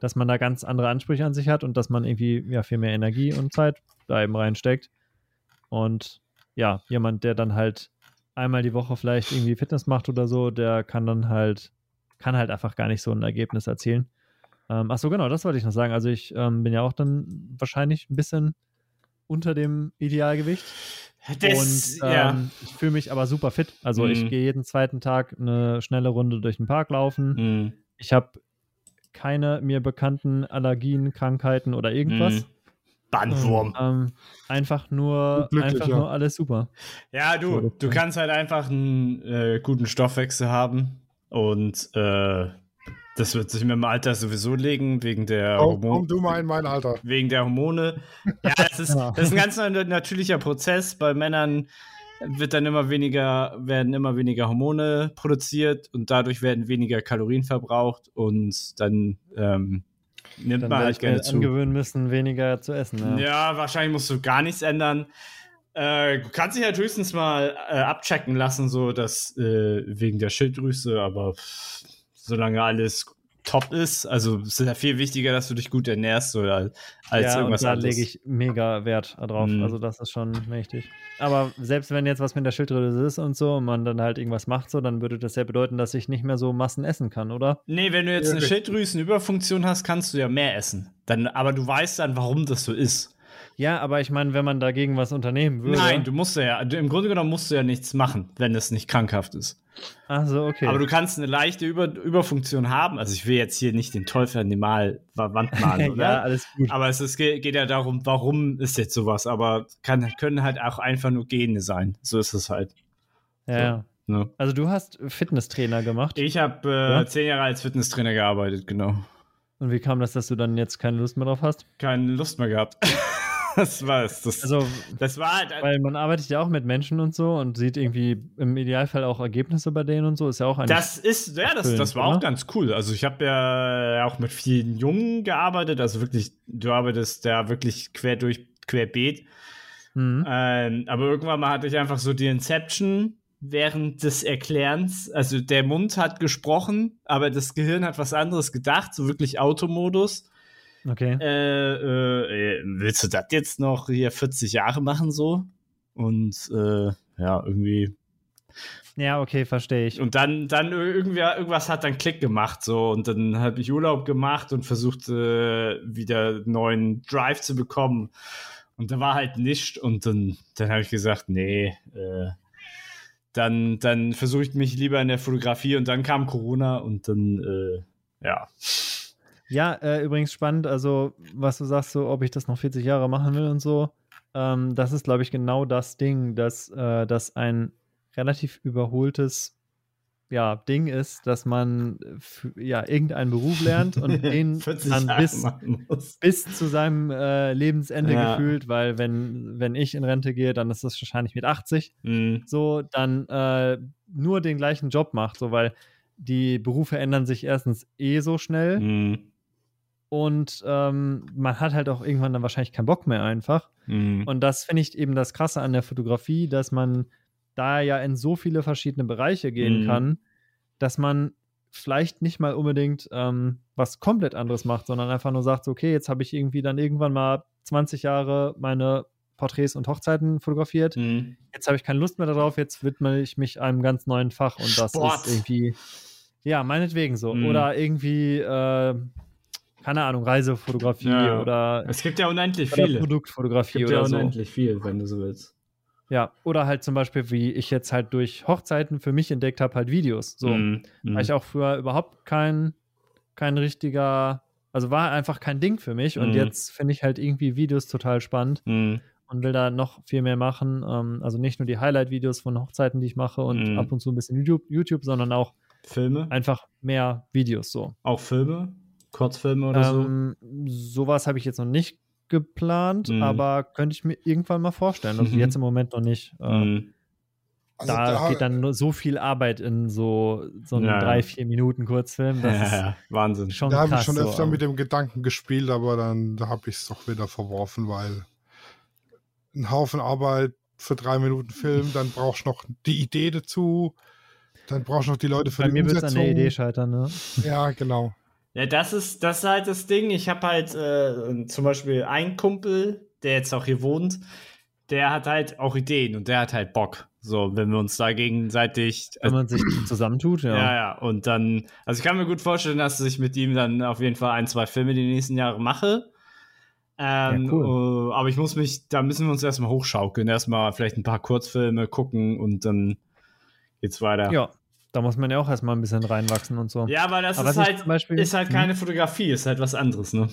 dass man da ganz andere Ansprüche an sich hat und dass man irgendwie ja viel mehr Energie und Zeit da eben reinsteckt. Und ja, jemand, der dann halt einmal die Woche vielleicht irgendwie Fitness macht oder so, der kann dann halt, kann halt einfach gar nicht so ein Ergebnis erzielen. Ähm, ach so, genau, das wollte ich noch sagen. Also ich ähm, bin ja auch dann wahrscheinlich ein bisschen unter dem Idealgewicht. Das, und ähm, ja. ich fühle mich aber super fit. Also mm. ich mhm. gehe jeden zweiten Tag eine schnelle Runde durch den Park laufen. Mm. Ich habe keine mir bekannten Allergien, Krankheiten oder irgendwas. Mm. Bandwurm. Ähm, einfach nur, einfach ja. nur alles super. Ja, du, du kannst halt einfach einen äh, guten Stoffwechsel haben und äh, das wird sich mit dem Alter sowieso legen, wegen der Hormone. Komm du mal in mein Alter. Wegen der Hormone. Ja, das ist, ja. das ist ein ganz natürlicher Prozess. Bei Männern wird dann immer weniger, werden immer weniger Hormone produziert und dadurch werden weniger Kalorien verbraucht und dann ähm, nimmt dann man halt gerne zu. angewöhnen müssen, weniger zu essen. Ja, ja wahrscheinlich musst du gar nichts ändern. Äh, du kannst dich halt höchstens mal äh, abchecken lassen, so dass äh, wegen der Schilddrüse, aber pff, solange alles top ist. Also es ist ja viel wichtiger, dass du dich gut ernährst oder als ja, irgendwas und da lege ich mega Wert drauf. Mhm. Also das ist schon mächtig. Aber selbst wenn jetzt was mit der Schilddrüse ist und so und man dann halt irgendwas macht, so, dann würde das ja bedeuten, dass ich nicht mehr so Massen essen kann, oder? Nee, wenn du jetzt eine Schilddrüsenüberfunktion hast, kannst du ja mehr essen. Dann, aber du weißt dann, warum das so ist. Ja, aber ich meine, wenn man dagegen was unternehmen würde. Nein, du musst ja, im Grunde genommen musst du ja nichts machen, wenn es nicht krankhaft ist. Ach so, okay. Aber du kannst eine leichte Über Überfunktion haben. Also ich will jetzt hier nicht den Teufel an die Mal Wand malen, oder? ja, alles gut. Aber es ist, geht ja darum, warum ist jetzt sowas. Aber kann, können halt auch einfach nur Gene sein. So ist es halt. Ja. So, ne? Also du hast Fitnesstrainer gemacht? Ich habe äh, ja? zehn Jahre als Fitnesstrainer gearbeitet, genau. Und wie kam das, dass du dann jetzt keine Lust mehr drauf hast? Keine Lust mehr gehabt. das war es. Das, also, das war halt. Weil man arbeitet ja auch mit Menschen und so und sieht irgendwie im Idealfall auch Ergebnisse bei denen und so. Ist ja auch ein. Das ist, ja, das, das war oder? auch ganz cool. Also, ich habe ja auch mit vielen Jungen gearbeitet. Also wirklich, du arbeitest ja wirklich quer durch, querbeet. Mhm. Ähm, aber irgendwann mal hatte ich einfach so die Inception während des Erklärens. Also, der Mund hat gesprochen, aber das Gehirn hat was anderes gedacht, so wirklich Automodus. Okay. Äh, äh, willst du das jetzt noch hier 40 Jahre machen so? Und äh, ja, irgendwie. Ja, okay, verstehe ich. Und dann, dann irgendwie, irgendwas hat dann Klick gemacht so und dann habe ich Urlaub gemacht und versucht äh, wieder neuen Drive zu bekommen. Und da war halt nichts und dann, dann habe ich gesagt, nee, äh, dann, dann versuche ich mich lieber in der Fotografie und dann kam Corona und dann, äh, ja. Ja, äh, übrigens spannend, also was du sagst, so ob ich das noch 40 Jahre machen will und so, ähm, das ist, glaube ich, genau das Ding, dass äh, das ein relativ überholtes ja, Ding ist, dass man ja irgendeinen Beruf lernt und den dann bis, bis zu seinem äh, Lebensende ja. gefühlt, weil wenn, wenn ich in Rente gehe, dann ist das wahrscheinlich mit 80 mhm. so, dann äh, nur den gleichen Job macht, so weil die Berufe ändern sich erstens eh so schnell. Mhm. Und ähm, man hat halt auch irgendwann dann wahrscheinlich keinen Bock mehr einfach. Mhm. Und das finde ich eben das Krasse an der Fotografie, dass man da ja in so viele verschiedene Bereiche gehen mhm. kann, dass man vielleicht nicht mal unbedingt ähm, was komplett anderes macht, sondern einfach nur sagt, okay, jetzt habe ich irgendwie dann irgendwann mal 20 Jahre meine Porträts und Hochzeiten fotografiert. Mhm. Jetzt habe ich keine Lust mehr darauf, jetzt widme ich mich einem ganz neuen Fach und das Sport. ist irgendwie, ja, meinetwegen so. Mhm. Oder irgendwie, äh, keine Ahnung, Reisefotografie ja. oder. Es gibt ja unendlich viele. Produktfotografie es gibt oder ja unendlich so. viel, wenn du so willst. Ja, oder halt zum Beispiel, wie ich jetzt halt durch Hochzeiten für mich entdeckt habe, halt Videos. So, mm, mm. weil ich auch früher überhaupt kein, kein richtiger, also war einfach kein Ding für mich. Und mm. jetzt finde ich halt irgendwie Videos total spannend mm. und will da noch viel mehr machen. Ähm, also nicht nur die Highlight-Videos von Hochzeiten, die ich mache und mm. ab und zu ein bisschen YouTube, YouTube, sondern auch Filme. Einfach mehr Videos so. Auch Filme? Kurzfilme oder ähm, so? Sowas habe ich jetzt noch nicht geplant, mhm. aber könnte ich mir irgendwann mal vorstellen. Also jetzt im Moment noch nicht. Äh, mhm. Also da, da, geht dann nur so viel Arbeit in so, so einen ja. drei, vier Minuten Kurzfilm. Das ja, Wahnsinn. Schon da habe ich schon öfter so, mit dem Gedanken gespielt, aber dann da habe ich es doch wieder verworfen, weil ein Haufen Arbeit für drei Minuten Film, dann brauchst du noch die Idee dazu, dann brauchst du noch die Leute für Bei die mir wird es an der Idee scheitern, ne? Ja, genau. Ja, das ist, das ist halt das Ding. Ich habe halt äh, zum Beispiel einen Kumpel, der jetzt auch hier wohnt, der hat halt auch Ideen und der hat halt Bock. So, wenn wir uns da gegenseitig. Wenn man sich zusammentut, ja. Ja, ja. Und dann, also ich kann mir gut vorstellen, dass ich mit ihm dann auf jeden Fall ein, zwei Filme die nächsten Jahre mache. Ähm, ja, cool. uh, aber ich muss mich, da müssen wir uns erstmal hochschaukeln. Erstmal vielleicht ein paar Kurzfilme gucken und dann geht's weiter. Ja, da muss man ja auch erstmal ein bisschen reinwachsen und so. Ja, aber das aber ist, halt, Beispiel, ist halt keine hm? Fotografie, ist halt was anderes, ne?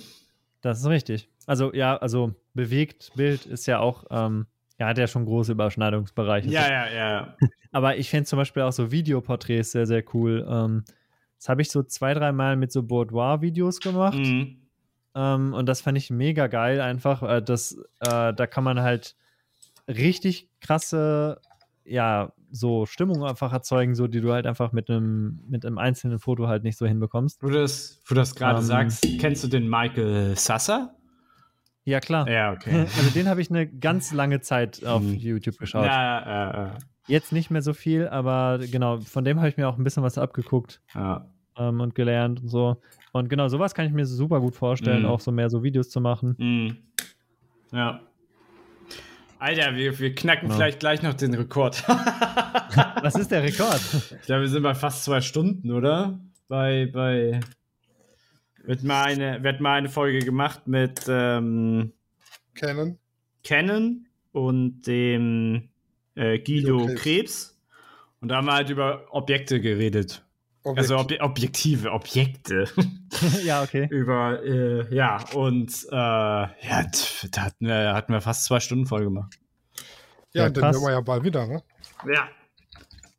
Das ist richtig. Also, ja, also bewegt Bild ist ja auch, ähm, ja, hat ja schon große Überschneidungsbereiche. Ja, ja, ja. Aber ich finde zum Beispiel auch so Videoporträts sehr, sehr cool. Ähm, das habe ich so zwei, dreimal mit so Boudoir-Videos gemacht. Mhm. Ähm, und das fand ich mega geil einfach. Äh, das, äh, da kann man halt richtig krasse ja, so Stimmung einfach erzeugen, so die du halt einfach mit einem mit einem einzelnen Foto halt nicht so hinbekommst. Wo du das, wo das gerade ähm, sagst, kennst du den Michael Sasser? Ja, klar. Ja, okay. Also den habe ich eine ganz lange Zeit auf mhm. YouTube geschaut. Ja, ja, ja. Jetzt nicht mehr so viel, aber genau, von dem habe ich mir auch ein bisschen was abgeguckt ja. ähm, und gelernt und so. Und genau, sowas kann ich mir super gut vorstellen, mhm. auch so mehr so Videos zu machen. Mhm. Ja. Alter, wir, wir knacken ja. vielleicht gleich noch den Rekord. Was ist der Rekord? Ja, wir sind bei fast zwei Stunden, oder? Bei, bei. Wird mal eine, wird mal eine Folge gemacht mit ähm, Canon. Canon und dem äh, Guido, Krebs. Krebs. Und da haben wir halt über Objekte geredet. Objekt. Also Ob Objektive, Objekte. ja, okay. Über, äh, ja, und äh, ja, da hatten wir, hatten wir fast zwei Stunden voll gemacht. Ja, ja dann hören wir ja bald wieder, ne? Ja.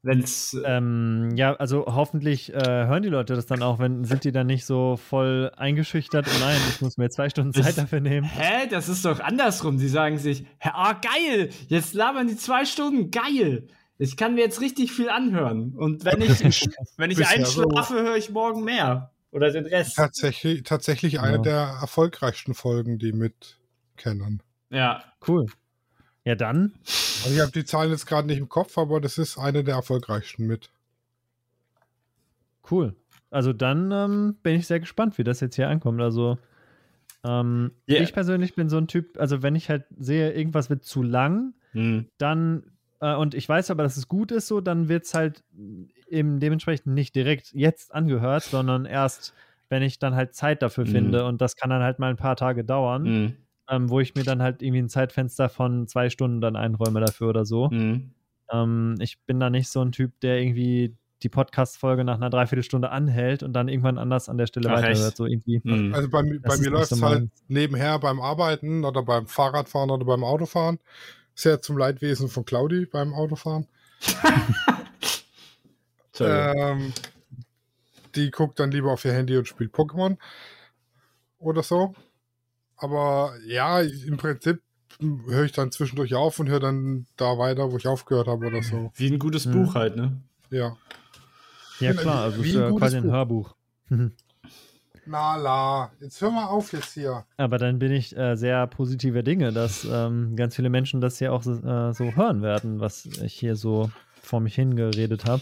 Wenn's. Ähm, ja, also hoffentlich äh, hören die Leute das dann auch, wenn sind die dann nicht so voll eingeschüchtert und nein, ich muss mir zwei Stunden Zeit dafür nehmen. Hä? Das ist doch andersrum. Die sagen sich, ah, oh, geil, jetzt labern die zwei Stunden, geil. Ich kann mir jetzt richtig viel anhören. Und wenn ich, wenn ich einschlafe, höre ich morgen mehr. Oder den Rest. Tatsächlich, tatsächlich ja. eine der erfolgreichsten Folgen, die mit kennen. Ja. Cool. Ja, dann. Also ich habe die Zahlen jetzt gerade nicht im Kopf, aber das ist eine der erfolgreichsten mit. Cool. Also dann ähm, bin ich sehr gespannt, wie das jetzt hier ankommt. Also ähm, yeah. ich persönlich bin so ein Typ, also wenn ich halt sehe, irgendwas wird zu lang, hm. dann äh, und ich weiß aber, dass es gut ist so, dann wird es halt eben dementsprechend nicht direkt jetzt angehört, sondern erst, wenn ich dann halt Zeit dafür mhm. finde. Und das kann dann halt mal ein paar Tage dauern, mhm. ähm, wo ich mir dann halt irgendwie ein Zeitfenster von zwei Stunden dann einräume dafür oder so. Mhm. Ähm, ich bin da nicht so ein Typ, der irgendwie die Podcast-Folge nach einer Dreiviertelstunde anhält und dann irgendwann anders an der Stelle weiterhört. So irgendwie. Mhm. Also bei, bei mir läuft es so halt nebenher beim Arbeiten oder beim Fahrradfahren oder beim Autofahren sehr zum Leidwesen von Claudi beim Autofahren. ähm, die guckt dann lieber auf ihr Handy und spielt Pokémon oder so. Aber ja, im Prinzip höre ich dann zwischendurch auf und höre dann da weiter, wo ich aufgehört habe oder so. Wie ein gutes mhm. Buch halt, ne? Ja. Ja, klar, also ist ja quasi ein Buch. Hörbuch. Na la, jetzt hör mal auf jetzt hier. Aber dann bin ich äh, sehr positiver Dinge, dass ähm, ganz viele Menschen das hier auch so, äh, so hören werden, was ich hier so vor mich hingeredet habe.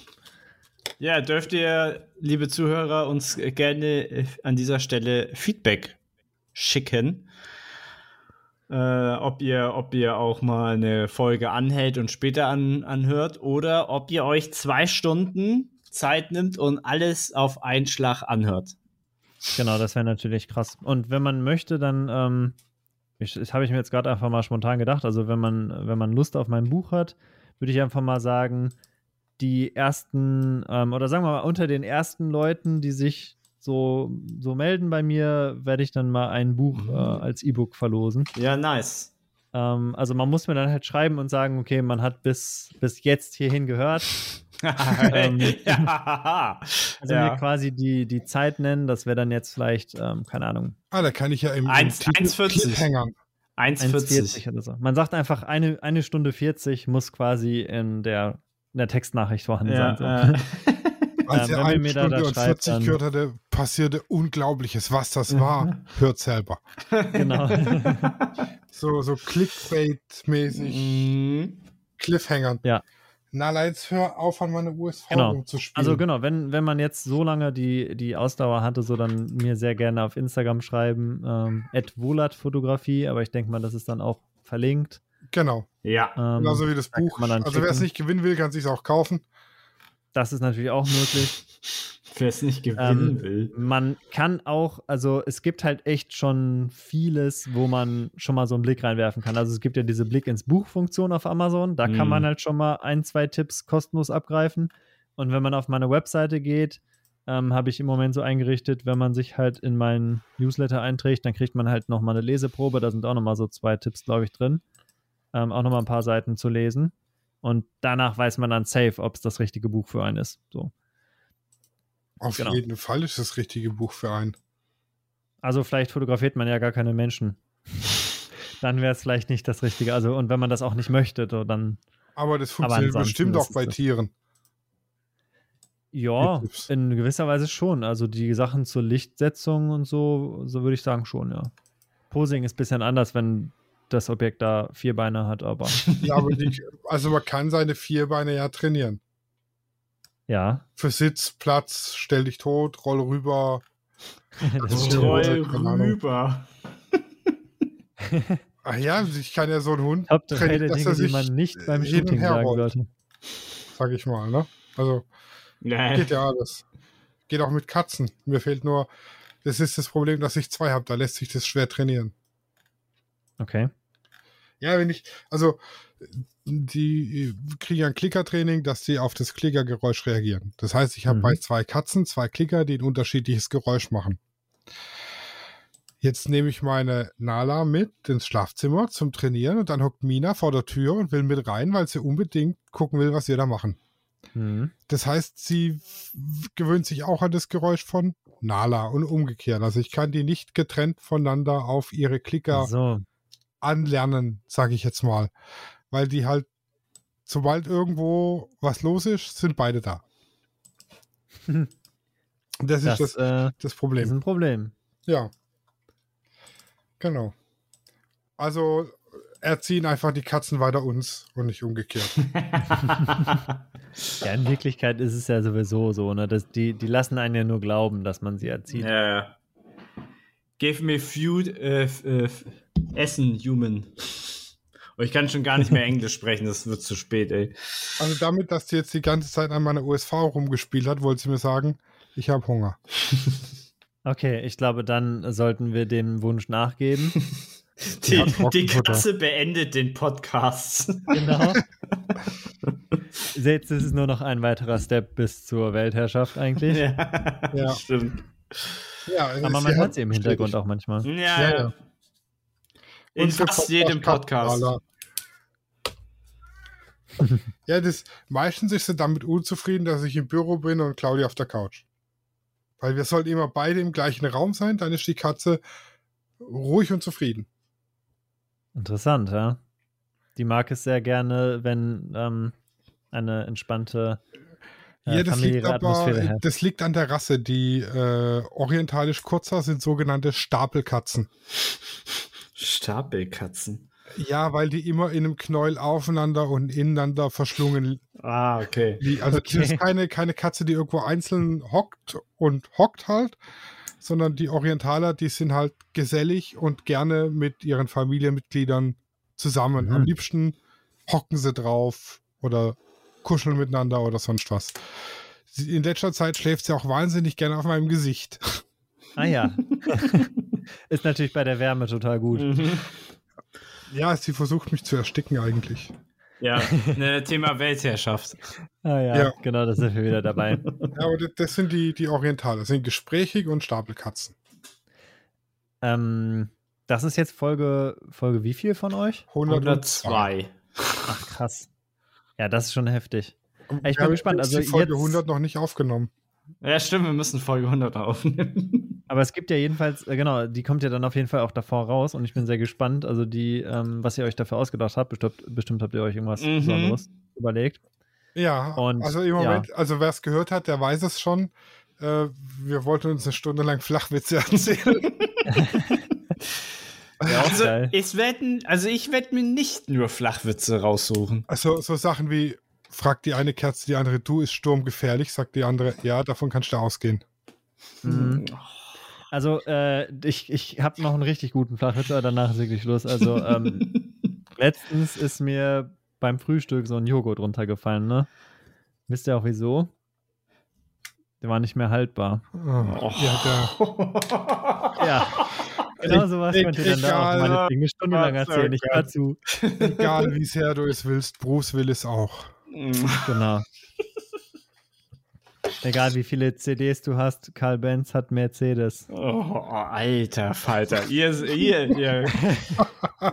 Ja, dürft ihr, liebe Zuhörer, uns gerne äh, an dieser Stelle Feedback schicken. Äh, ob, ihr, ob ihr auch mal eine Folge anhält und später an, anhört oder ob ihr euch zwei Stunden Zeit nimmt und alles auf einen Schlag anhört. Genau, das wäre natürlich krass. Und wenn man möchte, dann ähm, ich, das habe ich mir jetzt gerade einfach mal spontan gedacht. Also wenn man, wenn man Lust auf mein Buch hat, würde ich einfach mal sagen, die ersten, ähm, oder sagen wir mal, unter den ersten Leuten, die sich so, so melden bei mir, werde ich dann mal ein Buch mhm. äh, als E-Book verlosen. Ja, nice. Ähm, also man muss mir dann halt schreiben und sagen, okay, man hat bis, bis jetzt hierhin gehört. Ähm, ja. Also ja. mir quasi die, die Zeit nennen, das wäre dann jetzt vielleicht, ähm, keine Ahnung. Ah, da kann ich ja im, 1,40. 1,40 oder so. Man sagt einfach, eine, eine Stunde 40 muss quasi in der, in der Textnachricht vorhanden ja, sein. So. Äh. Als er eine Stunde und 40 gehört hatte, passierte Unglaubliches. Was das war, hört selber. Genau. so so Clickbait-mäßig. Mhm. Cliffhangern. Ja. Na, jetzt hör auf, an meine USV genau. zu spielen. Also genau, wenn, wenn man jetzt so lange die, die Ausdauer hatte, so dann mir sehr gerne auf Instagram schreiben, ähm, Fotografie, aber ich denke mal, das ist dann auch verlinkt. Genau. Ja. Ähm, Genauso wie das Buch. Also wer es nicht gewinnen will, kann es sich auch kaufen. Das ist natürlich auch möglich. Wer es nicht gewinnen ähm, will. Man kann auch, also es gibt halt echt schon vieles, wo man schon mal so einen Blick reinwerfen kann. Also es gibt ja diese Blick ins Buch-Funktion auf Amazon. Da mm. kann man mhm. halt schon mal ein, zwei Tipps kostenlos abgreifen. Und wenn man auf meine Webseite geht, ähm, habe ich im Moment so eingerichtet, wenn man sich halt in meinen Newsletter einträgt, dann kriegt man halt nochmal eine Leseprobe. Da sind auch nochmal so zwei Tipps, glaube ich, drin. Ähm, auch nochmal ein paar Seiten zu lesen. Und danach weiß man dann safe, ob es das richtige Buch für einen ist. So. Auf genau. jeden Fall ist das richtige Buch für einen. Also vielleicht fotografiert man ja gar keine Menschen. dann wäre es vielleicht nicht das Richtige. Also und wenn man das auch nicht möchte, so, dann. Aber das funktioniert aber bestimmt auch bei Tieren. Ja, in gewisser Weise schon. Also die Sachen zur Lichtsetzung und so, so würde ich sagen schon, ja. Posing ist ein bisschen anders, wenn das Objekt da vier Beine hat, aber. Ja, aber die, also man kann seine vier Beine ja trainieren. Ja. Für Sitz, Platz, stell dich tot, roll rüber. also, roll rüber. Ach ja, ich kann ja so einen Hund. Top drei der Dinge, die man nicht beim Shooting sagen sollte. Sag ich mal, ne? Also, nee. geht ja alles. Geht auch mit Katzen. Mir fehlt nur, das ist das Problem, dass ich zwei habe. Da lässt sich das schwer trainieren. Okay. Ja, wenn ich, also die kriegen ein Klickertraining, dass sie auf das Klickergeräusch reagieren. Das heißt, ich habe mhm. bei zwei Katzen zwei Klicker, die ein unterschiedliches Geräusch machen. Jetzt nehme ich meine Nala mit ins Schlafzimmer zum Trainieren und dann hockt Mina vor der Tür und will mit rein, weil sie unbedingt gucken will, was wir da machen. Mhm. Das heißt, sie gewöhnt sich auch an das Geräusch von Nala und umgekehrt. Also ich kann die nicht getrennt voneinander auf ihre Klicker so anlernen, sage ich jetzt mal. Weil die halt, sobald irgendwo was los ist, sind beide da. Das, das ist das, äh, das Problem. Das ist ein Problem. Ja. Genau. Also erziehen einfach die Katzen weiter uns und nicht umgekehrt. ja, in Wirklichkeit ist es ja sowieso so, ne? Dass die, die lassen einen ja nur glauben, dass man sie erzieht. Ja, ja. Give me food, äh, äh, Essen, human. Ich kann schon gar nicht mehr Englisch sprechen, das wird zu spät, ey. Also damit, dass sie jetzt die ganze Zeit an meiner USV rumgespielt hat, wollte sie mir sagen, ich habe Hunger. Okay, ich glaube, dann sollten wir dem Wunsch nachgeben. Die, die Katze beendet den Podcast. Genau. Jetzt ist es nur noch ein weiterer Step bis zur Weltherrschaft eigentlich. Ja, ja. stimmt. Ja, Aber man hört sie im Hintergrund auch manchmal. Ja, ja. ja. In fast jedem Podcast. ja, das, meistens ist sie damit unzufrieden, dass ich im Büro bin und Claudia auf der Couch. Weil wir sollten immer beide im gleichen Raum sein, dann ist die Katze ruhig und zufrieden. Interessant, ja. Die mag es sehr gerne, wenn ähm, eine entspannte äh, ja, das liegt aber, das liegt an der Rasse. Die äh, orientalisch Kurzer sind sogenannte Stapelkatzen. Stapelkatzen. Ja, weil die immer in einem Knäuel aufeinander und ineinander verschlungen. Ah, okay. Die, also okay. das ist keine, keine Katze, die irgendwo einzeln hockt und hockt halt, sondern die Orientaler, die sind halt gesellig und gerne mit ihren Familienmitgliedern zusammen. Mhm. Am liebsten hocken sie drauf oder kuscheln miteinander oder sonst was. In letzter Zeit schläft sie auch wahnsinnig gerne auf meinem Gesicht. Ah ja. Ist natürlich bei der Wärme total gut. Mhm. Ja, sie versucht mich zu ersticken eigentlich. Ja, ne, Thema Weltherrschaft. Ah ja, ja, genau, da sind wir wieder dabei. Ja, aber das, sind die, die Orientale, das sind gesprächig und Stapelkatzen. Ähm, das ist jetzt Folge, Folge wie viel von euch? 102. Ach krass. Ja, das ist schon heftig. Ich bin gespannt. Also die Folge jetzt, 100 noch nicht aufgenommen. Ja, stimmt, wir müssen Folge 100 aufnehmen. Aber es gibt ja jedenfalls, äh, genau, die kommt ja dann auf jeden Fall auch davor raus und ich bin sehr gespannt. Also die, ähm, was ihr euch dafür ausgedacht habt, bestimmt, bestimmt habt ihr euch irgendwas mhm. Besonderes überlegt. Ja, und, also im Moment, ja. also wer es gehört hat, der weiß es schon. Äh, wir wollten uns eine Stunde lang Flachwitze erzählen. ja, also, ich werd, also ich werde mir nicht nur Flachwitze raussuchen. Also so Sachen wie, fragt die eine Kerze die andere, du ist sturmgefährlich, sagt die andere, ja, davon kannst du ausgehen. Mhm. Also, äh, ich, ich habe noch einen richtig guten Flachwitz, aber danach ist wirklich Schluss. Also, ähm, letztens ist mir beim Frühstück so ein Joghurt runtergefallen, ne? Wisst ihr auch wieso? Der war nicht mehr haltbar. Oh, ja, der. ja. Genau sowas ich, könnt ihr dann da auch meine Dinge stundenlang erzählen. Ich höre zu. Egal wie sehr du es willst, Bruce will es auch. Genau. Egal wie viele CDs du hast, Karl Benz hat Mercedes. Oh, alter Falter. ihr, ihr, ihr,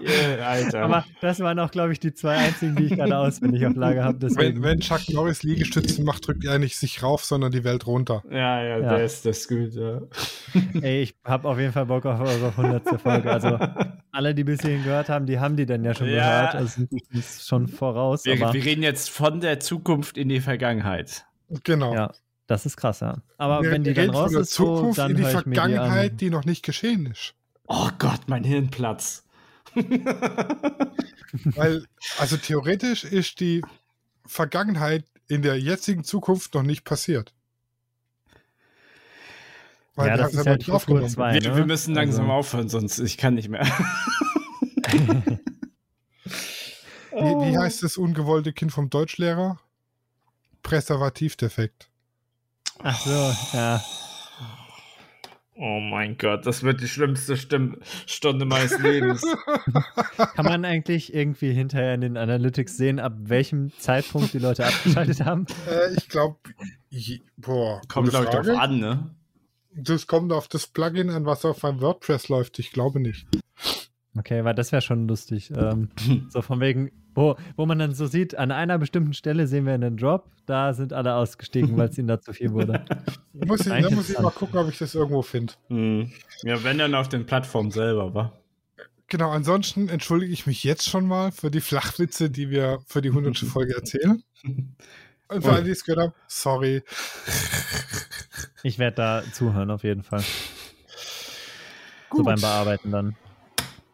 ihr, Alter. Aber das waren auch, glaube ich, die zwei einzigen, die ich gerade auswendig auf Lager habe. Wenn, wenn Chuck Norris Liegestützen macht, drückt er nicht sich rauf, sondern die Welt runter. Ja, ja, ja. das ist das gut, ja. Ey, ich habe auf jeden Fall Bock auf eure 100. Folge. Also alle, die bis hierhin gehört haben, die haben die dann ja schon ja. gehört. Also ist schon voraus. Wir, wir reden jetzt von der Zukunft in die Vergangenheit. Genau. Ja. Das ist krass, ja. Aber wir wenn die dann raus ist, Zukunft so, dann in die Vergangenheit, die, die, noch nicht geschehen ist. Oh Gott, mein Hirnplatz. Weil, also theoretisch ist die Vergangenheit in der jetzigen Zukunft noch nicht passiert. Weil ja, das ist halt aufgenommen. Zwei, ne? wir, wir, müssen langsam also. aufhören, sonst ich kann nicht mehr. wie, wie heißt das ungewollte Kind vom Deutschlehrer? Präservativdefekt. Ach so, ja. Oh mein Gott, das wird die schlimmste Stimm Stunde meines Lebens. Kann man eigentlich irgendwie hinterher in den Analytics sehen, ab welchem Zeitpunkt die Leute abgeschaltet haben? Äh, ich glaube, boah. Kommt, glaube ich, drauf an, ne? Das kommt auf das Plugin an, was auf meinem WordPress läuft. Ich glaube nicht. Okay, weil das wäre schon lustig. Ähm, so von wegen, wo, wo man dann so sieht, an einer bestimmten Stelle sehen wir einen Drop, da sind alle ausgestiegen, weil es ihnen da zu viel wurde. Da muss, ich, da muss ich mal gucken, ob ich das irgendwo finde. Hm. Ja, wenn dann auf den Plattformen selber, wa? Genau, ansonsten entschuldige ich mich jetzt schon mal für die Flachwitze, die wir für die 100. Folge erzählen. Und für alle, die es gehört haben, sorry. Ich werde da zuhören, auf jeden Fall. Gut. So beim Bearbeiten dann.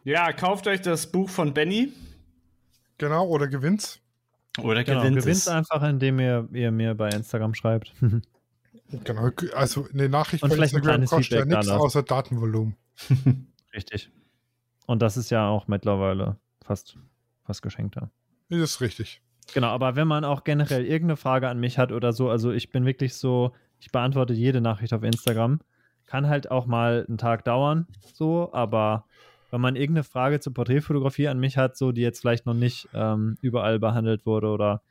Ja, kauft euch das Buch von Benny. Genau, oder gewinnt's. Oder genau, gewinnt gewinnt's einfach, indem ihr, ihr mir bei Instagram schreibt. genau, also eine Nachricht von Instagram kostet ja nichts außer Datenvolumen. Richtig. Und das ist ja auch mittlerweile fast, fast geschenkter. Das ist richtig. Genau, aber wenn man auch generell irgendeine Frage an mich hat oder so, also ich bin wirklich so, ich beantworte jede Nachricht auf Instagram. Kann halt auch mal einen Tag dauern, so, aber wenn man irgendeine Frage zur Porträtfotografie an mich hat, so die jetzt vielleicht noch nicht ähm, überall behandelt wurde oder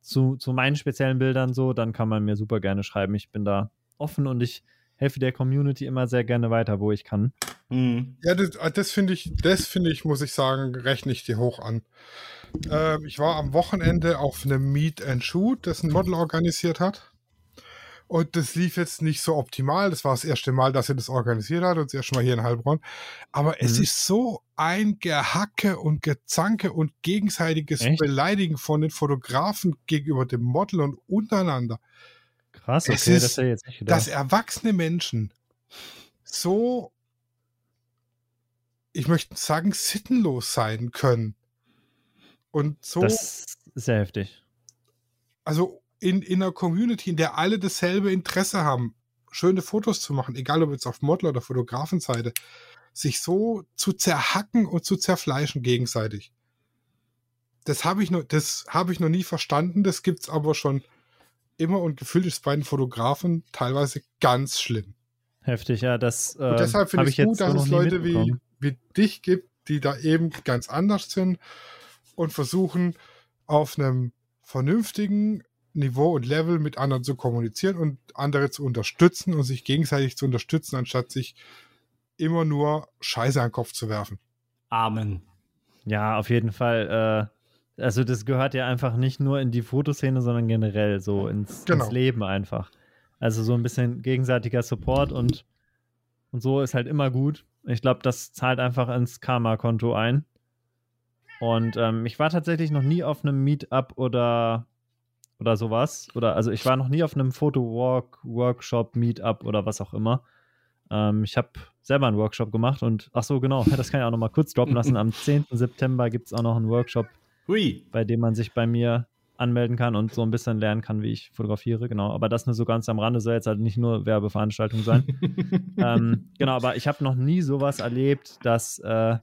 zu, zu meinen speziellen Bildern so, dann kann man mir super gerne schreiben. Ich bin da offen und ich helfe der Community immer sehr gerne weiter, wo ich kann. Mhm. Ja, das, das finde ich, das finde ich, muss ich sagen, rechne ich dir hoch an. Äh, ich war am Wochenende auf einem Meet and Shoot, das ein Model organisiert hat. Und das lief jetzt nicht so optimal. Das war das erste Mal, dass er das organisiert hat und das erste Mal hier in Heilbronn. Aber mhm. es ist so ein Gehacke und Gezanke und gegenseitiges Echt? Beleidigen von den Fotografen gegenüber dem Model und untereinander. Krass, okay, es ist, das ja jetzt nicht Dass erwachsene Menschen so, ich möchte sagen, sittenlos sein können. Und so. Das ist sehr heftig. Also in, in einer Community, in der alle dasselbe Interesse haben, schöne Fotos zu machen, egal ob jetzt auf Model- oder Fotografenseite, sich so zu zerhacken und zu zerfleischen gegenseitig. Das habe ich, noch, hab ich noch nie verstanden, das gibt es aber schon immer und gefühlt ist bei den Fotografen teilweise ganz schlimm. Heftig, ja, das. Äh, und deshalb finde ich es gut, dass es Leute wie, wie dich gibt, die da eben ganz anders sind und versuchen auf einem vernünftigen Niveau und Level mit anderen zu kommunizieren und andere zu unterstützen und sich gegenseitig zu unterstützen, anstatt sich immer nur Scheiße an den Kopf zu werfen. Amen. Ja, auf jeden Fall. Äh, also das gehört ja einfach nicht nur in die Fotoszene, sondern generell so ins, genau. ins Leben einfach. Also so ein bisschen gegenseitiger Support und, und so ist halt immer gut. Ich glaube, das zahlt einfach ins Karma-Konto ein. Und ähm, ich war tatsächlich noch nie auf einem Meetup oder, oder sowas. Oder also ich war noch nie auf einem Fotowalk, Workshop, Meetup oder was auch immer. Ähm, ich habe selber einen Workshop gemacht und ach so, genau, das kann ich auch noch mal kurz droppen lassen. Am 10. September gibt es auch noch einen Workshop, Hui. bei dem man sich bei mir anmelden kann und so ein bisschen lernen kann, wie ich fotografiere, genau. Aber das nur so ganz am Rande soll jetzt halt nicht nur Werbeveranstaltung sein. ähm, genau, aber ich habe noch nie sowas erlebt, dass äh,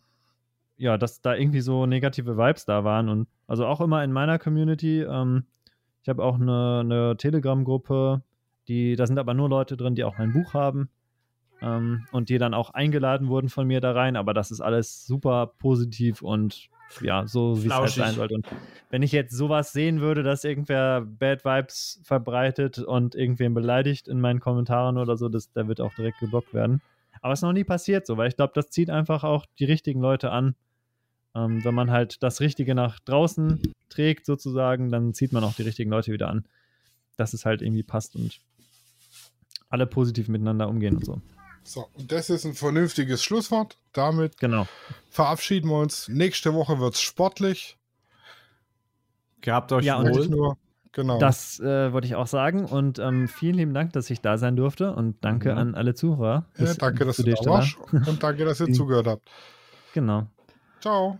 ja, dass da irgendwie so negative Vibes da waren und also auch immer in meiner Community. Ähm, ich habe auch eine, eine Telegram-Gruppe, die, da sind aber nur Leute drin, die auch mein Buch haben ähm, und die dann auch eingeladen wurden von mir da rein. Aber das ist alles super positiv und ja, so wie es halt sein sollte. Und wenn ich jetzt sowas sehen würde, dass irgendwer Bad Vibes verbreitet und irgendwen beleidigt in meinen Kommentaren oder so, das, der wird auch direkt geblockt werden. Aber es ist noch nie passiert so, weil ich glaube, das zieht einfach auch die richtigen Leute an. Ähm, wenn man halt das Richtige nach draußen trägt, sozusagen, dann zieht man auch die richtigen Leute wieder an. Dass es halt irgendwie passt und alle positiv miteinander umgehen und so. So, und das ist ein vernünftiges Schlusswort. Damit genau. verabschieden wir uns. Nächste Woche wird es sportlich. Gehabt euch ja, wohl. Nur, genau. Das äh, wollte ich auch sagen. Und ähm, vielen lieben Dank, dass ich da sein durfte. Und danke mhm. an alle Zuhörer. Ja, danke, dass du da warst. Und danke, dass ihr zugehört habt. Genau. Ciao.